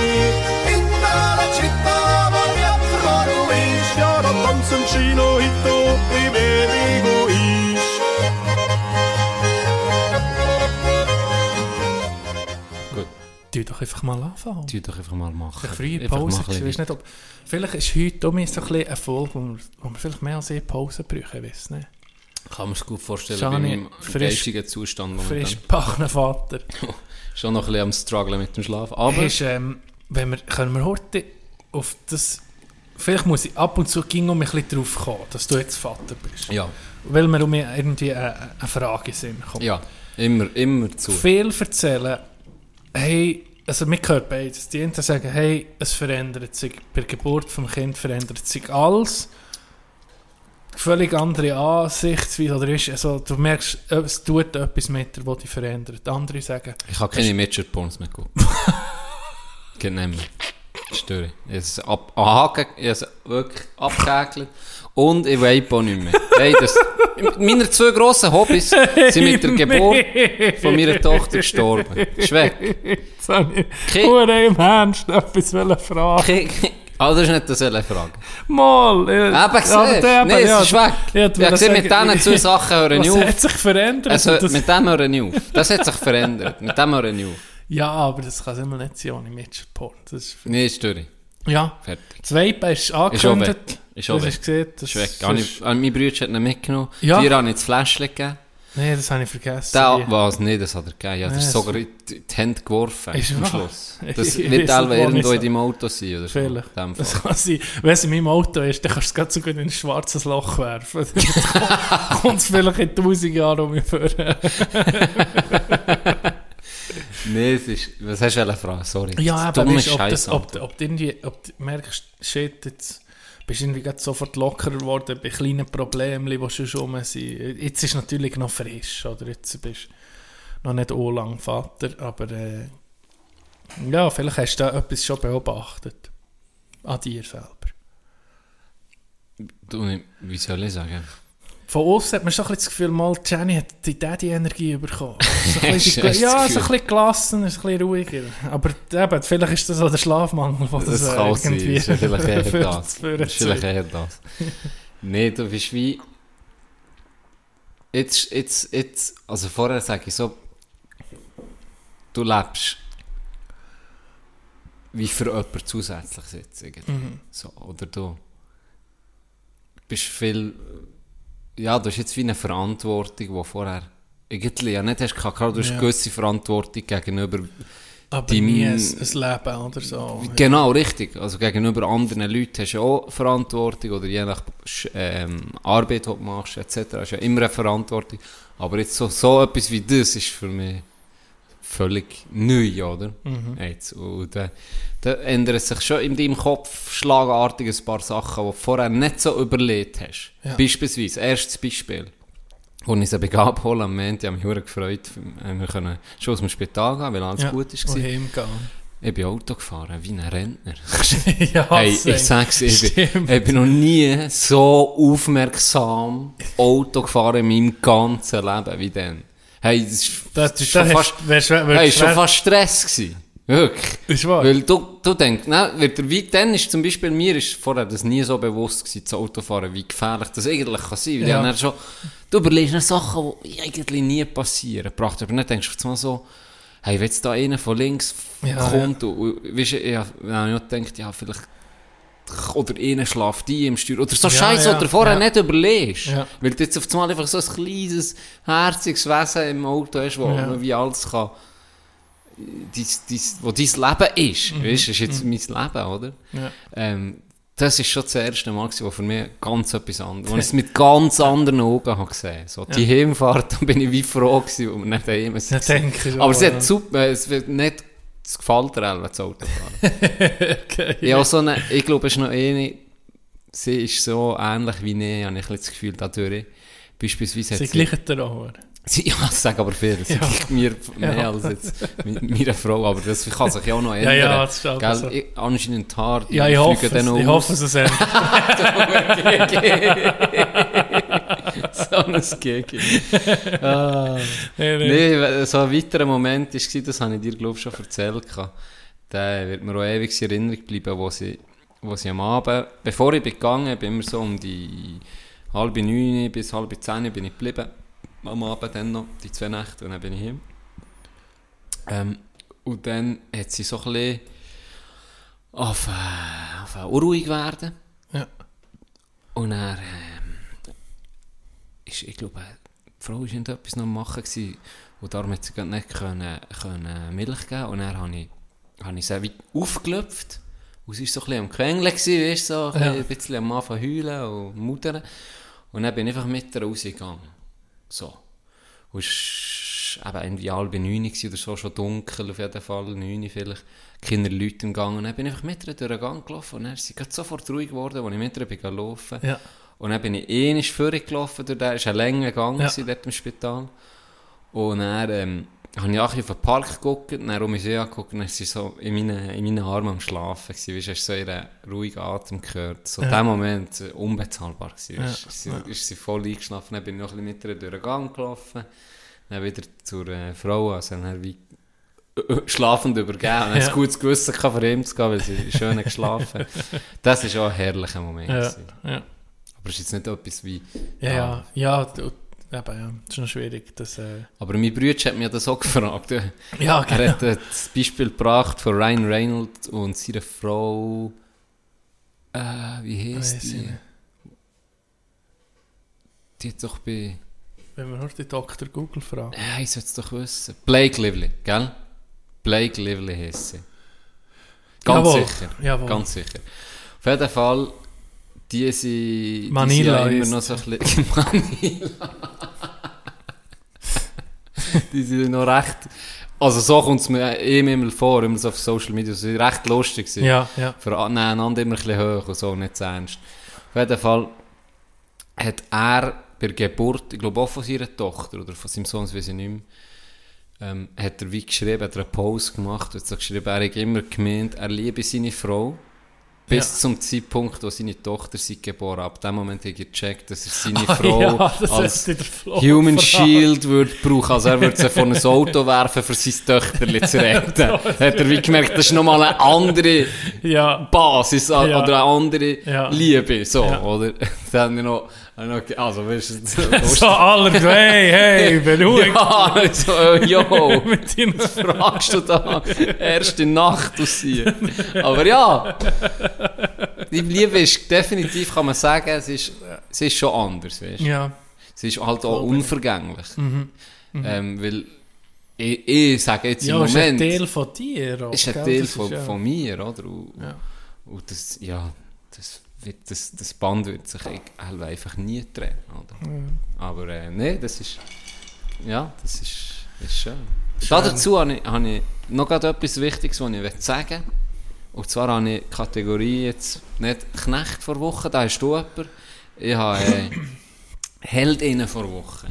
[SPEAKER 5] In der città, wo mi affermano ist, ja, da tanzen Chino Hito, wie baby
[SPEAKER 4] Tu doch einfach mal anfangen.
[SPEAKER 3] tu doch einfach mal machen. Einfach
[SPEAKER 4] Pause. Ich weiß nicht, ob, vielleicht ist heute mehr so ein bisschen Folge, wo wir, wo wir vielleicht mehr als eine Pause brauchen, ich weiß nicht.
[SPEAKER 3] Kann man es gut vorstellen,
[SPEAKER 4] Schau
[SPEAKER 3] bei meinem
[SPEAKER 4] frisch-
[SPEAKER 3] geistigen Zustand momentan.
[SPEAKER 4] Frisch gebackener Vater.
[SPEAKER 3] Schon noch ein bisschen am Strugglen mit dem Schlaf. Aber
[SPEAKER 4] Ist, ähm, wenn wir, können wir heute auf das... Vielleicht muss ich ab und zu ging um ein bisschen drauf kommen, dass du jetzt Vater bist.
[SPEAKER 3] ja,
[SPEAKER 4] Weil mir um irgendwie eine, eine Frage sind kommt.
[SPEAKER 3] ja, immer, immer zu.
[SPEAKER 4] Viel erzählen, hey, also wir hören beides. Die einen sagen, hey, es verändert sich, bei der Geburt vom Kind verändert sich alles. Völlig andere Ansichtsweise, oder ist, also, du merkst, es tut etwas mit dir, was dich verändert. Andere sagen,
[SPEAKER 3] Ich habe keine Midget-Porns mehr geguckt. Mehr. Störe. Es ab, es wirklich abgehäkelt. Und ich vape auch nicht mehr. Beides. Meine zwei grossen Hobbys sind mit der Geburt von meiner Tochter gestorben. Ist weg.
[SPEAKER 4] jetzt habe ich nur im Ernst etwas fragen.
[SPEAKER 3] Okay. Ah, das ist nicht das eine Frage.
[SPEAKER 4] Mal!
[SPEAKER 3] Eben, siehst du? Nein, es ist weg.
[SPEAKER 4] Ja,
[SPEAKER 3] Ich gesehen, mit diesen zwei Sachen höre ich
[SPEAKER 4] Was
[SPEAKER 3] auf.
[SPEAKER 4] hat sich verändert?
[SPEAKER 3] Also,
[SPEAKER 4] das-
[SPEAKER 3] mit dem höre ich auf. Das hat sich verändert. Mit dem höre ich auf.
[SPEAKER 4] ja, aber das kann es immer nicht sein ohne Midget-Porn. Das ist
[SPEAKER 3] Nee, störe.
[SPEAKER 4] Ja,
[SPEAKER 3] Fertig.
[SPEAKER 4] das Vape ist
[SPEAKER 3] Ist
[SPEAKER 4] angekündigt.
[SPEAKER 3] Ist auch weg.
[SPEAKER 4] hast gesehen. Das
[SPEAKER 3] Ist weg.
[SPEAKER 4] ist-
[SPEAKER 3] ich, mein Bruder hat ihn mitgenommen.
[SPEAKER 4] Ja.
[SPEAKER 3] Dir habe ich das Fläschchen gegeben.
[SPEAKER 4] Nee, das habe ich vergessen.
[SPEAKER 3] Da,
[SPEAKER 4] Wie-
[SPEAKER 3] was? Nee, das hat er gegeben. Ja, das
[SPEAKER 4] Nee,
[SPEAKER 3] ist
[SPEAKER 4] es-
[SPEAKER 3] sogar in die, Hände geworfen.
[SPEAKER 4] Ist
[SPEAKER 3] am? Schluss. Das
[SPEAKER 4] ich
[SPEAKER 3] wird auch
[SPEAKER 4] nicht, wo
[SPEAKER 3] irgendwo in deinem Auto sein. Oder so.
[SPEAKER 4] Vielleicht.
[SPEAKER 3] In dem
[SPEAKER 4] Das kann sein. Wenn es in meinem Auto ist, dann kannst du es so gut in ein schwarzes Loch werfen. Dann kommt es vielleicht in 1000 Jahren um mich vor.
[SPEAKER 3] Nee, es ist... Was hast du eine Frage? Sorry.
[SPEAKER 4] Ja, aber weißt, ob, das, ob, ob du irgendwie, ob du merkst, shit, jetzt bist du irgendwie sofort lockerer geworden bei kleinen Problemen, die schon schon rum sind. Jetzt ist natürlich noch frisch, oder? Jetzt bist du noch nicht so lang Vater, aber äh, ja, vielleicht hast du da etwas schon beobachtet. An dir selber.
[SPEAKER 3] Du, wie soll ich sagen?
[SPEAKER 4] Von außen hat man schon ein bisschen das Gefühl, mal, Jenny hat die Daddy-Energie bekommen. So ein bisschen, ja, so ein bisschen gelassener, ein bisschen ruhiger. Aber eben, vielleicht ist das auch der Schlafmangel, der das,
[SPEAKER 3] Das
[SPEAKER 4] äh,
[SPEAKER 3] kann sein.
[SPEAKER 4] irgendwie
[SPEAKER 3] ist vielleicht eher
[SPEAKER 4] für-
[SPEAKER 3] das.
[SPEAKER 4] für-
[SPEAKER 3] Das vielleicht eher das. nee, du bist wie... Jetzt, jetzt, jetzt... Also vorher sage ich so... Du lebst... Wie für jemanden zusätzlich jetzt irgendwie.
[SPEAKER 4] Mhm.
[SPEAKER 3] So, oder du bist viel... Ja, du hast jetzt wie eine Verantwortung, die vorher irgendwie ja nicht hast gehabt. Du hast
[SPEAKER 4] Ja.
[SPEAKER 3] gewisse Verantwortung gegenüber
[SPEAKER 4] Aber
[SPEAKER 3] Die-
[SPEAKER 4] nie ein, Leben oder so.
[SPEAKER 3] Genau, richtig. Also gegenüber anderen Leuten hast du auch Verantwortung oder je nach ähm, Arbeit, die du machst, etc. hast du ja immer eine Verantwortung. Aber jetzt so, so etwas wie das ist für mich völlig neu, oder?
[SPEAKER 4] Mhm.
[SPEAKER 3] Jetzt, und da, da ändern sich schon in deinem Kopf schlagartig ein paar Sachen, die du vorher nicht so überlegt hast.
[SPEAKER 4] Ja.
[SPEAKER 3] Beispielsweise, erstes Beispiel. Als ich sie abholen am Montag, habe ich mich sehr gefreut. äh, Wir können schon aus dem Spital gehen, weil alles
[SPEAKER 4] Ja,
[SPEAKER 3] gut war.
[SPEAKER 4] Gehen?
[SPEAKER 3] Ich bin Auto gefahren, wie ein Rentner.
[SPEAKER 4] ja,
[SPEAKER 3] hey, ich sag's, ich bin, ich bin noch nie so aufmerksam Auto gefahren in meinem ganzen Leben wie dann. Hey, das ist,
[SPEAKER 4] Das,
[SPEAKER 3] das ist schon fast,
[SPEAKER 4] wärst, wärst,
[SPEAKER 3] hey, ist schon fast Stress gewesen. Wirklich.
[SPEAKER 4] Ist wahr.
[SPEAKER 3] Weil du, du denkst, ne, wie dann ist zum Beispiel, mir ist vorher das nie so bewusst gewesen, das Autofahren, wie gefährlich das eigentlich kann sein. Weil
[SPEAKER 4] Ja.
[SPEAKER 3] ja. schon, du überlegst dann Sachen, die eigentlich nie passieren. Bracht aber nicht, denkst du mal so, hey, wenn jetzt da einer von links
[SPEAKER 4] Ja,
[SPEAKER 3] kommt, und, und, weißt du, ich, habe ich auch gedacht, ja, vielleicht, oder einer schläft die im Steuer, oder so
[SPEAKER 4] Ja,
[SPEAKER 3] Scheiße,
[SPEAKER 4] ja,
[SPEAKER 3] oder vorher
[SPEAKER 4] ja.
[SPEAKER 3] nicht überlegst.
[SPEAKER 4] Ja.
[SPEAKER 3] Weil du jetzt auf einmal einfach so ein kleines, herziges Wesen im Auto hast, wo
[SPEAKER 4] Ja.
[SPEAKER 3] man wie alles kann, dies, dies, wo dein Leben ist.
[SPEAKER 4] Mhm.
[SPEAKER 3] Weißt ist jetzt mein Leben, oder?
[SPEAKER 4] Ja.
[SPEAKER 3] Ähm, das ist schon das erste Mal, wo für mich ganz etwas anderes, wo ich es mit ganz anderen Augen habe gesehen. So, die Heimfahrt, da bin ich wie froh gewesen, wo wir nicht daheim
[SPEAKER 4] Ja,
[SPEAKER 3] sind. Aber
[SPEAKER 4] auch,
[SPEAKER 3] es
[SPEAKER 4] ja.
[SPEAKER 3] hat super, es wird nicht, es gefällt dir auch, das Auto fahren.
[SPEAKER 4] okay.
[SPEAKER 3] Ich, habe so eine, ich glaube, es ist noch eine, sie ist so ähnlich wie ich, habe ich das Gefühl, dadurch. Beispielsweise hat
[SPEAKER 4] Sie
[SPEAKER 3] sie,
[SPEAKER 4] gleichen dir auch.
[SPEAKER 3] sie, ja, ich sage aber viel, sie
[SPEAKER 4] Ja.
[SPEAKER 3] gibt mir mehr
[SPEAKER 4] Ja.
[SPEAKER 3] als jetzt mit meiner Frau, aber das kann sich ja auch noch
[SPEAKER 4] Ja,
[SPEAKER 3] ändern.
[SPEAKER 4] ja, das ist halt
[SPEAKER 3] Gell?
[SPEAKER 4] so.
[SPEAKER 3] Ich, anscheinend Haar, die
[SPEAKER 4] Ja, ich hoffe es.
[SPEAKER 3] dann
[SPEAKER 4] Ich hoffe es. es
[SPEAKER 3] so ein Gigi. ah.
[SPEAKER 4] Nee, nee.
[SPEAKER 3] So ein weiterer Moment war, das habe ich dir, glaube ich, schon erzählt. Der wird mir auch ewig in Erinnerung bleiben, wo sie, wo sie am Abend, bevor ich gegangen bin, immer so um die halbe neun bis halbe zehn bin ich geblieben. Am Abend dann noch, die zwei Nächte, und dann bin ich hin. Ähm, und dann hat sie so ein bisschen auf, äh, auf unruhig werden.
[SPEAKER 4] Ja.
[SPEAKER 3] Und er, ist, ich glaube, die Frau war irgendetwas noch am machen gewesen, und darum hat sie gerade nicht können, können Milch geben und dann habe ich, habe ich sie wie aufgelöpft und sie war so ein bisschen am Quengeln gewesen, weißt, so ein,
[SPEAKER 4] Ja.
[SPEAKER 3] bisschen, ein bisschen am Anfang heulen und muttern. Und dann bin ich einfach mit ihr rausgegangen. So. Und es war eben irgendwie halb neun oder so, schon dunkel auf jeden Fall, neun vielleicht, keine Leute im Gang. Und dann bin ich einfach mit ihr durch den Gang gelaufen und dann ist sie sofort ruhig geworden, als ich mit ihr bin gelaufen.
[SPEAKER 4] Ja.
[SPEAKER 3] Und dann bin ich einmal vorgelaufen durch den, es war ein länger Gang
[SPEAKER 4] Ja.
[SPEAKER 3] dort im Spital. Und dann ähm, habe ich auch ein bisschen auf den Park geguckt, dann um mich angeguckt und dann war so in meinen, in meinen Armen am Schlafen. Gewesen. Weißt, du, hast so ihren ruhigen Atem gehört. So
[SPEAKER 4] Ja.
[SPEAKER 3] in dem Moment äh, unbezahlbar. Gewesen.
[SPEAKER 4] Ja.
[SPEAKER 3] Sie,
[SPEAKER 4] Ja.
[SPEAKER 3] ist sie voll eingeschlafen, dann bin ich noch ein bisschen mit ihr durch den Gang gelaufen. Dann wieder zur äh, Frau, also dann wie äh, schlafend übergeben. Und
[SPEAKER 4] Ja.
[SPEAKER 3] ein gutes Gewissen für ihn zu gehen, weil sie schön geschlafen Das war auch ein herrlicher Moment.
[SPEAKER 4] Ja.
[SPEAKER 3] Aber es ist jetzt nicht etwas wie...
[SPEAKER 4] Ja, ja, ja, eben, ja, das ist noch schwierig. Das, äh,
[SPEAKER 3] Aber mein Bruder hat mir das auch gefragt. Er
[SPEAKER 4] ja, genau.
[SPEAKER 3] hat äh, das Beispiel gebracht von Ryan Reynolds und seiner Frau. Äh, wie
[SPEAKER 4] ich
[SPEAKER 3] die?
[SPEAKER 4] nicht.
[SPEAKER 3] Die hat doch bei.
[SPEAKER 4] Wenn wir heute Dr. Google fragen.
[SPEAKER 3] Ja, ich sollte es doch wissen. Blake Lively, gell? Blake Lively heisst sie. Ganz
[SPEAKER 4] Jawohl,
[SPEAKER 3] sicher.
[SPEAKER 4] jawohl.
[SPEAKER 3] Ganz sicher. Auf jeden Fall, die sind.
[SPEAKER 4] Manila
[SPEAKER 3] die sind ja immer noch so ein bisschen. Manila. die sind noch recht. Also so kommt es mir eh immer vor, immer so auf Social Media. Sie sind recht lustig. gewesen.
[SPEAKER 4] Ja, ja.
[SPEAKER 3] Voneinander immer ein bisschen hoch und so, nicht zu ernst. Auf jeden Fall hat er bei der Geburt, ich glaube auch von seiner Tochter oder von seinem Sohn, das weiß ich nicht mehr, ähm, hat er wie geschrieben, hat er einen Post gemacht und hat so geschrieben, er hat immer gemeint, er liebe seine Frau, bis
[SPEAKER 4] Ja.
[SPEAKER 3] zum Zeitpunkt, wo seine Tochter sie geboren hat. Ab dem Moment hat er gecheckt, dass er seine
[SPEAKER 4] Ah,
[SPEAKER 3] Frau
[SPEAKER 4] ja,
[SPEAKER 3] als Human
[SPEAKER 4] gefragt.
[SPEAKER 3] Shield würde brauchen. Also er würde sie von einem Auto werfen, für sein Töchterchen zu retten. hat er wie gemerkt, das ist nochmal eine andere
[SPEAKER 4] Ja,
[SPEAKER 3] Basis oder eine andere. Liebe, so, oder? Dann noch, du, so,
[SPEAKER 4] so aller, hey, hey, beruhig
[SPEAKER 3] ja, so, äh, jo,
[SPEAKER 4] mit deinen
[SPEAKER 3] fragst du da, erste Nacht aus hier. Aber ja, die Liebe ist definitiv, kann man sagen, es ist, es ist schon anders, weißt du?
[SPEAKER 4] Ja,
[SPEAKER 3] Es ist halt auch unvergänglich.
[SPEAKER 4] mhm.
[SPEAKER 3] Ähm, weil ich, ich sage jetzt
[SPEAKER 4] Ja,
[SPEAKER 3] im
[SPEAKER 4] ist ein
[SPEAKER 3] Moment...
[SPEAKER 4] Teil von dir. auch,
[SPEAKER 3] ist ein? Teil von,
[SPEAKER 4] ja-
[SPEAKER 3] von mir, oder? Und,
[SPEAKER 4] Ja.
[SPEAKER 3] und das, ja, das, wird, das, das Band wird sich eigentlich einfach nie trennen, oder? Aber äh, nee, das ist, ja, das ist, ist schön. Da dazu habe ich, habe ich noch gerade etwas Wichtiges, was ich sagen Und zwar habe ich die Kategorie jetzt nicht Knecht vor Woche, da hast du jemanden. Ich habe äh, Heldinnen vor Woche.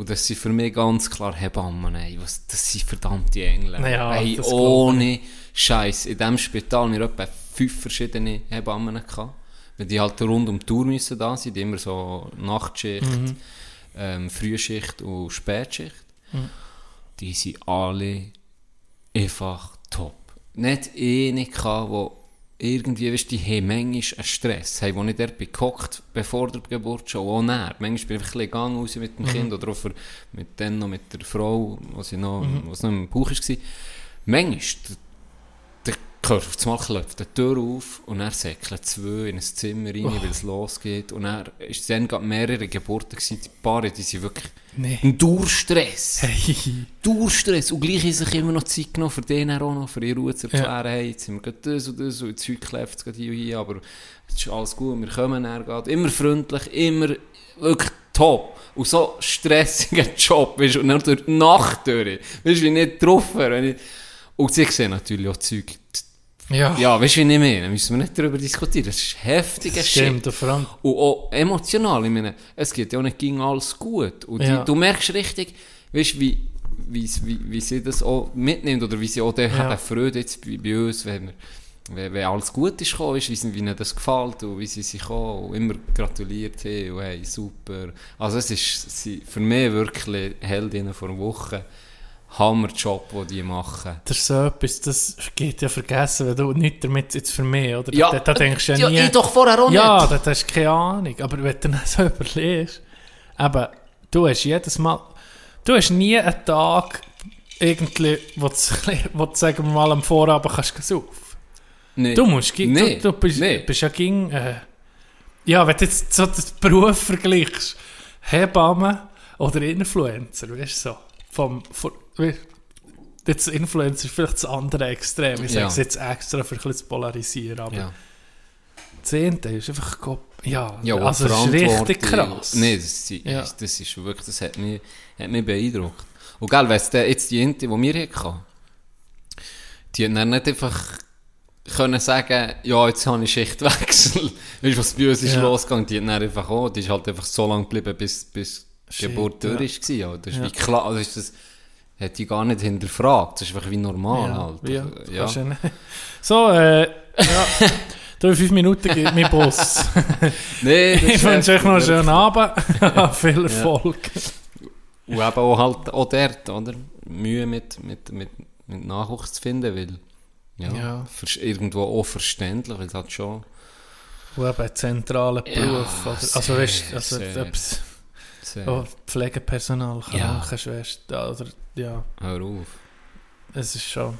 [SPEAKER 3] Und das sind für mich ganz klar Hebammen. Ey. Was, das sind verdammte Engel.
[SPEAKER 4] Ja,
[SPEAKER 3] ey, ohne Scheiß. In diesem Spital haben wir etwa fünf verschiedene Hebammen gehabt. Weil die halt rund um die Tour müssen da sein. Die immer so Nachtschicht,
[SPEAKER 4] Mhm.
[SPEAKER 3] ähm, Frühschicht und Spätschicht. Die sind alle einfach top. Nicht eine wo irgendwie, weißt du, die haben manchmal einen Stress, haben, wo ich dort bin gehockt, bevor der Geburt schon, auch näher. Manchmal bin ich ein bisschen gegangen raus mit dem Kind oder auch für, mit dann noch mit der Frau, was noch, was noch im Bauch war. Manchmal, hört auf einmal klopft die Tür auf und er säckelt zwei in ein Zimmer rein, weil es losgeht. Und er ist dann gerade mehrere Geburten gewesen, die Paare, die sind wirklich
[SPEAKER 4] Nee.
[SPEAKER 3] ein Durchstress.
[SPEAKER 4] Hey.
[SPEAKER 3] Durchstress. Und gleich haben sich immer noch Zeit genommen, für den auch noch, für ihre Ruhe zu erklären, hey, jetzt sind wir gerade das und das und jetzt heute kläfft es gerade hier und hier, aber es ist alles gut, wir kommen er geht. Immer freundlich, immer wirklich top. Und so stressiger Job, weißt du, und dann durch die Nacht durch, weißt du, wie nicht getroffen. Und sie sehen natürlich auch Zeug,
[SPEAKER 4] Ja,
[SPEAKER 3] ja, weißt du, wie ich meine, müssen wir nicht darüber diskutieren, das ist heftiger Shit.
[SPEAKER 4] stimmt. Und vor allem,
[SPEAKER 3] Und auch emotional, ich meine, es geht ja auch nicht gegen alles gut. Und die,
[SPEAKER 4] Ja.
[SPEAKER 3] du merkst richtig, weißt, wie, wie, wie, wie sie das auch mitnimmt oder wie sie auch den
[SPEAKER 4] Ja.
[SPEAKER 3] Freude jetzt bei, bei uns, wenn, wir, wenn, wenn alles gut ist gekommen, wie, ihnen das gefällt und wie sie sich auch immer gratuliert haben und hey, super. Also es ist sie, für mich wirklich Heldinnen vor Woche. Hammerjob, den die machen.
[SPEAKER 4] das ist so etwas, das geht ja vergessen, wenn du nicht damit jetzt für mich, oder?
[SPEAKER 3] Ja,
[SPEAKER 4] da, da denkst du ja
[SPEAKER 3] ja,
[SPEAKER 4] nie...
[SPEAKER 3] ich doch vorher auch
[SPEAKER 4] Ja,
[SPEAKER 3] nicht.
[SPEAKER 4] da hast du keine Ahnung. Aber wenn du dann so überlegst, eben, du hast jedes Mal, du hast nie einen Tag irgendwie, wo du, wo du sagen wir mal, am Vorabend kannst du saufen.
[SPEAKER 3] Nee.
[SPEAKER 4] Du musst, gi-
[SPEAKER 3] Nee,
[SPEAKER 4] du, du bist,
[SPEAKER 3] nee.
[SPEAKER 4] bist ja ging, äh, ja, wenn du jetzt so den Beruf vergleichst, Hebamme oder Influencer, weißt du so, vom, weißt, jetzt Influencer ist vielleicht das andere Extrem, ich sage
[SPEAKER 3] Ja.
[SPEAKER 4] es jetzt extra für ein bisschen zu polarisieren, aber
[SPEAKER 3] Ja.
[SPEAKER 4] Zehnte ist einfach, ja,
[SPEAKER 3] Ja,
[SPEAKER 4] also das ist richtig krass.
[SPEAKER 3] Nee, das, ist-
[SPEAKER 4] Ja.
[SPEAKER 3] das ist wirklich, das hat mich, hat mich beeindruckt. Und gell, weißt du, jetzt die Inti, die wir hatten, die dann nicht einfach können sagen, ja, jetzt habe ich Schichtwechsel. Weißt du, was bei uns ist
[SPEAKER 4] Ja.
[SPEAKER 3] losgegangen? Die hat dann einfach auch, die ist halt einfach so lange geblieben, bis, bis die Geburt
[SPEAKER 4] ja.
[SPEAKER 3] durch war. Ja. Das ist
[SPEAKER 4] Ja.
[SPEAKER 3] wie klar, also ist das, hat die gar nicht hinterfragt. Das ist einfach wie normal halt.
[SPEAKER 4] Ja,
[SPEAKER 3] Ja.
[SPEAKER 4] ja So, äh, ja, du fünf Minuten geht mein Bus.
[SPEAKER 3] Nee,
[SPEAKER 4] ich wünsche euch noch einen schönen Abend. Viel Erfolg.
[SPEAKER 3] Und eben auch halt auch dort, oder? Mühe mit, mit, mit, mit Nachwuchs zu finden, weil, ja,
[SPEAKER 4] Ja.
[SPEAKER 3] irgendwo auch verständlich, weil es halt schon
[SPEAKER 4] Und eben einen zentralen
[SPEAKER 3] Ja,
[SPEAKER 4] Beruf. also, weißt du, also,
[SPEAKER 3] sehr,
[SPEAKER 4] oh, Pflegepersonal,
[SPEAKER 3] Ja.
[SPEAKER 4] Krankenschwester, oder, ja,
[SPEAKER 3] hör auf.
[SPEAKER 4] es ist schon,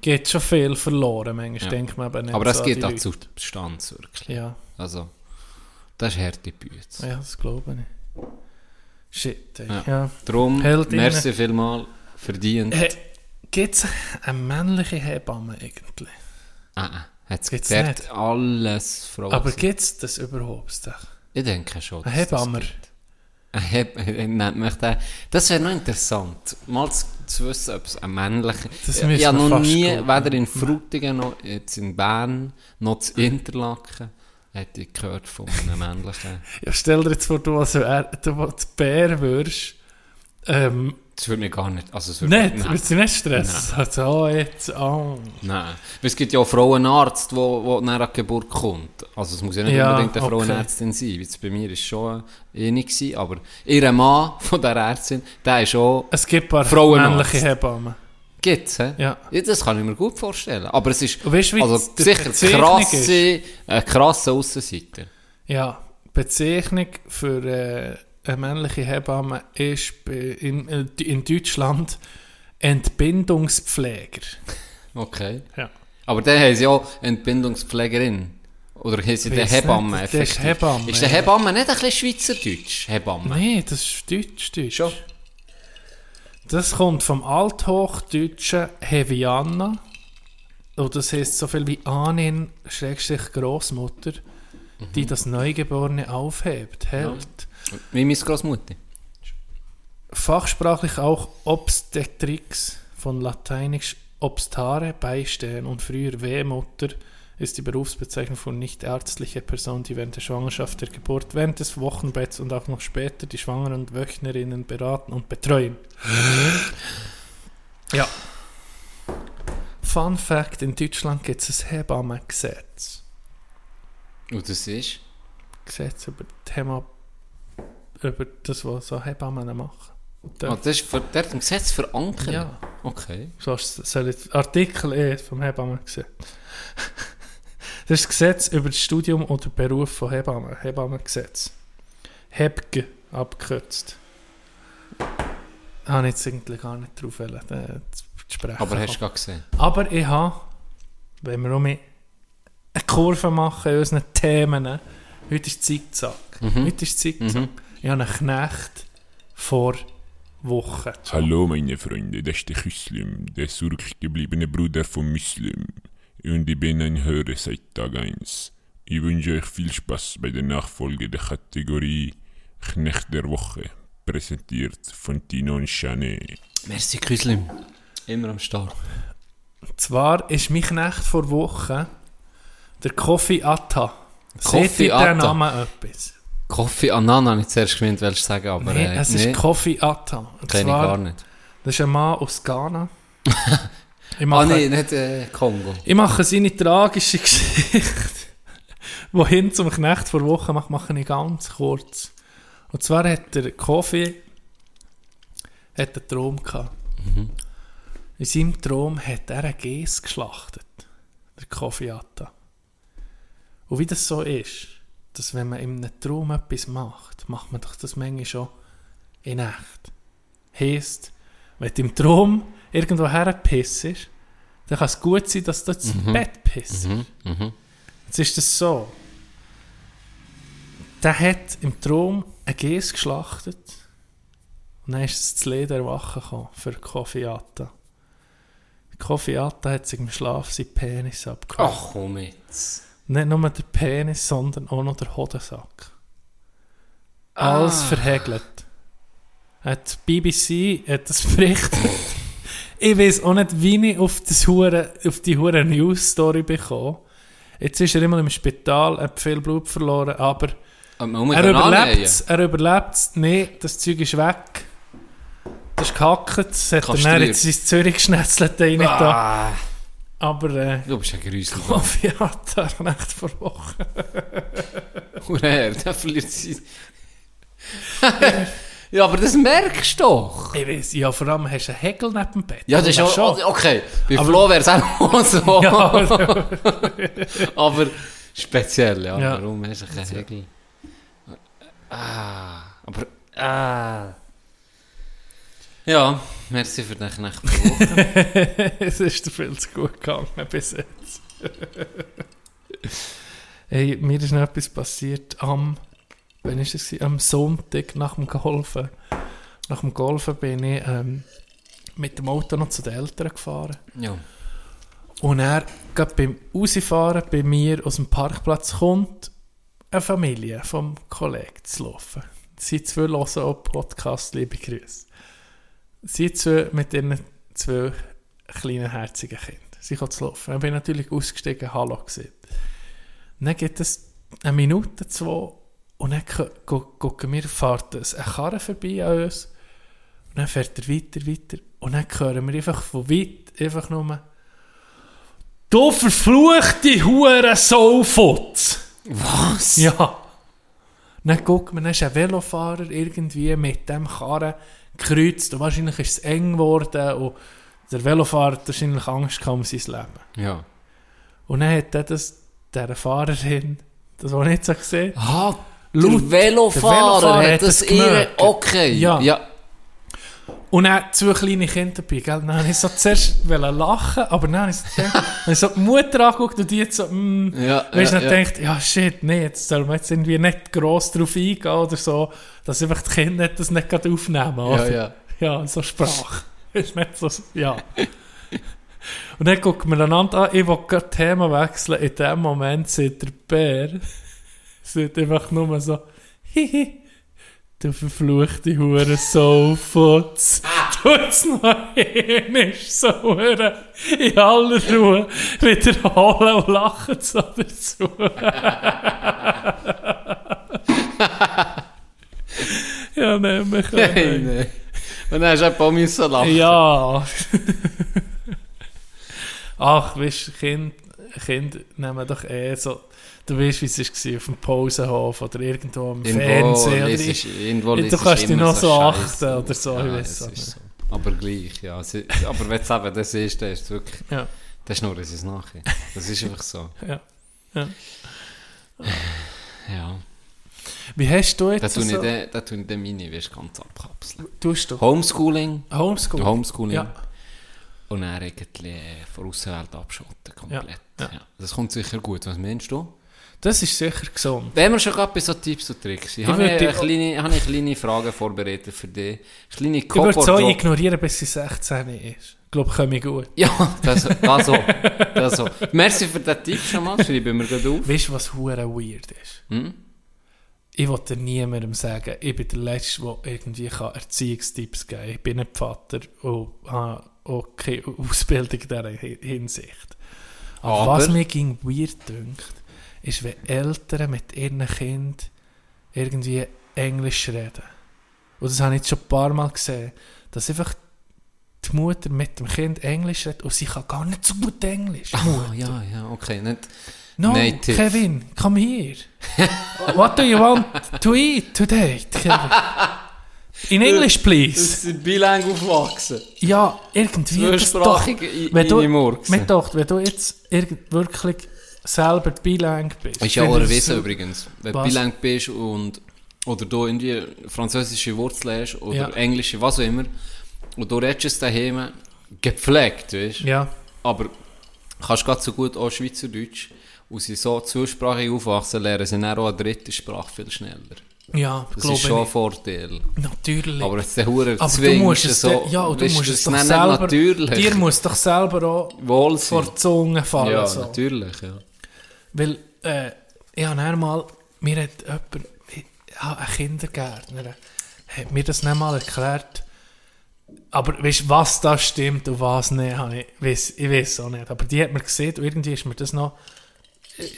[SPEAKER 4] geht schon viel verloren, manchmal,
[SPEAKER 3] Ja.
[SPEAKER 4] denkt man aber nicht
[SPEAKER 3] Aber das
[SPEAKER 4] so
[SPEAKER 3] geht auch zur Bestands wirklich.
[SPEAKER 4] Ja,
[SPEAKER 3] Also, das ist harte Bütze.
[SPEAKER 4] ja, das glaube ich. Shit, ey.
[SPEAKER 3] Ja.
[SPEAKER 4] ja.
[SPEAKER 3] Darum,
[SPEAKER 4] Heldinnen.
[SPEAKER 3] merci vielmal, verdient.
[SPEAKER 4] Hey, Gibt es eine männliche Hebamme eigentlich?
[SPEAKER 3] Ah, ah, hat's
[SPEAKER 4] Gibt's nicht.
[SPEAKER 3] alles Frauen.
[SPEAKER 4] Aber gibt es das überhaupt?
[SPEAKER 3] ich denke schon.
[SPEAKER 4] Ein
[SPEAKER 3] dass das Mich der. Das wäre noch interessant, mal zu, zu wissen, ob es ein männlicher...
[SPEAKER 4] Das
[SPEAKER 3] ich habe noch nie,
[SPEAKER 4] googeln.
[SPEAKER 3] weder in Frutigen noch jetzt in Bern, noch zu Interlaken, hätte ich gehört von einem männlichen...
[SPEAKER 4] Ja, stell dir jetzt vor, du als er, du als Bär wirst. Ähm,
[SPEAKER 3] Das würde mich gar nicht... Also, es würde
[SPEAKER 4] nicht,
[SPEAKER 3] Nein.
[SPEAKER 4] willst du nicht stressen? Also, oh, jetzt, oh.
[SPEAKER 3] Nein. Weil es gibt ja auch Frauenarzt, der nach der Geburt kommt. Also es muss ja nicht
[SPEAKER 4] Ja,
[SPEAKER 3] unbedingt eine
[SPEAKER 4] okay.
[SPEAKER 3] Frauenärztin sein. Jetzt bei mir war es schon eine gewesen, aber ihr Mann von der Ärztin, der ist auch...
[SPEAKER 4] Es gibt ein paar männliche Hebammen.
[SPEAKER 3] Gibt's, hä?
[SPEAKER 4] Ja.
[SPEAKER 3] Ja, das kann ich mir gut vorstellen. Aber es ist
[SPEAKER 4] weißt
[SPEAKER 3] also sicher krasse, eine krasse Aussenseiter.
[SPEAKER 4] Ja, Bezeichnung für äh, eine männliche Hebamme ist in, äh, in Deutschland Entbindungspfleger.
[SPEAKER 3] Okay.
[SPEAKER 4] Ja.
[SPEAKER 3] Aber haben sie auch Entbindungspflegerin. Oder haben sie
[SPEAKER 4] Weiss
[SPEAKER 3] Hebamme
[SPEAKER 4] nicht, der ist? Hebamme,
[SPEAKER 3] Ist der
[SPEAKER 4] ja.
[SPEAKER 3] Hebamme nicht ein bisschen Schweizerdeutsch? Hebamme?
[SPEAKER 4] Nein, das ist Deutsch, Deutsch.
[SPEAKER 3] Schon?
[SPEAKER 4] Das kommt vom althochdeutschen Heviana. Und das heißt so viel wie Anin, Schrägstrich Großmutter, die das Neugeborene aufhebt, hält.
[SPEAKER 3] Wie meine Großmutter.
[SPEAKER 4] Fachsprachlich auch Obstetrix, von lateinisch obstare, beistehen und früher Wehmutter ist die Berufsbezeichnung von nichtärztlicher Person, die während der Schwangerschaft, der Geburt, während des Wochenbetts und auch noch später die Schwangeren und Wöchnerinnen beraten und betreuen. ja. Fun Fact: In Deutschland gibt es ein Hebammengesetz.
[SPEAKER 3] Und das ist?
[SPEAKER 4] Gesetz über das Thema, über das, was so Hebammen machen.
[SPEAKER 3] Ah, das ist für, hat ein Gesetz verankert?
[SPEAKER 4] Ja.
[SPEAKER 3] Okay.
[SPEAKER 4] So soll ich, Artikel E vom Hebammengesetz. Das ist das Gesetz über das Studium oder Beruf von Hebammen. Hebammengesetz. Hebge abgekürzt. Habe ich jetzt eigentlich gar nicht drauf wollen, äh, zu sprechen.
[SPEAKER 3] Aber hast du gerade gesehen?
[SPEAKER 4] Aber ich habe, wenn wir um eine Kurve machen in unseren Themen, heute ist Zickzack. Heute ist Zickzack. Ich habe einen Knecht vor Wochen.
[SPEAKER 6] Hallo meine Freunde, das ist der Muslim, der zurückgebliebene Bruder von Muslim. Und ich bin ein Hörer seit Tag 1. Ich wünsche euch viel Spaß bei der Nachfolge der Kategorie Knecht der Woche, präsentiert von Tino und Chanet.
[SPEAKER 3] Merci, Küslim. Immer am Start.
[SPEAKER 4] Zwar ist mein Knecht vor Wochen der Kofi Atta.
[SPEAKER 3] Kofi
[SPEAKER 4] Seht ihr
[SPEAKER 3] Atta.
[SPEAKER 4] den Namen etwas?
[SPEAKER 3] Coffee Anana, habe ich zuerst gemeint, willst du sagen, aber
[SPEAKER 4] nee,
[SPEAKER 3] äh,
[SPEAKER 4] es
[SPEAKER 3] nee,
[SPEAKER 4] ist Kofi Atta.
[SPEAKER 3] Kenne ich gar nicht.
[SPEAKER 4] Das ist ein Mann aus Ghana. Ich
[SPEAKER 3] Ah,
[SPEAKER 4] mache,
[SPEAKER 3] nee, nicht äh, Kongo.
[SPEAKER 4] ich mache seine tragische Geschichte, wohin zum Knecht vor Wochen mache, mache ich ganz kurz. Und zwar hat der hat einen Traum gehabt. In seinem Traum hat er einen Geiss geschlachtet. Der Kofi Atta. Und wie das so ist, dass wenn man in einem Traum etwas macht, macht man doch das manchmal schon in echt. Heisst, wenn du im Traum irgendwo herpissst, dann kann es gut sein, dass du ins Bett pisst.
[SPEAKER 3] Mhm, mhm.
[SPEAKER 4] Jetzt ist das so. Der hat im Traum einen Geiss geschlachtet und dann ist es zu Leder erwachen gekommen für Kofi Atta. Kofi Atta hat sich im Schlaf seinen Penis abgehauen.
[SPEAKER 3] Ach, komm jetzt.
[SPEAKER 4] Nicht nur der Penis, sondern auch noch der Hodensack. Alles verhegelt. Hat die BBC hat das berichtet. ich weiß auch nicht, wie ich auf, das Hure, auf die hure News-Story bekomme. Jetzt ist er immer im Spital, hat viel Blut verloren, aber
[SPEAKER 3] muss
[SPEAKER 4] er überlebt es. Er überlebt es. Nein, das Zeug ist weg. Das ist gehackt. Das hat er dann
[SPEAKER 3] Kastriert.
[SPEAKER 4] jetzt ins Zürich geschnetzelt. rein da. Aber äh,
[SPEAKER 3] du bist ein Grüßel.
[SPEAKER 4] Kofi hat er echt vor Wochen.
[SPEAKER 3] Hurra, der verliert sie. ja, aber das merkst du doch.
[SPEAKER 4] Ich weiß, ja, vor allem hast du einen Hegel neben dem Bett.
[SPEAKER 3] Ja, das ist
[SPEAKER 4] schon.
[SPEAKER 3] auch, okay. Bei Flo wäre es auch so.
[SPEAKER 4] Ja, aber-
[SPEAKER 3] aber speziell, ja.
[SPEAKER 4] Ja.
[SPEAKER 3] Warum hast du keinen Hegel? Ah, aber... Ah. Ja, merci für den Knecht.
[SPEAKER 4] es ist dir viel zu gut gegangen bis jetzt. hey, mir ist noch etwas passiert am, wann ist gewesen? am Sonntag nach dem Golfen. Nach dem Golfen bin ich ähm, mit dem Auto noch zu den Eltern gefahren.
[SPEAKER 3] ja.
[SPEAKER 4] Und er, gerade beim Rausfahren bei mir aus dem Parkplatz kommt eine Familie vom Kollegen zu laufen. Sie zwei hören auch Podcast, liebe Grüße. Sie zwei mit ihren zwei kleinen, herzigen Kindern. Sie kommen zu laufen. Dann bin ich natürlich ausgestiegen, Hallo gesehen. Dann geht es eine Minute, zwei, und dann gu- gu- gucken wir, fährt ein Karren vorbei an uns. Und dann fährt er weiter, weiter. Und dann hören wir einfach von weit, einfach nur, Du verfluchte Hure Saufutz!
[SPEAKER 3] Was?
[SPEAKER 4] Ja. Dann guckt man, dann ist ein Velofahrer irgendwie mit dem Karren gekreuzt und wahrscheinlich ist es eng geworden und der Velofahrer hat wahrscheinlich Angst gehabt um sein Leben.
[SPEAKER 3] Ja.
[SPEAKER 4] Und dann hat er das, dieser Fahrerin, das war nicht so gesehen,
[SPEAKER 3] Ah,
[SPEAKER 4] Laut-
[SPEAKER 3] der Velofahrer,
[SPEAKER 4] der Velofahrer
[SPEAKER 3] hat das
[SPEAKER 4] das
[SPEAKER 3] ihre... Okay.
[SPEAKER 4] Ja.
[SPEAKER 3] ja.
[SPEAKER 4] Und dann zwei kleine Kinder dabei, gell? Dann habe ich so zuerst lachen, aber dann habe ich so gedacht, ich so die Mutter angeguckt und die jetzt so, mm,
[SPEAKER 3] Ja,
[SPEAKER 4] weißt du,
[SPEAKER 3] ja,
[SPEAKER 4] dann
[SPEAKER 3] ja.
[SPEAKER 4] denkt, ja shit, nee, jetzt soll man jetzt irgendwie nicht gross drauf eingehen oder so, dass einfach die Kinder das nicht gerade aufnehmen,
[SPEAKER 3] Ja,
[SPEAKER 4] oder?
[SPEAKER 3] ja.
[SPEAKER 4] Ja, so Sprache. Ist nicht so, ja. Und dann gucken wir einander an, ich will gerade Thema wechseln. In dem Moment sieht der Bär, sieht einfach nur so, hihi, du verfluchte Hure Soulfutz. Tut's noch hin, ist so Hure in aller Ruhe wiederholen und lachen so dazu. ja, wir
[SPEAKER 3] Hey,
[SPEAKER 4] können.
[SPEAKER 3] nee. Und dann hast du einfach auch müssen lachen.
[SPEAKER 4] Ja. Ach, weißt du, Kind, Kind nehmen doch eh so. Du weißt, wie es war auf dem Pausenhof oder irgendwo am
[SPEAKER 3] Irgendwo
[SPEAKER 4] Fernsehen. Oder
[SPEAKER 3] liest, irgendwo
[SPEAKER 4] du kannst dich noch so achten oder so, ich
[SPEAKER 3] Ja,
[SPEAKER 4] auch
[SPEAKER 3] ist
[SPEAKER 4] nicht.
[SPEAKER 3] so. Aber gleich, ja. Aber wenn es eben das ist, dann ist es wirklich...
[SPEAKER 4] Ja.
[SPEAKER 3] Das ist nur, es nachher. Das ist einfach so.
[SPEAKER 4] Ja. Ja.
[SPEAKER 3] Ja.
[SPEAKER 4] Wie hast du
[SPEAKER 3] Da
[SPEAKER 4] jetzt
[SPEAKER 3] tue ich
[SPEAKER 4] so...
[SPEAKER 3] den, den meine, weißt, ganz abkapseln.
[SPEAKER 4] Tust du?
[SPEAKER 3] Homeschooling.
[SPEAKER 4] Homeschool?
[SPEAKER 3] Homeschooling.
[SPEAKER 4] Ja.
[SPEAKER 3] Und dann irgendwie äh, von der Außenwelt abschotten, komplett.
[SPEAKER 4] Ja,
[SPEAKER 3] Ja. Das kommt sicher gut. Was meinst du?
[SPEAKER 4] Das ist sicher gesund.
[SPEAKER 3] Wenn wir schon gerade bei so Tipps und Tricks sind,
[SPEAKER 4] Ich
[SPEAKER 3] habe ich, eine kleine, habe ich kleine Fragen vorbereitet für dich. Kleine
[SPEAKER 4] Ich würde so ignorieren, bis sie 16 ist. Ich glaube, komme gut.
[SPEAKER 3] Ja, das, das so. Das so. Merci für den Tipp schon mal, schreiben wir gerade auf.
[SPEAKER 4] Weißt du, was hure weird ist?
[SPEAKER 3] Hm?
[SPEAKER 4] Ich wollte niemandem sagen, ich bin der Letzte, der irgendwie Erziehungstipps geben kann. Ich bin nicht Vater und habe auch keine Ausbildung in dieser Hi- Hinsicht. Aber,
[SPEAKER 3] Aber-
[SPEAKER 4] was mir ging weird dünkt, ist, wenn Eltern mit ihren Kindern irgendwie Englisch reden. Und das habe ich jetzt schon ein paar Mal gesehen, dass einfach die Mutter mit dem Kind Englisch redet und sie kann gar nicht so gut Englisch.
[SPEAKER 3] Ah, ja, ja, okay. Nicht,
[SPEAKER 4] No,
[SPEAKER 3] Native.
[SPEAKER 4] Kevin, come here. What do you want to eat today, Kevin? In English, please.
[SPEAKER 3] sind bilang aufwachsen.
[SPEAKER 4] Ja, irgendwie. das
[SPEAKER 3] Zweisprachig in-
[SPEAKER 4] wenn du,
[SPEAKER 3] reinmurksen.
[SPEAKER 4] mir doch, wenn du jetzt wirklich selber bilang bist.
[SPEAKER 3] Ist ja auch erwiesen übrigens. Wenn du bilang bist und oder du irgendwie französische Wurzeln hast oder
[SPEAKER 4] Ja.
[SPEAKER 3] englische, was auch immer, und du redest es daheim gepflegt, weißt
[SPEAKER 4] Ja,
[SPEAKER 3] aber kannst gerade so gut auch Schweizerdeutsch und sie so zweisprachig aufwachsen, lernen sie dann auch eine dritte Sprache viel schneller.
[SPEAKER 4] ja,
[SPEAKER 3] Das
[SPEAKER 4] glaube
[SPEAKER 3] ist schon ein. Vorteil.
[SPEAKER 4] Natürlich.
[SPEAKER 3] Aber jetzt der Hure
[SPEAKER 4] du musst es,
[SPEAKER 3] so,
[SPEAKER 4] ja, und du musst
[SPEAKER 3] das
[SPEAKER 4] es doch selber,
[SPEAKER 3] natürlich.
[SPEAKER 4] dir muss doch selber auch
[SPEAKER 3] wohl
[SPEAKER 4] vor die Zunge fallen.
[SPEAKER 3] Ja,
[SPEAKER 4] so.
[SPEAKER 3] natürlich, ja.
[SPEAKER 4] Weil, äh, ich habe dann mal, mir hat jemand, ja, ein Kindergärtner, hat mir das nicht mal erklärt. Aber weißt du, was da stimmt und was nicht, ich, weiss, ich weiß auch nicht. Aber die hat mir gesehen und irgendwie ist mir das noch,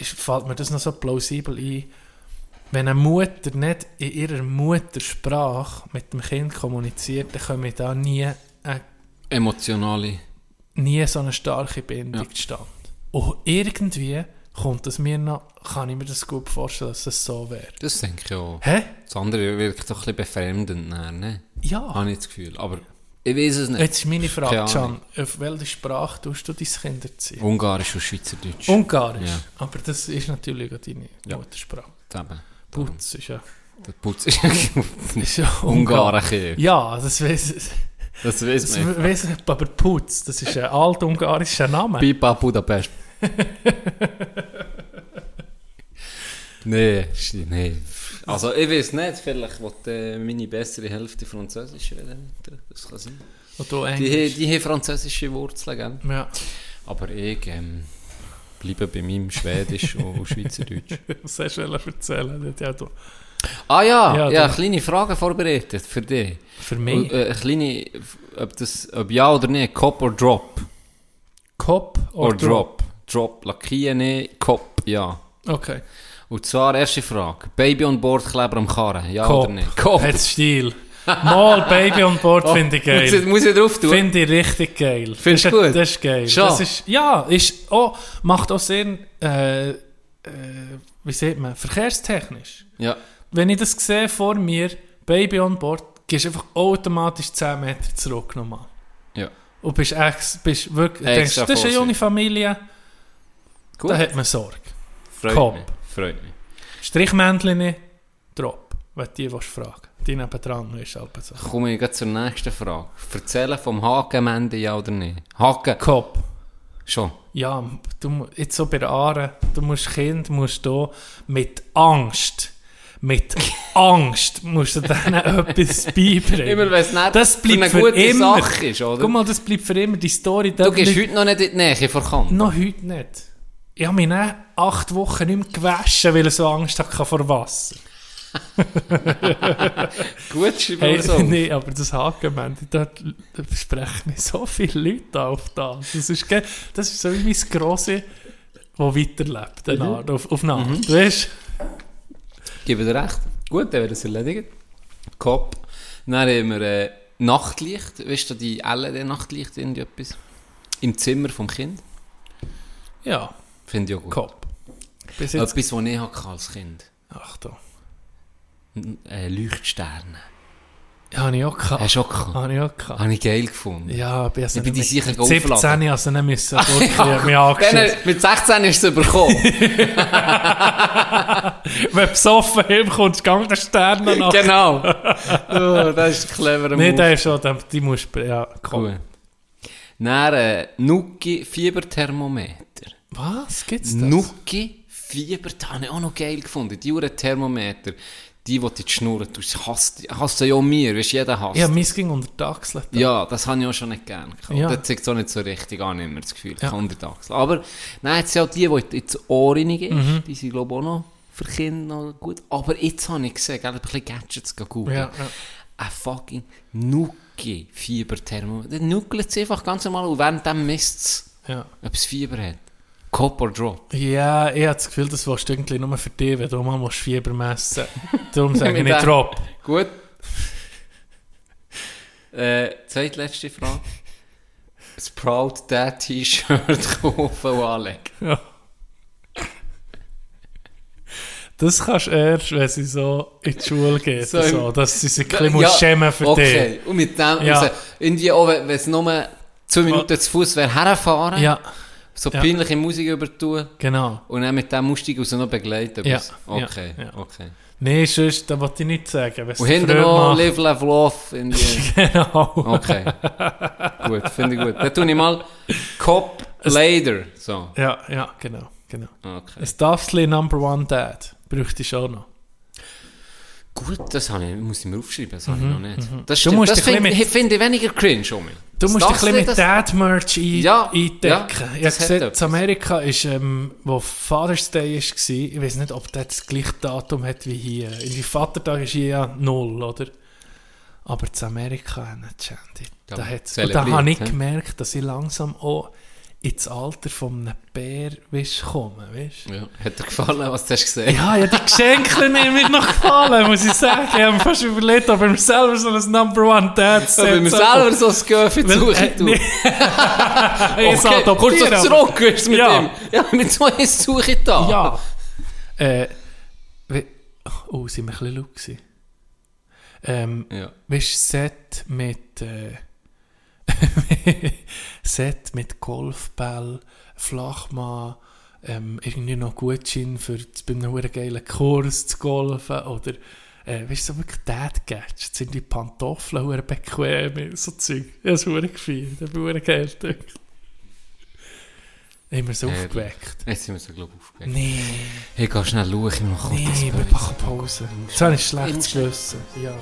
[SPEAKER 4] fällt mir das noch so plausibel ein. Wenn eine Mutter nicht in ihrer Muttersprache mit dem Kind kommuniziert, dann komme ich da nie, äh,
[SPEAKER 3] Emotionale.
[SPEAKER 4] nie so eine starke Bindung
[SPEAKER 3] Ja.
[SPEAKER 4] zustande. Und irgendwie kommt es mir noch, kann ich mir das gut vorstellen, dass es so wäre.
[SPEAKER 3] Das denke ich auch.
[SPEAKER 4] Hä?
[SPEAKER 3] Das andere wirkt doch ein bisschen befremdend, ne?
[SPEAKER 4] Ja.
[SPEAKER 3] Habe ich das Gefühl. Aber ich weiß es nicht.
[SPEAKER 4] Jetzt ist meine Frage. Can, auf welche Sprache tust du dein Kind erziehen?
[SPEAKER 3] Ungarisch und Schweizerdeutsch.
[SPEAKER 4] Ungarisch.
[SPEAKER 3] Ja.
[SPEAKER 4] Aber das ist natürlich auch deine
[SPEAKER 3] Ja.
[SPEAKER 4] Muttersprache.
[SPEAKER 3] Eben.
[SPEAKER 4] Putz ist ja...
[SPEAKER 3] Der Putz ist
[SPEAKER 4] ja
[SPEAKER 3] Ungarn. hier.
[SPEAKER 4] Ja, das weiß
[SPEAKER 3] Das weiß
[SPEAKER 4] das
[SPEAKER 3] man.
[SPEAKER 4] weiss ich, aber Putz, das ist ein altungarischer Name.
[SPEAKER 3] Pipa Budapest. nee, nee. Also ich weiß nicht, vielleicht will äh, meine bessere Hälfte Französisch reden. Das kann sein.
[SPEAKER 4] Und du
[SPEAKER 3] Die,
[SPEAKER 4] Englisch.
[SPEAKER 3] die haben französische Wurzeln, gell?
[SPEAKER 4] Ja,
[SPEAKER 3] Aber ich ähm, bleibe bei meinem Schwedisch und Schweizerdeutsch.
[SPEAKER 4] hast du erzählen? Ja, du.
[SPEAKER 3] Ah ja,
[SPEAKER 4] Ja,
[SPEAKER 3] ja, kleine Frage vorbereitet für dich.
[SPEAKER 4] Für mich?
[SPEAKER 3] Äh, eine kleine, ob, das, ob ja oder nicht, Cop or Drop?
[SPEAKER 4] Cop oder
[SPEAKER 3] Drop? Drop, lackieren nicht, Cop, ja.
[SPEAKER 4] Okay.
[SPEAKER 3] Und zwar, erste Frage. Baby on Board Kleber am Karren, ja
[SPEAKER 4] Cop.
[SPEAKER 3] oder nicht? Cop.
[SPEAKER 4] Hat Stil. Mal Baby on Board finde ich
[SPEAKER 3] Muss ich,
[SPEAKER 4] geil.
[SPEAKER 3] muss ich drauf tun?
[SPEAKER 4] Finde ich richtig geil.
[SPEAKER 3] Findest du gut?
[SPEAKER 4] Das ist geil.
[SPEAKER 3] Schon?
[SPEAKER 4] Das ist, ja, ist, oh, macht auch Sinn, äh, äh, wie sieht man, verkehrstechnisch.
[SPEAKER 3] ja.
[SPEAKER 4] Wenn ich das sehe vor mir, Baby on Board, gehst du einfach automatisch 10 Meter zurück nochmal.
[SPEAKER 3] ja.
[SPEAKER 4] Und bist, ex, bist wirklich, denkst, das ist eine junge. Familie,
[SPEAKER 3] Gut.
[SPEAKER 4] da hat man Sorge.
[SPEAKER 3] Freut
[SPEAKER 4] Cop.
[SPEAKER 3] mich. Freut mich.
[SPEAKER 4] Strichmännchen, Drop, wenn du die fragen. Die nebendran ist halt so.
[SPEAKER 3] Komme ich zur nächsten Frage. Erzählen vom Haken am Ende, ja oder nicht? Haken,
[SPEAKER 4] Cop.
[SPEAKER 3] schon.
[SPEAKER 4] Ja, du, jetzt so bei der Aare, du musst Kind musst du mit Angst, mit Angst musst du denen etwas beibringen.
[SPEAKER 3] Immer wenn es nicht
[SPEAKER 4] das bleibt
[SPEAKER 3] eine gute
[SPEAKER 4] immer.
[SPEAKER 3] Sache ist, oder?
[SPEAKER 4] Guck mal, das bleibt für immer die Story.
[SPEAKER 3] du gehst heute noch nicht in die Nähe von Kant.
[SPEAKER 4] Noch heute nicht. Ich habe mich dann acht Wochen nicht mehr gewaschen, weil ich so Angst hatte vor Wasser.
[SPEAKER 3] Gut, schreib
[SPEAKER 4] Hey,
[SPEAKER 3] so.
[SPEAKER 4] nee, aber das Hakenmann, da, besprechen mich so viele Leute auf das. Das ist, das ist so wie mein Grosse, das weiterlebt, eine
[SPEAKER 3] Mhm.
[SPEAKER 4] Art, auf, auf eine Art. Du weißt?
[SPEAKER 3] Gebe dir recht. Gut, dann wäre das erledigt. Kopf. Dann haben wir äh, Nachtlicht. Weißt du, die LED-Nachtlicht irgendwie etwas? Im Zimmer vom Kind.
[SPEAKER 4] Ja,
[SPEAKER 3] Finde ich auch gut.
[SPEAKER 4] Kopf. Bis jetzt.
[SPEAKER 3] Etwas, was ich hatte als Kind.
[SPEAKER 4] Achtung.
[SPEAKER 3] Äh, Leuchtsterne.
[SPEAKER 4] Ja, habe ich auch gehabt.
[SPEAKER 3] Hast du auch gehabt?
[SPEAKER 4] Habe ich auch gehabt.
[SPEAKER 3] Habe ich geil gefunden.
[SPEAKER 4] Ja, bin also
[SPEAKER 3] Ich bin
[SPEAKER 4] nicht
[SPEAKER 3] die
[SPEAKER 4] mit-
[SPEAKER 3] sicher
[SPEAKER 4] mit 17
[SPEAKER 3] aufladen.
[SPEAKER 4] also nicht müssen. Ja,
[SPEAKER 3] mit 16 ist es bekommen.
[SPEAKER 4] Wenn du besoffen heimkommst, gang den Stern nach.
[SPEAKER 3] genau. oh, das ist ein cleverer
[SPEAKER 4] Nee,
[SPEAKER 3] Move.
[SPEAKER 4] der ist schon, der- die musst du, ja, komm.
[SPEAKER 3] Cool. Dann äh, Nuki Fieberthermometer.
[SPEAKER 4] Was? Gibt's das?
[SPEAKER 3] Nuki Fieber, das habe ich auch noch geil gefunden. Die Uhren Thermometer, die, die die schnurren tust, hasst, hasst ja auch mir, weißt du, jeder hasst.
[SPEAKER 4] Ja, meins ging unter die Achsel.
[SPEAKER 3] Ja, das habe ich auch schon nicht gern. gehabt.
[SPEAKER 4] Ja.
[SPEAKER 3] Das zeigt es auch nicht so richtig an, immer das Gefühl.
[SPEAKER 4] Ja.
[SPEAKER 3] Unter die Achsel. Aber nein, jetzt sind auch die, die ins Ohr reingehen,
[SPEAKER 4] Mhm.
[SPEAKER 3] die sind glaube ich auch noch für Kinder noch gut. Aber jetzt habe ich gesehen, gell, ein bisschen Gadgets googeln.
[SPEAKER 4] Ja, ja.
[SPEAKER 3] Ein fucking Nuki Fieberthermometer. Der nuckelt es einfach ganz normal und während dem misst es,
[SPEAKER 4] Ja.
[SPEAKER 3] ob es Fieber hat. Cop or Drop.
[SPEAKER 4] Ja, ich habe das Gefühl, das willst du irgendwie nur für dich, wenn du mal musst Fieber messen musst. Darum sage ich nicht Drop.
[SPEAKER 3] Gut. äh, zweitletzte Frage. Das Proud Dad T-Shirt kaufen und anlegen.
[SPEAKER 4] Ja. Das kannst du erst, wenn sie so in die Schule geht,
[SPEAKER 3] So
[SPEAKER 4] so, dass sie sich ein bisschen muss schämen für
[SPEAKER 3] okay. Und mit dem,
[SPEAKER 4] Ja.
[SPEAKER 3] also, irgendwie auch, wenn es nur zwei Minuten zu Fuß wäre, herfahren,
[SPEAKER 4] dich. Ja,
[SPEAKER 3] so
[SPEAKER 4] Ja.
[SPEAKER 3] peinliche Musik übertun
[SPEAKER 4] genau.
[SPEAKER 3] und dann mit dem Ausstieg raus noch begleiten.
[SPEAKER 4] Ja.
[SPEAKER 3] Okay,
[SPEAKER 4] Ja.
[SPEAKER 3] Okay.
[SPEAKER 4] Nein, sonst, das wollte ich nicht sagen.
[SPEAKER 3] Und hinten noch Live, Love, Love. In die,
[SPEAKER 4] Genau.
[SPEAKER 3] okay. gut, finde ich gut. Dann tue ich mal Cop Later. So,
[SPEAKER 4] Ja, ja, genau, genau.
[SPEAKER 3] okay.
[SPEAKER 4] Ein Duffsley Number One Dad bräuchte ich auch noch.
[SPEAKER 3] Gut, das habe ich, muss ich mir aufschreiben, das habe ich noch nicht. Das,
[SPEAKER 4] Mhm, Du
[SPEAKER 3] stimmt,
[SPEAKER 4] musst
[SPEAKER 3] das
[SPEAKER 4] ein
[SPEAKER 3] finde ich, finde ich weniger cringe, Omi.
[SPEAKER 4] Du musst dich ein bisschen mit
[SPEAKER 3] das,
[SPEAKER 4] Dad-Merch ein,
[SPEAKER 3] Ja,
[SPEAKER 4] eindecken.
[SPEAKER 3] ja,
[SPEAKER 4] ich habe
[SPEAKER 3] das hat
[SPEAKER 4] gesehen,
[SPEAKER 3] etwas.
[SPEAKER 4] in Amerika ist, ähm, wo Father's Day war, ich weiß nicht, ob das das gleiche Datum hat wie hier. In die Vatertag ist hier ja null, oder? Aber in Amerika haben Chandy. Da, hat's, und
[SPEAKER 3] zelebriert,
[SPEAKER 4] da habe ich
[SPEAKER 3] hä?
[SPEAKER 4] gemerkt, dass ich langsam auch ins Alter von einem Bär weißt, komme, weißt
[SPEAKER 3] Ja. Hat dir gefallen, was du hast gesehen
[SPEAKER 4] Ja, ja, die Geschenke haben mir noch gefallen, muss ich sagen. Ich habe mir fast überlegt, ob ich mir selber so ein Number One Dad
[SPEAKER 3] Ob ich mir selber so ein Göffi suche,
[SPEAKER 4] äh,
[SPEAKER 3] du.
[SPEAKER 4] Ich
[SPEAKER 3] Okay, kommst du
[SPEAKER 4] aber-
[SPEAKER 3] zurück du mit
[SPEAKER 4] Ja.
[SPEAKER 3] dem? Ja, mit so einem suche ich da.
[SPEAKER 4] Ja. Äh, wie, oh, sind wir ein bisschen laut gewesen? Ähm,
[SPEAKER 3] Ja.
[SPEAKER 4] weißt du, Set mit, äh, Set mit Golfball, Flachmann, ähm, irgendwie noch Gutschein für bei einem geilen Kurs zu golfen oder äh, weißt du, so wirklich Dad-Gadgets, sind die Pantoffeln verdammt bequem, so Zeug. Habe es verdammt gefeiert, das habe ich geil. Haben wir
[SPEAKER 3] Herrlich.
[SPEAKER 4] aufgeweckt?
[SPEAKER 3] Jetzt sind wir so, glaube ich, aufgeregt.
[SPEAKER 4] Nee.
[SPEAKER 3] Ich gehe schnell schauen, ich noch kurz
[SPEAKER 4] Nee, wir machen Pause. Jetzt habe ich schlechtes Gewissen. Ja.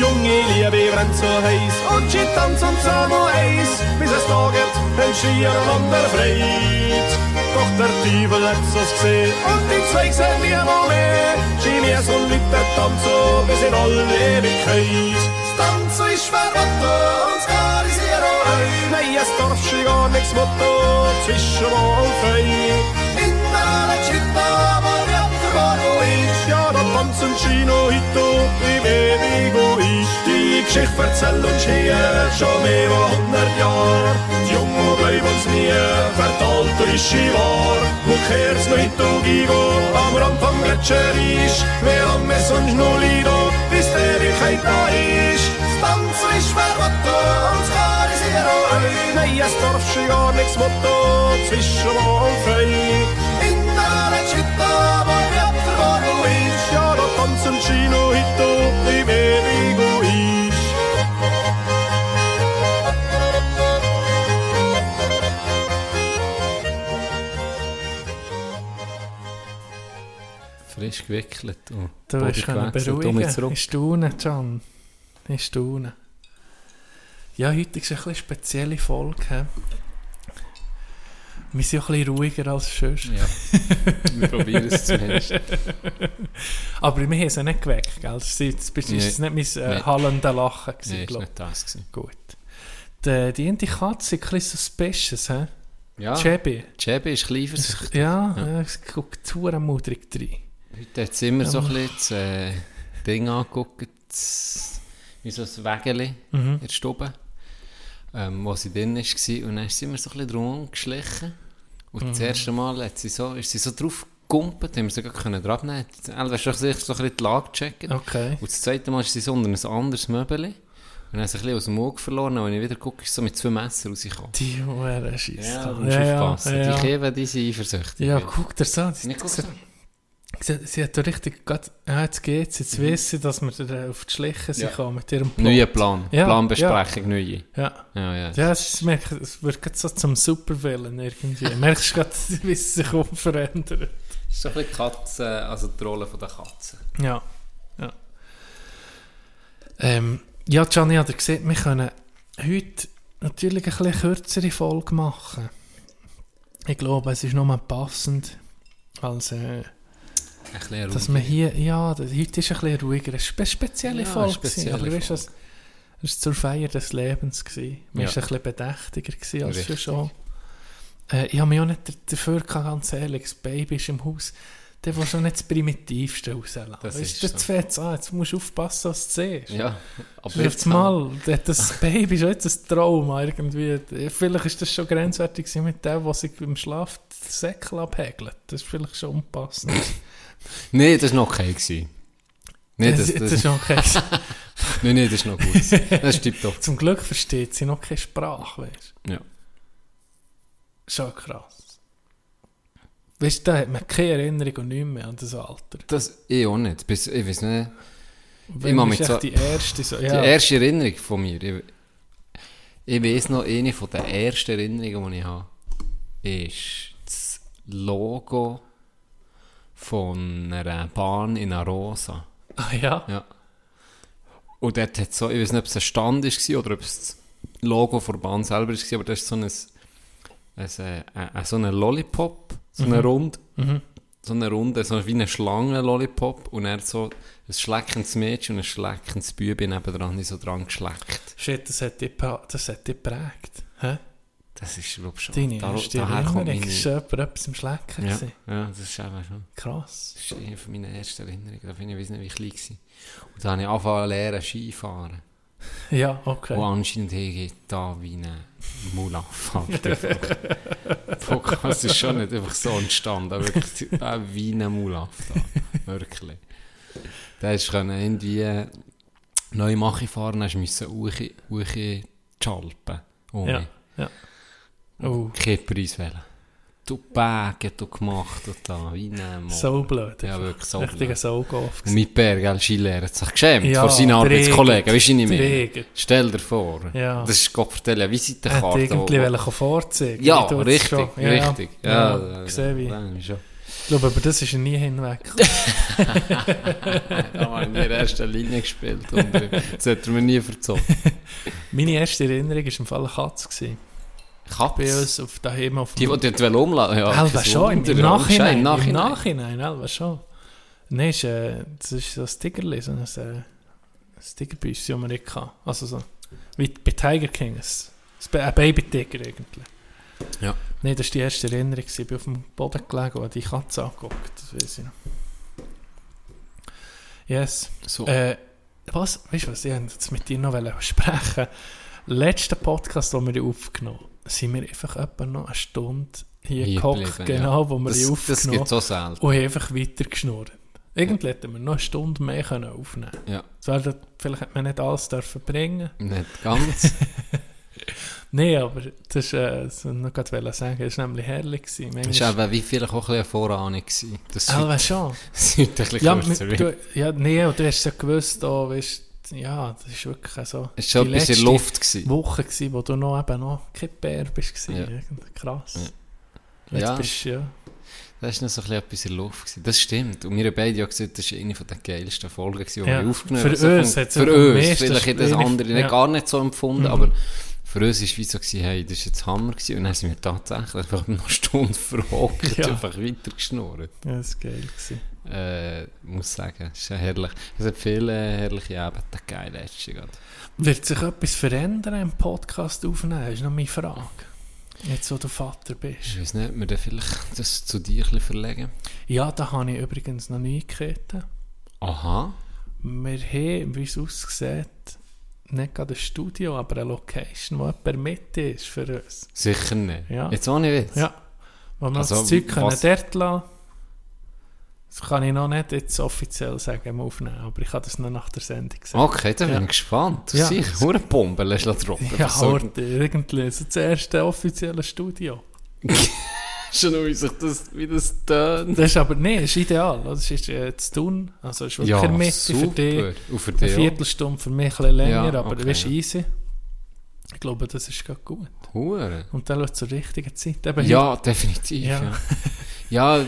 [SPEAKER 5] Junge Liebe brennt so heiß und sie tanzen zusammen eis, bis es taget, ein Skier einander freit. Doch der Teufel hat's uns gesehen und die zwei sind noch mehr. Sie mir so Leute tanzen bis in alle Ewigkeit. Das Tanzen ist verboten und Gar ist ein. Nein, es darf schon gar nichts Motto zwischen Mann und Frau. In der alten Schütte, noch heute im ewigen ist. Die Geschichte erzählt uns hier schon mehr als 100 Jahre. Die Jungen bleiben uns nie, vertalt ist sie wahr. Wo kehrt's nicht Gigo am Rand vom Gletscher ist. Wir haben es uns nur lido, bis die Ewigkeit da ist. Das Tanzen ist verboten ist hier auch ein. Nein, es darf schon gar nichts Motto zwischen Mann und Frau. Sie noch heute im ewigen ist.
[SPEAKER 3] frisch gewickelt. Und
[SPEAKER 4] Du hast können beruhigen. Ich staune, Can. Ich staune. Ja, heute ist eine bisschen spezielle Folge. Wir sind auch ein bisschen ruhiger als sonst.
[SPEAKER 3] Ja. Wir probieren es zumindest.
[SPEAKER 4] Aber wir haben sie nicht geweckt, gell? Das
[SPEAKER 3] Nee.
[SPEAKER 4] nicht mein äh, hallendes Lachen gewesen,
[SPEAKER 3] Nein,
[SPEAKER 4] glaub
[SPEAKER 3] nicht das. Gewesen.
[SPEAKER 4] Gut. Die, die eine Katze ist ein bisschen suspicious, hä?
[SPEAKER 3] Ja,
[SPEAKER 4] Chebby.
[SPEAKER 3] Chebe ist klein versichert.
[SPEAKER 4] Ja,
[SPEAKER 3] Ja.
[SPEAKER 4] ja. es guckt zu mutig rein.
[SPEAKER 3] Heute hat sie immer so ein bisschen das äh, Ding angeguckt, wie so ein Wägeli
[SPEAKER 4] Mhm.
[SPEAKER 3] in der Stube, ähm, wo sie drin war. Und dann ist sie immer so ein bisschen drum geschlichen. Und
[SPEAKER 4] Mhm.
[SPEAKER 3] das erste Mal hat sie so, ist sie so drauf gegumpelt, haben wir sie gar können dran nehmen. Elva hat sich so ein bisschen die Lage gecheckt.
[SPEAKER 4] Okay.
[SPEAKER 3] Und das zweite Mal ist sie so unter ein anderes Möbel. Und dann hat sie ein bisschen aus dem Auge verloren. Und wenn ich wieder gucke, ist sie so mit zwei Messern rausgekommen.
[SPEAKER 4] Die Huren Scheisse.
[SPEAKER 3] Ja, du musst aufpassen. Die Käfer, die sind eifersüchtig.
[SPEAKER 4] Ja, guck dir das an. Sie,
[SPEAKER 3] Nicht guck
[SPEAKER 4] sie,
[SPEAKER 3] so.
[SPEAKER 4] Sie, sie hat da richtig gerade, ja, jetzt geht's, jetzt wissen, dass wir auf die Schliche sind
[SPEAKER 3] Ja.
[SPEAKER 4] mit ihrem Plot.
[SPEAKER 3] Neuer Plan.
[SPEAKER 4] Ja,
[SPEAKER 3] Planbesprechung, neue.
[SPEAKER 4] Ja,
[SPEAKER 3] Ja, ja.
[SPEAKER 4] ja es, ist- merk- es wird gerade so zum Supervillain irgendwie. Merkst du gerade, wie es sich umverändert.
[SPEAKER 3] Das ist so ein bisschen Katze, also die Rolle von der Katze.
[SPEAKER 4] Ja, ja. Ähm, ja, Gianni hat gesehen, wir können heute natürlich ein bisschen kürzere Folge machen. Ich glaube, es ist nur passend, als, äh,
[SPEAKER 3] Ein
[SPEAKER 4] dass wir hier, ja, das, heute ist ein bisschen ruhiger, es war eine spezielle
[SPEAKER 3] Ja,
[SPEAKER 4] Folge,
[SPEAKER 3] spezielle
[SPEAKER 4] aber weißt du, es war zur Feier des Lebens, gewesen. wir
[SPEAKER 3] Ja.
[SPEAKER 4] waren ein bisschen bedächtiger gewesen als
[SPEAKER 3] Richtig.
[SPEAKER 4] schon. Äh, ich habe mich auch nicht dafür ganz ehrlich, das Baby ist im Haus, der will schon nicht das Primitivste rauslassen.
[SPEAKER 3] Das
[SPEAKER 4] Weißt
[SPEAKER 3] ist
[SPEAKER 4] jetzt
[SPEAKER 3] so.
[SPEAKER 4] fängt's an, jetzt musst du aufpassen, was du siehst.
[SPEAKER 3] Ja, aber
[SPEAKER 4] Aber jetzt mal, das- das Baby ist jetzt ein Trauma irgendwie. Vielleicht ist das schon grenzwertig mit dem, was sich im Schlaf den Säckel abhägelt. Das ist vielleicht schon unpassend.
[SPEAKER 3] Nein, das war noch okay. Gewesen. Nee, das,
[SPEAKER 4] das,
[SPEAKER 3] das,
[SPEAKER 4] ist okay.
[SPEAKER 3] nein, nein, das ist noch gut. Das ist tipptopp.
[SPEAKER 4] Zum Glück versteht sie noch keine Sprache, weißt du.
[SPEAKER 3] Ja.
[SPEAKER 4] Schon krass. Weißt du, da hat man keine Erinnerung und nichts mehr an das Alter.
[SPEAKER 3] Das, ich auch nicht. Bis, ich weiß nicht.
[SPEAKER 4] Wenn
[SPEAKER 3] mach
[SPEAKER 4] ist
[SPEAKER 3] mich so-
[SPEAKER 4] die erste so, ja.
[SPEAKER 3] Die erste Erinnerung von mir, ich, ich weiß noch, eine von den ersten Erinnerungen, die ich habe, ist das Logo von einer Bahn in Arosa.
[SPEAKER 4] Ah ja?
[SPEAKER 3] Ja. Und dort hat so, ich weiß nicht, ob es ein Stand war oder ob es das Logo der Bahn selber war, aber das ist so ein, ein, äh, ein, so ein Lollipop, so eine Rund,
[SPEAKER 4] Mhm.
[SPEAKER 3] so eine Runde, so wie eine Schlange Lollipop und er so ein schleckendes Mädchen und ein schleckendes Bübi nebendran, die so dran geschleckt.
[SPEAKER 4] Shit, das hat dich, das hat dich geprägt. Hä?
[SPEAKER 3] Das ist, glaube ich, schon.
[SPEAKER 4] Deine
[SPEAKER 3] da,
[SPEAKER 4] erste
[SPEAKER 3] daher
[SPEAKER 4] Erinnerung
[SPEAKER 3] meine...
[SPEAKER 4] ist etwa etwas im Schlecken
[SPEAKER 3] Ja,
[SPEAKER 4] gewesen.
[SPEAKER 3] ja, das ist eben schon.
[SPEAKER 4] Krass.
[SPEAKER 3] Das ist eine von meinen ersten Erinnerungen. Da bin ich, weiß nicht, wie klein war. Und da habe ich angefangen zu lernen, Skifahren.
[SPEAKER 4] Ja, okay.
[SPEAKER 3] Und anscheinend geht da wie ein Mulaff. einfach. Fuck, Das ist schon nicht einfach so entstanden. aber Wirklich äh, wie ein Mulaff. Da. Wirklich. Da ist können irgendwie neu Mache fahren, hast müssen Uchi, Uchi schalpen.
[SPEAKER 4] Ja, ja. Oh,
[SPEAKER 3] Kein Preis wählen. Du Bäge, du gemacht und da, wie Mo.
[SPEAKER 4] so blöd.
[SPEAKER 3] Ja, wirklich so
[SPEAKER 4] Richtiger. Soulgolf.
[SPEAKER 3] Und mit Bär, gell, Skilehrer, hat sich geschämt
[SPEAKER 4] Ja,
[SPEAKER 3] vor seinen
[SPEAKER 4] der
[SPEAKER 3] Arbeitskollegen. Weißt du nicht mehr?
[SPEAKER 4] Träger.
[SPEAKER 3] Stell dir vor.
[SPEAKER 4] Ja.
[SPEAKER 3] Das ist Gott vertellen, eine
[SPEAKER 4] Er hat
[SPEAKER 3] Visitenkarte.
[SPEAKER 4] irgendwie
[SPEAKER 3] wo-
[SPEAKER 4] wollen vorzeigen.
[SPEAKER 3] Ja, richtig.
[SPEAKER 4] Ja,
[SPEAKER 3] richtig.
[SPEAKER 4] Ja,
[SPEAKER 3] Ja,
[SPEAKER 4] ja,
[SPEAKER 3] ja,
[SPEAKER 4] gesehen wie.
[SPEAKER 3] schon.
[SPEAKER 4] Ich glaube, aber das ist er nie hinweg.
[SPEAKER 3] Da haben wir in der ersten Linie gespielt. Und das hat er mir nie verzogen.
[SPEAKER 4] Meine erste Erinnerung war im Fall eine Katze. gewesen. Uns auf, daheim auf
[SPEAKER 3] Die, die dort umladen Ja, kein
[SPEAKER 4] schon, im, im. Nachhinein.
[SPEAKER 3] Im
[SPEAKER 4] Im
[SPEAKER 3] Nachhinein.
[SPEAKER 4] Elva schon. Nein, ist, äh, das ist so ein Tigerli, so ein, äh, ein Tigerbüsschen, das wir nicht hatten. Also so, wie bei Tiger King, ein, ein Ba- ein Baby-Tiger eigentlich.
[SPEAKER 3] Ja.
[SPEAKER 4] Nein, das war die erste Erinnerung. Ich bin auf dem Boden gelegen und habe die Katze angeguckt, das weiß ich noch. Yes.
[SPEAKER 3] So.
[SPEAKER 4] Äh, was, weißt du was, ich wollte jetzt mit dir noch sprechen. Letzten Podcast, den wir aufgenommen haben, sind wir einfach etwa noch eine Stunde hier,
[SPEAKER 3] Hier
[SPEAKER 4] gehockt, genau, wo wir
[SPEAKER 3] das, das
[SPEAKER 4] aufgenommen
[SPEAKER 3] gibt so selten.
[SPEAKER 4] und einfach weiter geschnurrt. Irgendwie hätten wir noch eine Stunde mehr können aufnehmen
[SPEAKER 3] Ja,
[SPEAKER 4] können. Zwar, vielleicht hätte man nicht alles dürfen bringen
[SPEAKER 3] nicht ganz.
[SPEAKER 4] Nein, aber das ist, äh, das noch gerade sagen, das war nämlich herrlich. Gewesen.
[SPEAKER 3] Das war eben wie vielleicht auch ein eine Vorahnung. Das ist
[SPEAKER 4] weißt schon.
[SPEAKER 3] heute ein bisschen
[SPEAKER 4] Ja, mit, du, ja, nee, und du hast ja gewusst, oh, weißt, ja, das ist wirklich so.
[SPEAKER 3] Es war schon etwas in der Luft. Gewesen.
[SPEAKER 4] Woche gewesen, wo du noch eben noch kein Bär bist.
[SPEAKER 3] Ja.
[SPEAKER 4] Krass.
[SPEAKER 3] Ja.
[SPEAKER 4] Jetzt bist du, ja.
[SPEAKER 3] Da war noch so ein bisschen etwas in der Luft. Gewesen. Das stimmt. Und wir haben beide ja gesagt, das war eine der geilsten Folgen, die
[SPEAKER 4] Ja.
[SPEAKER 3] wir aufgenommen
[SPEAKER 4] Für
[SPEAKER 3] haben. So
[SPEAKER 4] uns
[SPEAKER 3] von- Für
[SPEAKER 4] am
[SPEAKER 3] uns. Vielleicht hat das andere
[SPEAKER 4] ja.
[SPEAKER 3] gar nicht so empfunden,
[SPEAKER 4] Mhm.
[SPEAKER 3] aber für uns war es wie so, gewesen, hey, das war jetzt Hammer. Gewesen. Und dann sind wir tatsächlich einfach noch eine Stunde verhockt
[SPEAKER 4] Ja.
[SPEAKER 3] und einfach weitergeschnurrt.
[SPEAKER 4] Ja, das war geil. Gewesen.
[SPEAKER 3] Äh, muss sagen, es ist ja herrlich. Es hat viele herrliche Abende gegeben letztes Jahr.
[SPEAKER 4] Wird sich etwas verändern im Podcast aufnehmen? ist noch meine Frage. Jetzt, wo du Vater
[SPEAKER 3] Ich
[SPEAKER 4] bist.
[SPEAKER 3] weiß nicht, wir dann vielleicht das zu dir ein bisschen verlegen.
[SPEAKER 4] Ja, da habe ich übrigens noch Neuigkeiten.
[SPEAKER 3] Aha.
[SPEAKER 4] Wir haben, wie es aussieht, nicht gerade ein Studio, aber eine Location, wo jemand mit ist für uns.
[SPEAKER 3] Sicher nicht.
[SPEAKER 4] Ja.
[SPEAKER 3] Jetzt ohne Witz.
[SPEAKER 4] Ja, wo wir
[SPEAKER 3] Also,
[SPEAKER 4] das Zeug können
[SPEAKER 3] was-
[SPEAKER 4] dort lassen Das kann ich noch nicht jetzt offiziell sagen, im Aufnehmen, aber ich habe das noch nach der Sendung gesagt.
[SPEAKER 3] Okay, dann bin
[SPEAKER 4] Ja.
[SPEAKER 3] ich gespannt.
[SPEAKER 4] Ja.
[SPEAKER 3] Sicher, hure Bombe lässt du droppen.
[SPEAKER 4] Ja, aber irgendwie so das erste offizielle Studio.
[SPEAKER 3] schon wie sich das, wie das tönt.
[SPEAKER 4] Das ist aber, nee, das ist ideal. Das ist äh, zu tun. Also, es ist wirklich
[SPEAKER 3] Ja,
[SPEAKER 4] eine Mitte für dich.
[SPEAKER 3] Und für
[SPEAKER 4] Eine
[SPEAKER 3] dich.
[SPEAKER 4] Viertelstunde für mich ein bisschen länger,
[SPEAKER 3] Ja,
[SPEAKER 4] aber
[SPEAKER 3] okay,
[SPEAKER 4] du bist
[SPEAKER 3] ja.
[SPEAKER 4] easy. Ich glaube, das ist gerade gut.
[SPEAKER 3] Hure.
[SPEAKER 4] Und dann zur richtigen Zeit. Eben
[SPEAKER 3] Ja, definitiv.
[SPEAKER 4] Ja.
[SPEAKER 3] Ja, ja.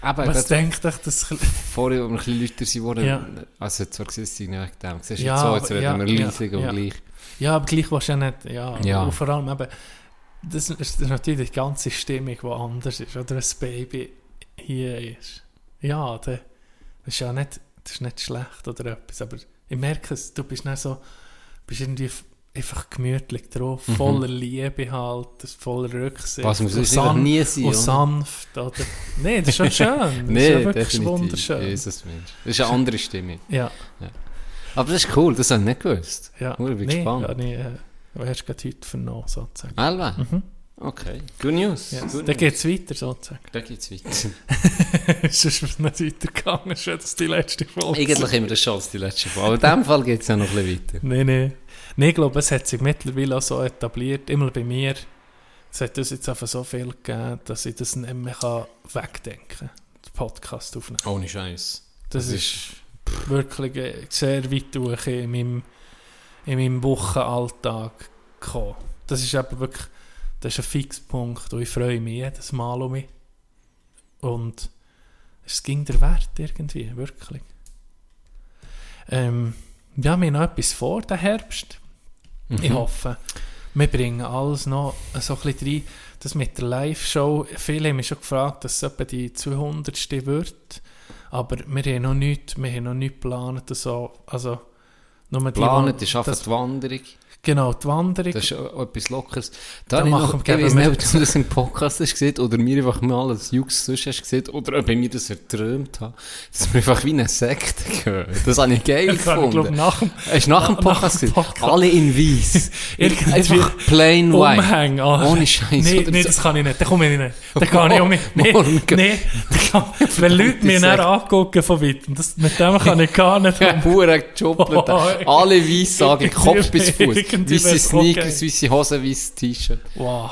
[SPEAKER 3] aber
[SPEAKER 4] Was denkt euch das?
[SPEAKER 3] vorher, als wir ein bisschen Leute sind, wurden,
[SPEAKER 4] Ja.
[SPEAKER 3] also zwar gesehen, sie nicht wegen dem. Siehst du,
[SPEAKER 4] Ja,
[SPEAKER 3] jetzt so, jetzt reden wir
[SPEAKER 4] ja,
[SPEAKER 3] leisig und
[SPEAKER 4] ja.
[SPEAKER 3] gleich.
[SPEAKER 4] Ja, aber gleich willst du ja nicht. Ja,
[SPEAKER 3] Ja.
[SPEAKER 4] Und vor allem eben, das ist, natürlich die ganze Stimmung, die anders ist. Oder ein Baby hier ist. Ja, das ist ja nicht, das ist nicht schlecht oder etwas. Aber ich merke es, du bist nicht so, bist irgendwie einfach gemütlich drauf, voller Liebe halt, das voller Rücksicht.
[SPEAKER 3] Mhm. Was muss es einfach
[SPEAKER 4] san-
[SPEAKER 3] nie sein,
[SPEAKER 4] Und sanft, oder? Nein, das ist schon schön. Das ist
[SPEAKER 3] Nee,
[SPEAKER 4] ja wirklich wunderschön.
[SPEAKER 3] Jesus Mensch. Das ist eine andere Stimme.
[SPEAKER 4] Ja,
[SPEAKER 3] Aber das ist cool, das habe ich nicht gewusst.
[SPEAKER 4] ja.
[SPEAKER 3] Hure, bin
[SPEAKER 4] nee,
[SPEAKER 3] gespannt.
[SPEAKER 4] Ja, nee, äh, du hast gerade heute vernommen, sozusagen.
[SPEAKER 3] Alva?
[SPEAKER 4] Mhm.
[SPEAKER 3] Okay. Good news.
[SPEAKER 4] Ja.
[SPEAKER 3] Good
[SPEAKER 4] Dann geht es weiter, sozusagen.
[SPEAKER 3] Dann geht's weiter.
[SPEAKER 4] Sonst ist es nicht weitergegangen, ist jetzt die letzte Folge.
[SPEAKER 3] Eigentlich immer das schon als die letzte Folge. Aber in diesem Fall geht es ja noch ein bisschen weiter.
[SPEAKER 4] Nein, nein. Nein, ich glaube, es hat sich mittlerweile auch so etabliert, immer bei mir. Es hat uns jetzt einfach so viel gegeben, dass ich das nicht mehr wegdenken kann, den Podcast aufnehmen.
[SPEAKER 3] Ohne Scheiß.
[SPEAKER 4] Das, ist wirklich äh, sehr weit durch in meinem, in meinem Wochenalltag gekommen. Das ist eben wirklich, das ist ein Fixpunkt und ich freue mich jedes Mal um mich. Und es ging der Wert irgendwie, wirklich. Ähm, ja, wir haben noch etwas vor, den Herbst. Ich
[SPEAKER 3] Mhm.
[SPEAKER 4] hoffe, wir bringen alles noch so ein bisschen rein. Das mit der Live-Show, viele haben mich schon gefragt, dass es etwa die 200. wird. Aber wir haben noch nichts, wir haben noch nichts geplant. So. Also, nur die,
[SPEAKER 3] Planet ist einfach die Wanderung.
[SPEAKER 4] Genau, die Wanderung.
[SPEAKER 3] Das ist etwas Lockeres.
[SPEAKER 4] Da
[SPEAKER 3] Da
[SPEAKER 4] machen-
[SPEAKER 3] ich weiß
[SPEAKER 4] wir-
[SPEAKER 3] nicht, ob du das im Podcast hast gesehen oder mir einfach mal als Jux sonst hast gesehen oder ob ich mir das erträumt habe, dass wir einfach wie eine Sekte gehören. Das habe ich geil
[SPEAKER 4] das habe ich, glaube
[SPEAKER 3] gefunden.
[SPEAKER 4] nach dem
[SPEAKER 3] Hast nach dem
[SPEAKER 4] nach
[SPEAKER 3] Podcast
[SPEAKER 4] dem
[SPEAKER 3] gesehen?
[SPEAKER 4] Podcast.
[SPEAKER 3] Alle in weiß.
[SPEAKER 4] Irgendwie
[SPEAKER 3] einfach plain white.
[SPEAKER 4] Umhängen. Ah,
[SPEAKER 3] Ohne Scheiß.
[SPEAKER 4] Nee,
[SPEAKER 3] oder
[SPEAKER 4] nee, das kann ich nicht. Da komme ich nicht. Da kann ich auch nicht. Nee,
[SPEAKER 3] Morgen.
[SPEAKER 4] nee. Wenn Leute mich dann angucken von weitem, das, mit dem kann ich gar nicht um.
[SPEAKER 3] Hure gejoppelt. Alle weiß sagen, Kopf bis Fuß. Weisse
[SPEAKER 4] wär's
[SPEAKER 3] Sneakers,
[SPEAKER 4] okay.
[SPEAKER 3] weisse Hosen, weisse T-Shirt.
[SPEAKER 4] Wow,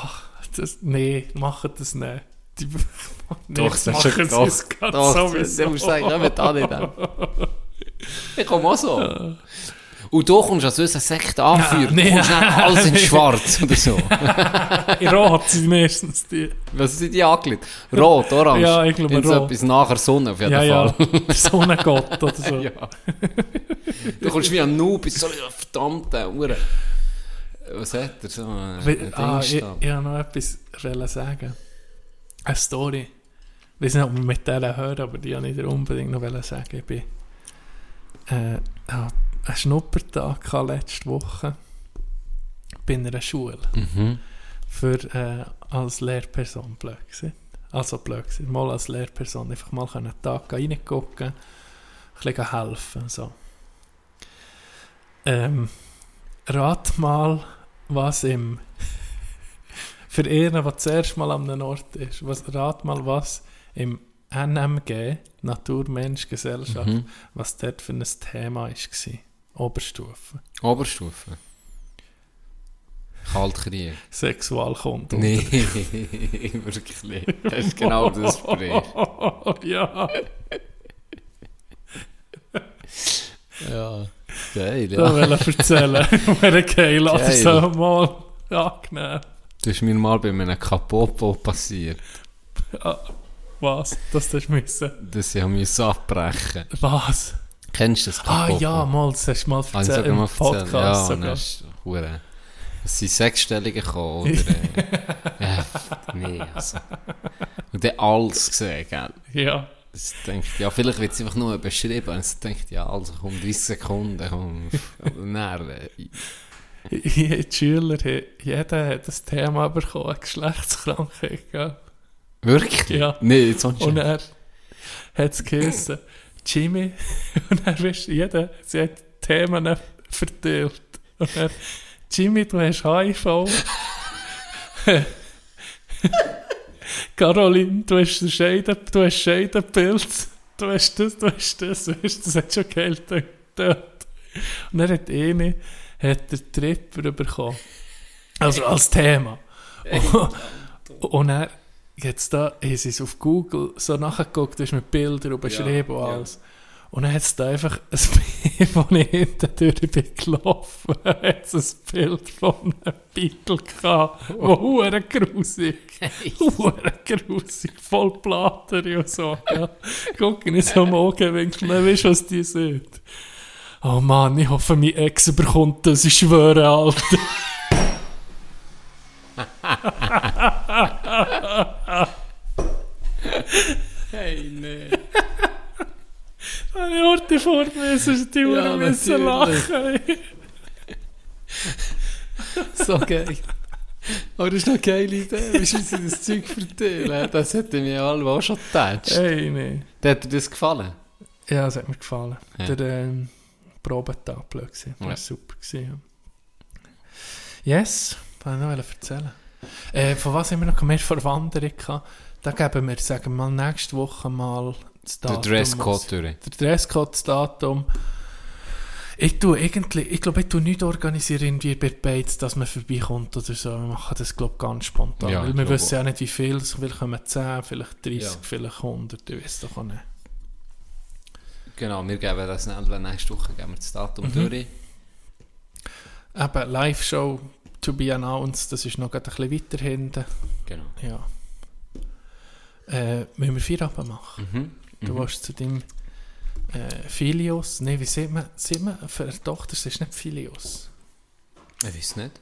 [SPEAKER 4] das, nee, macht das nicht. Die, nee,
[SPEAKER 3] Doch,
[SPEAKER 4] das machen sie es gerade sowieso.
[SPEAKER 3] Du musst sagen, ja, mit alle dann. Ich komme auch so. Und du kommst als unser Sekt anführen,
[SPEAKER 4] nee.
[SPEAKER 3] du kommst nicht alles in schwarz oder so.
[SPEAKER 4] In Rot sind meistens die.
[SPEAKER 3] Was sind die angelegt? Rot, orange.
[SPEAKER 4] Ja, ich glaube,
[SPEAKER 3] so
[SPEAKER 4] rot.
[SPEAKER 3] etwas nachher Sonne auf jeden
[SPEAKER 4] Ja, ja,
[SPEAKER 3] Fall.
[SPEAKER 4] der Sonnengott oder so.
[SPEAKER 3] Ja. Du kommst wie ein Noob, bist so ein verdammter Hure. Was hat er so? Ein,
[SPEAKER 4] ah, ich, ich wollte noch etwas sagen. Eine Story. Ich weiß nicht, ob wir mit der hören, aber die wollte ich dir unbedingt noch sagen. Ich bin äh, ja, einen Schnuppertag letzte Woche bei einer Schule
[SPEAKER 3] Mhm.
[SPEAKER 4] für, äh, als Lehrperson blöd gewesen. Also blöd gewesen. Mal als Lehrperson einfach mal einen Tag reingucken, ein bisschen helfen. So. Ähm, rat mal, was im für einen, der das erste Mal an einem Ort ist, was, rat mal, was im NMG, Natur, Mensch, Gesellschaft,
[SPEAKER 3] Mhm.
[SPEAKER 4] was dort für ein Thema war. Oberstufe.
[SPEAKER 3] Oberstufe. Kaltkrieg.
[SPEAKER 4] Sexualkunde.
[SPEAKER 3] Nee, wirklich nicht. Das ist genau das Gespräch.
[SPEAKER 4] ja,
[SPEAKER 3] Ja. Geil,
[SPEAKER 4] da
[SPEAKER 3] ja.
[SPEAKER 4] will ich erzählen. Wäre geil, aber
[SPEAKER 3] Geil.
[SPEAKER 4] so mal angenehm.
[SPEAKER 3] Das ist mir mal bei einem Kapopo passiert.
[SPEAKER 4] Ja. Was? Das hast du müssen.
[SPEAKER 3] dass ich musste abbrechen.
[SPEAKER 4] Was?
[SPEAKER 3] Kennst du das?
[SPEAKER 4] Ah
[SPEAKER 3] Kapopo?
[SPEAKER 4] ja, mal, das hast du mal erzählt im
[SPEAKER 3] mal
[SPEAKER 4] Podcast.
[SPEAKER 3] Ja,
[SPEAKER 4] sogar.
[SPEAKER 3] hure. Es sind sechsstellige gekommen, oder? äh, nee, also. Und dann alles gesehen, gell?
[SPEAKER 4] Ja.
[SPEAKER 3] Das denkt, ja, vielleicht wird es einfach nur beschrieben. Es denkt, ja, also komm, 30 Sekunden, komm. Und dann,
[SPEAKER 4] Die Schüler, jeder hat das Thema bekommen, Geschlechtskrankheit. Gell?
[SPEAKER 3] wirklich?
[SPEAKER 4] Ja.
[SPEAKER 3] Nee, jetzt sonst
[SPEAKER 4] Und er hat es geheißen, Jimmy, und er wisst, jeder, sie hat Themen verteilt. Und er, Jimmy, du hast HIV. Caroline, du hast den Scheiden, du hast Scheidenpilz. Du hast das, du hast das, du, das hat schon Geld dort. Und er hat eine, hat der Tripper bekommen. Also als Thema. Und, und er, jetzt da, haben sie es auf Google so nachgeguckt, ist mit Bildern und beschrieben und
[SPEAKER 3] ja.
[SPEAKER 4] Und dann hat es da einfach ein Bild, wo ich hinten durch bin gelaufen, hat es ein Bild von einem Beetle gehabt, wo hure grusig, hure grusig, voll Platter und so. Ja. Guck nicht so am Augenwinkel, dann weißt du, was die sind. Oh Mann, ich hoffe, mein Ex überkommt das, ich schwöre, Alter.
[SPEAKER 3] Hey, nee.
[SPEAKER 4] Wollte vor mir, sonst die
[SPEAKER 3] Ja,
[SPEAKER 4] müssen lachen.
[SPEAKER 3] So geil. Aber das ist noch eine geile Idee. Wie sie das Zeug verteilen? Das hätte mir alle auch schon gedacht.
[SPEAKER 4] Ey, nee.
[SPEAKER 3] Hat dir das gefallen?
[SPEAKER 4] Ja, das hat mir gefallen.
[SPEAKER 3] Ja.
[SPEAKER 4] Der ähm, Probetag war. Das
[SPEAKER 3] Ja.
[SPEAKER 4] super. Gewesen, ja. Yes, was wollte ich noch erzählen. Äh, von was haben wir noch mehr Verwanderung gehabt? Da geben wir, sagen wir mal, nächste Woche mal das
[SPEAKER 3] Der. Dresscode durch.
[SPEAKER 4] Der Dresscode, das Datum. Ich tue irgendwie, ich glaube, ich tue nicht organisieren irgendwie bei Bates, dass man vorbeikommt oder so. Wir machen das, glaube ich, ganz spontan.
[SPEAKER 3] Ja,
[SPEAKER 4] Weil wir wissen ja nicht, wie viel. So Vielleicht kommen 10, vielleicht 30,
[SPEAKER 3] Ja.
[SPEAKER 4] vielleicht 100. Ich weiß doch auch nicht.
[SPEAKER 3] Genau, wir geben das nächste Woche geben wir das Datum
[SPEAKER 4] Mhm.
[SPEAKER 3] durch.
[SPEAKER 4] Eben, Live-Show to be announced, das ist noch ein bisschen weiter hinten.
[SPEAKER 3] Genau.
[SPEAKER 4] Ja. Äh, müssen wir Feierabend machen?
[SPEAKER 3] Mhm.
[SPEAKER 4] Du
[SPEAKER 3] Mhm.
[SPEAKER 4] warst zu deinem äh, Filius. Nein, wie sieht man, sieht man für eine Tochter, es ist nicht Filius.
[SPEAKER 3] Ich weiß nicht.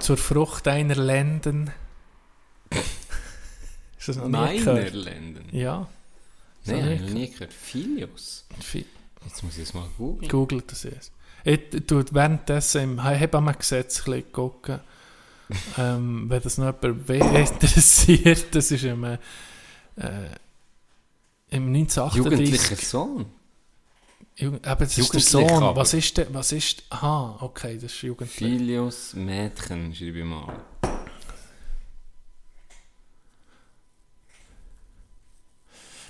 [SPEAKER 4] Zur Frucht deiner Lenden. ist das noch nie
[SPEAKER 3] Meiner
[SPEAKER 4] gehört?
[SPEAKER 3] Länder.
[SPEAKER 4] Ja.
[SPEAKER 3] Nein, habe ich noch nie gehört. Filius.
[SPEAKER 4] Fi-
[SPEAKER 3] Jetzt muss ich es mal googeln.
[SPEAKER 4] Googelt das jetzt. Ich tue währenddessen im Hebammengesetz gucken. Ähm, wenn das noch jemand interessiert, das ist im, äh, im 1938.
[SPEAKER 3] Jugendlicher Sohn.
[SPEAKER 4] Jugend, eben, das ist der Sohn.
[SPEAKER 3] aber.
[SPEAKER 4] Was ist der? Was ist. Aha, okay, das ist Jugendlich.
[SPEAKER 3] Filius Mädchen, schreibe ich mal.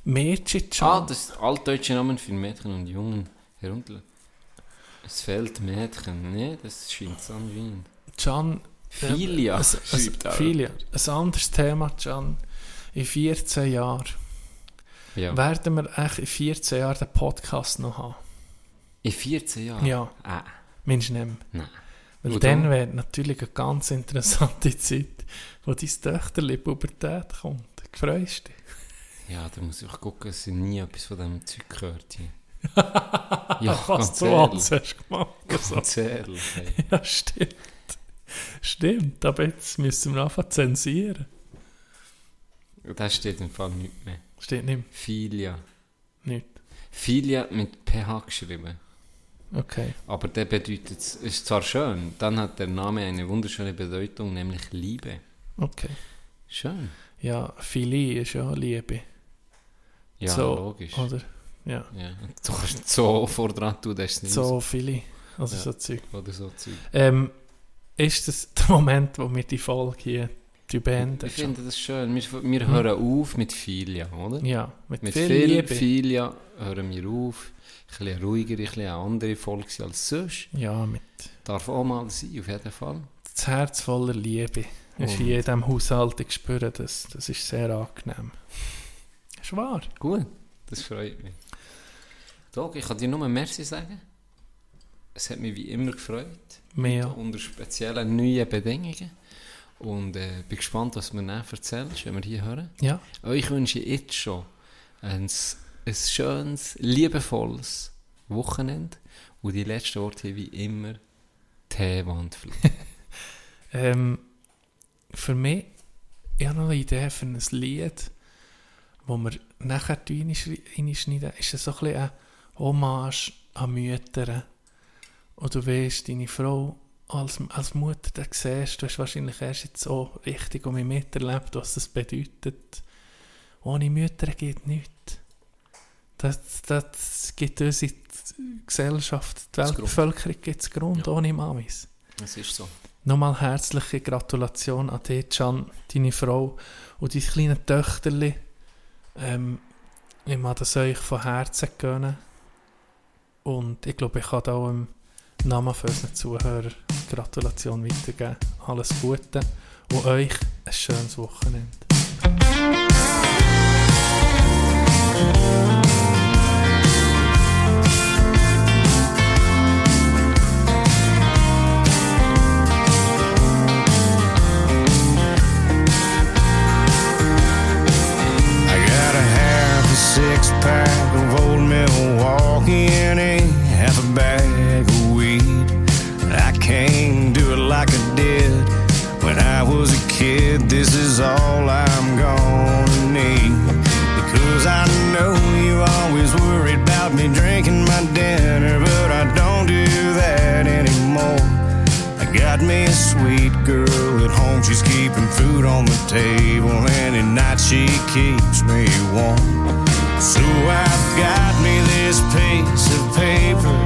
[SPEAKER 4] Mädchen
[SPEAKER 3] Ah, das ist altdeutsche Name für Mädchen und Jungen herunter. Es fehlt Mädchen. Nee, das scheint so anscheinend.
[SPEAKER 4] Can.
[SPEAKER 3] Filia,
[SPEAKER 4] ein,
[SPEAKER 3] auch.
[SPEAKER 4] Filia. Ein anderes Thema, Can. In 14 Jahren.
[SPEAKER 3] Ja.
[SPEAKER 4] Werden wir echt in 14 Jahren den Podcast noch haben?
[SPEAKER 3] In 14 Jahren?
[SPEAKER 4] Ja.
[SPEAKER 3] Ah,
[SPEAKER 4] Mensch, nimm.
[SPEAKER 3] nein.
[SPEAKER 4] Weil
[SPEAKER 3] Und
[SPEAKER 4] dann wäre natürlich eine ganz interessante Zeit, wo dein Töchterli Pubertät kommt. Freust dich?
[SPEAKER 3] Ja, da muss ich gucken, dass ich nie etwas von diesem Zeug gehört habe. ja,
[SPEAKER 4] Was
[SPEAKER 3] ganz
[SPEAKER 4] du
[SPEAKER 3] ehrlich.
[SPEAKER 4] hast gemacht.
[SPEAKER 3] Ganz ehrlich.
[SPEAKER 4] Ja, stimmt. Stimmt, aber jetzt müssen wir anfangen zu zensieren.
[SPEAKER 3] Das steht im Fall nicht mehr.
[SPEAKER 4] Steht nicht,
[SPEAKER 3] Filia.
[SPEAKER 4] nicht.
[SPEAKER 3] Filia mit PH geschrieben.
[SPEAKER 4] Okay.
[SPEAKER 3] Aber der bedeutet, es ist zwar schön, dann hat der Name eine wunderschöne Bedeutung, nämlich Liebe.
[SPEAKER 4] Okay.
[SPEAKER 3] Schön.
[SPEAKER 4] Ja, Philie ist ja Liebe.
[SPEAKER 3] Ja,
[SPEAKER 4] so,
[SPEAKER 3] logisch.
[SPEAKER 4] Oder? Ja.
[SPEAKER 3] Ja. Du kannst so vor dran tun, das ist nicht
[SPEAKER 4] So Philie. Also
[SPEAKER 3] Ja.
[SPEAKER 4] so Zeug.
[SPEAKER 3] Oder so Zeug.
[SPEAKER 4] Ähm, ist das der Moment, wo wir die Folge hier die beenden?
[SPEAKER 3] Ich finde das schön. Wir, wir hören auf mit Filia, oder?
[SPEAKER 4] Ja, mit,
[SPEAKER 3] Mit
[SPEAKER 4] viel,
[SPEAKER 3] viel
[SPEAKER 4] Liebe.
[SPEAKER 3] Filia hören wir auf. Ein bisschen ruhiger, ein bisschen andere Folge als sonst.
[SPEAKER 4] Ja, mit
[SPEAKER 3] Darf auch mal sein, auf jeden Fall.
[SPEAKER 4] das Herz voller Liebe. Ist
[SPEAKER 3] Und-
[SPEAKER 4] hier in diesem Haushalt ich spüre das. Das ist sehr angenehm. Ist wahr.
[SPEAKER 3] Gut, das freut mich. Dog, ich kann dir nur Merci sagen. Es hat mich wie immer gefreut.
[SPEAKER 4] Mehr.
[SPEAKER 3] Unter speziellen neuen Bedingungen. Und äh, bin gespannt, was du mir dann erzählst, wenn wir hier hören.
[SPEAKER 4] Ja.
[SPEAKER 3] Euch wünsche ich jetzt schon ein, ein schönes, liebevolles Wochenende. Und die letzten Worte wie immer Teewandflieg.
[SPEAKER 4] Ähm, für mich, ich habe noch eine Idee für ein Lied, wo wir nachher reinschneiden. Ist es so ein bisschen eine Hommage an Mütter. Und du weißt, deine Frau als, als Mutter, da siehst du, hast wahrscheinlich erst jetzt so richtig um mich miterlebt, was das bedeutet. Ohne Mütter geht nichts. Das, das gibt unsere Gesellschaft, die. Weltbevölkerung gibt es Grund ohne Mamis.
[SPEAKER 3] Das ist so.
[SPEAKER 4] Nochmal herzliche Gratulation an dich, Can, deine Frau und dein kleine Töchterli. Ähm, ich mag das euch von Herzen gönnen. Und ich glaube, ich kann da auch im Namen von unseren Zuhörern Gratulation weitergeben. Alles Gute und euch ein schönes Wochenende.
[SPEAKER 2] Six pack of old Milwaukee and kid. This is all I'm gonna need because I know you always worried about me drinking my dinner, but I don't do that anymore. I got me a sweet girl at home. She's keeping food on the table, and at night she keeps me warm. So I've got me this piece of paper,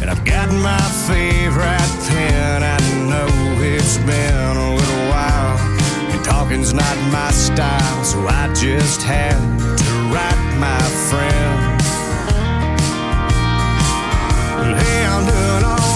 [SPEAKER 2] and I've got my favorite pen. I know it's been a little Talking's not my style, so I just had to write my friend. Hey, I'm doing all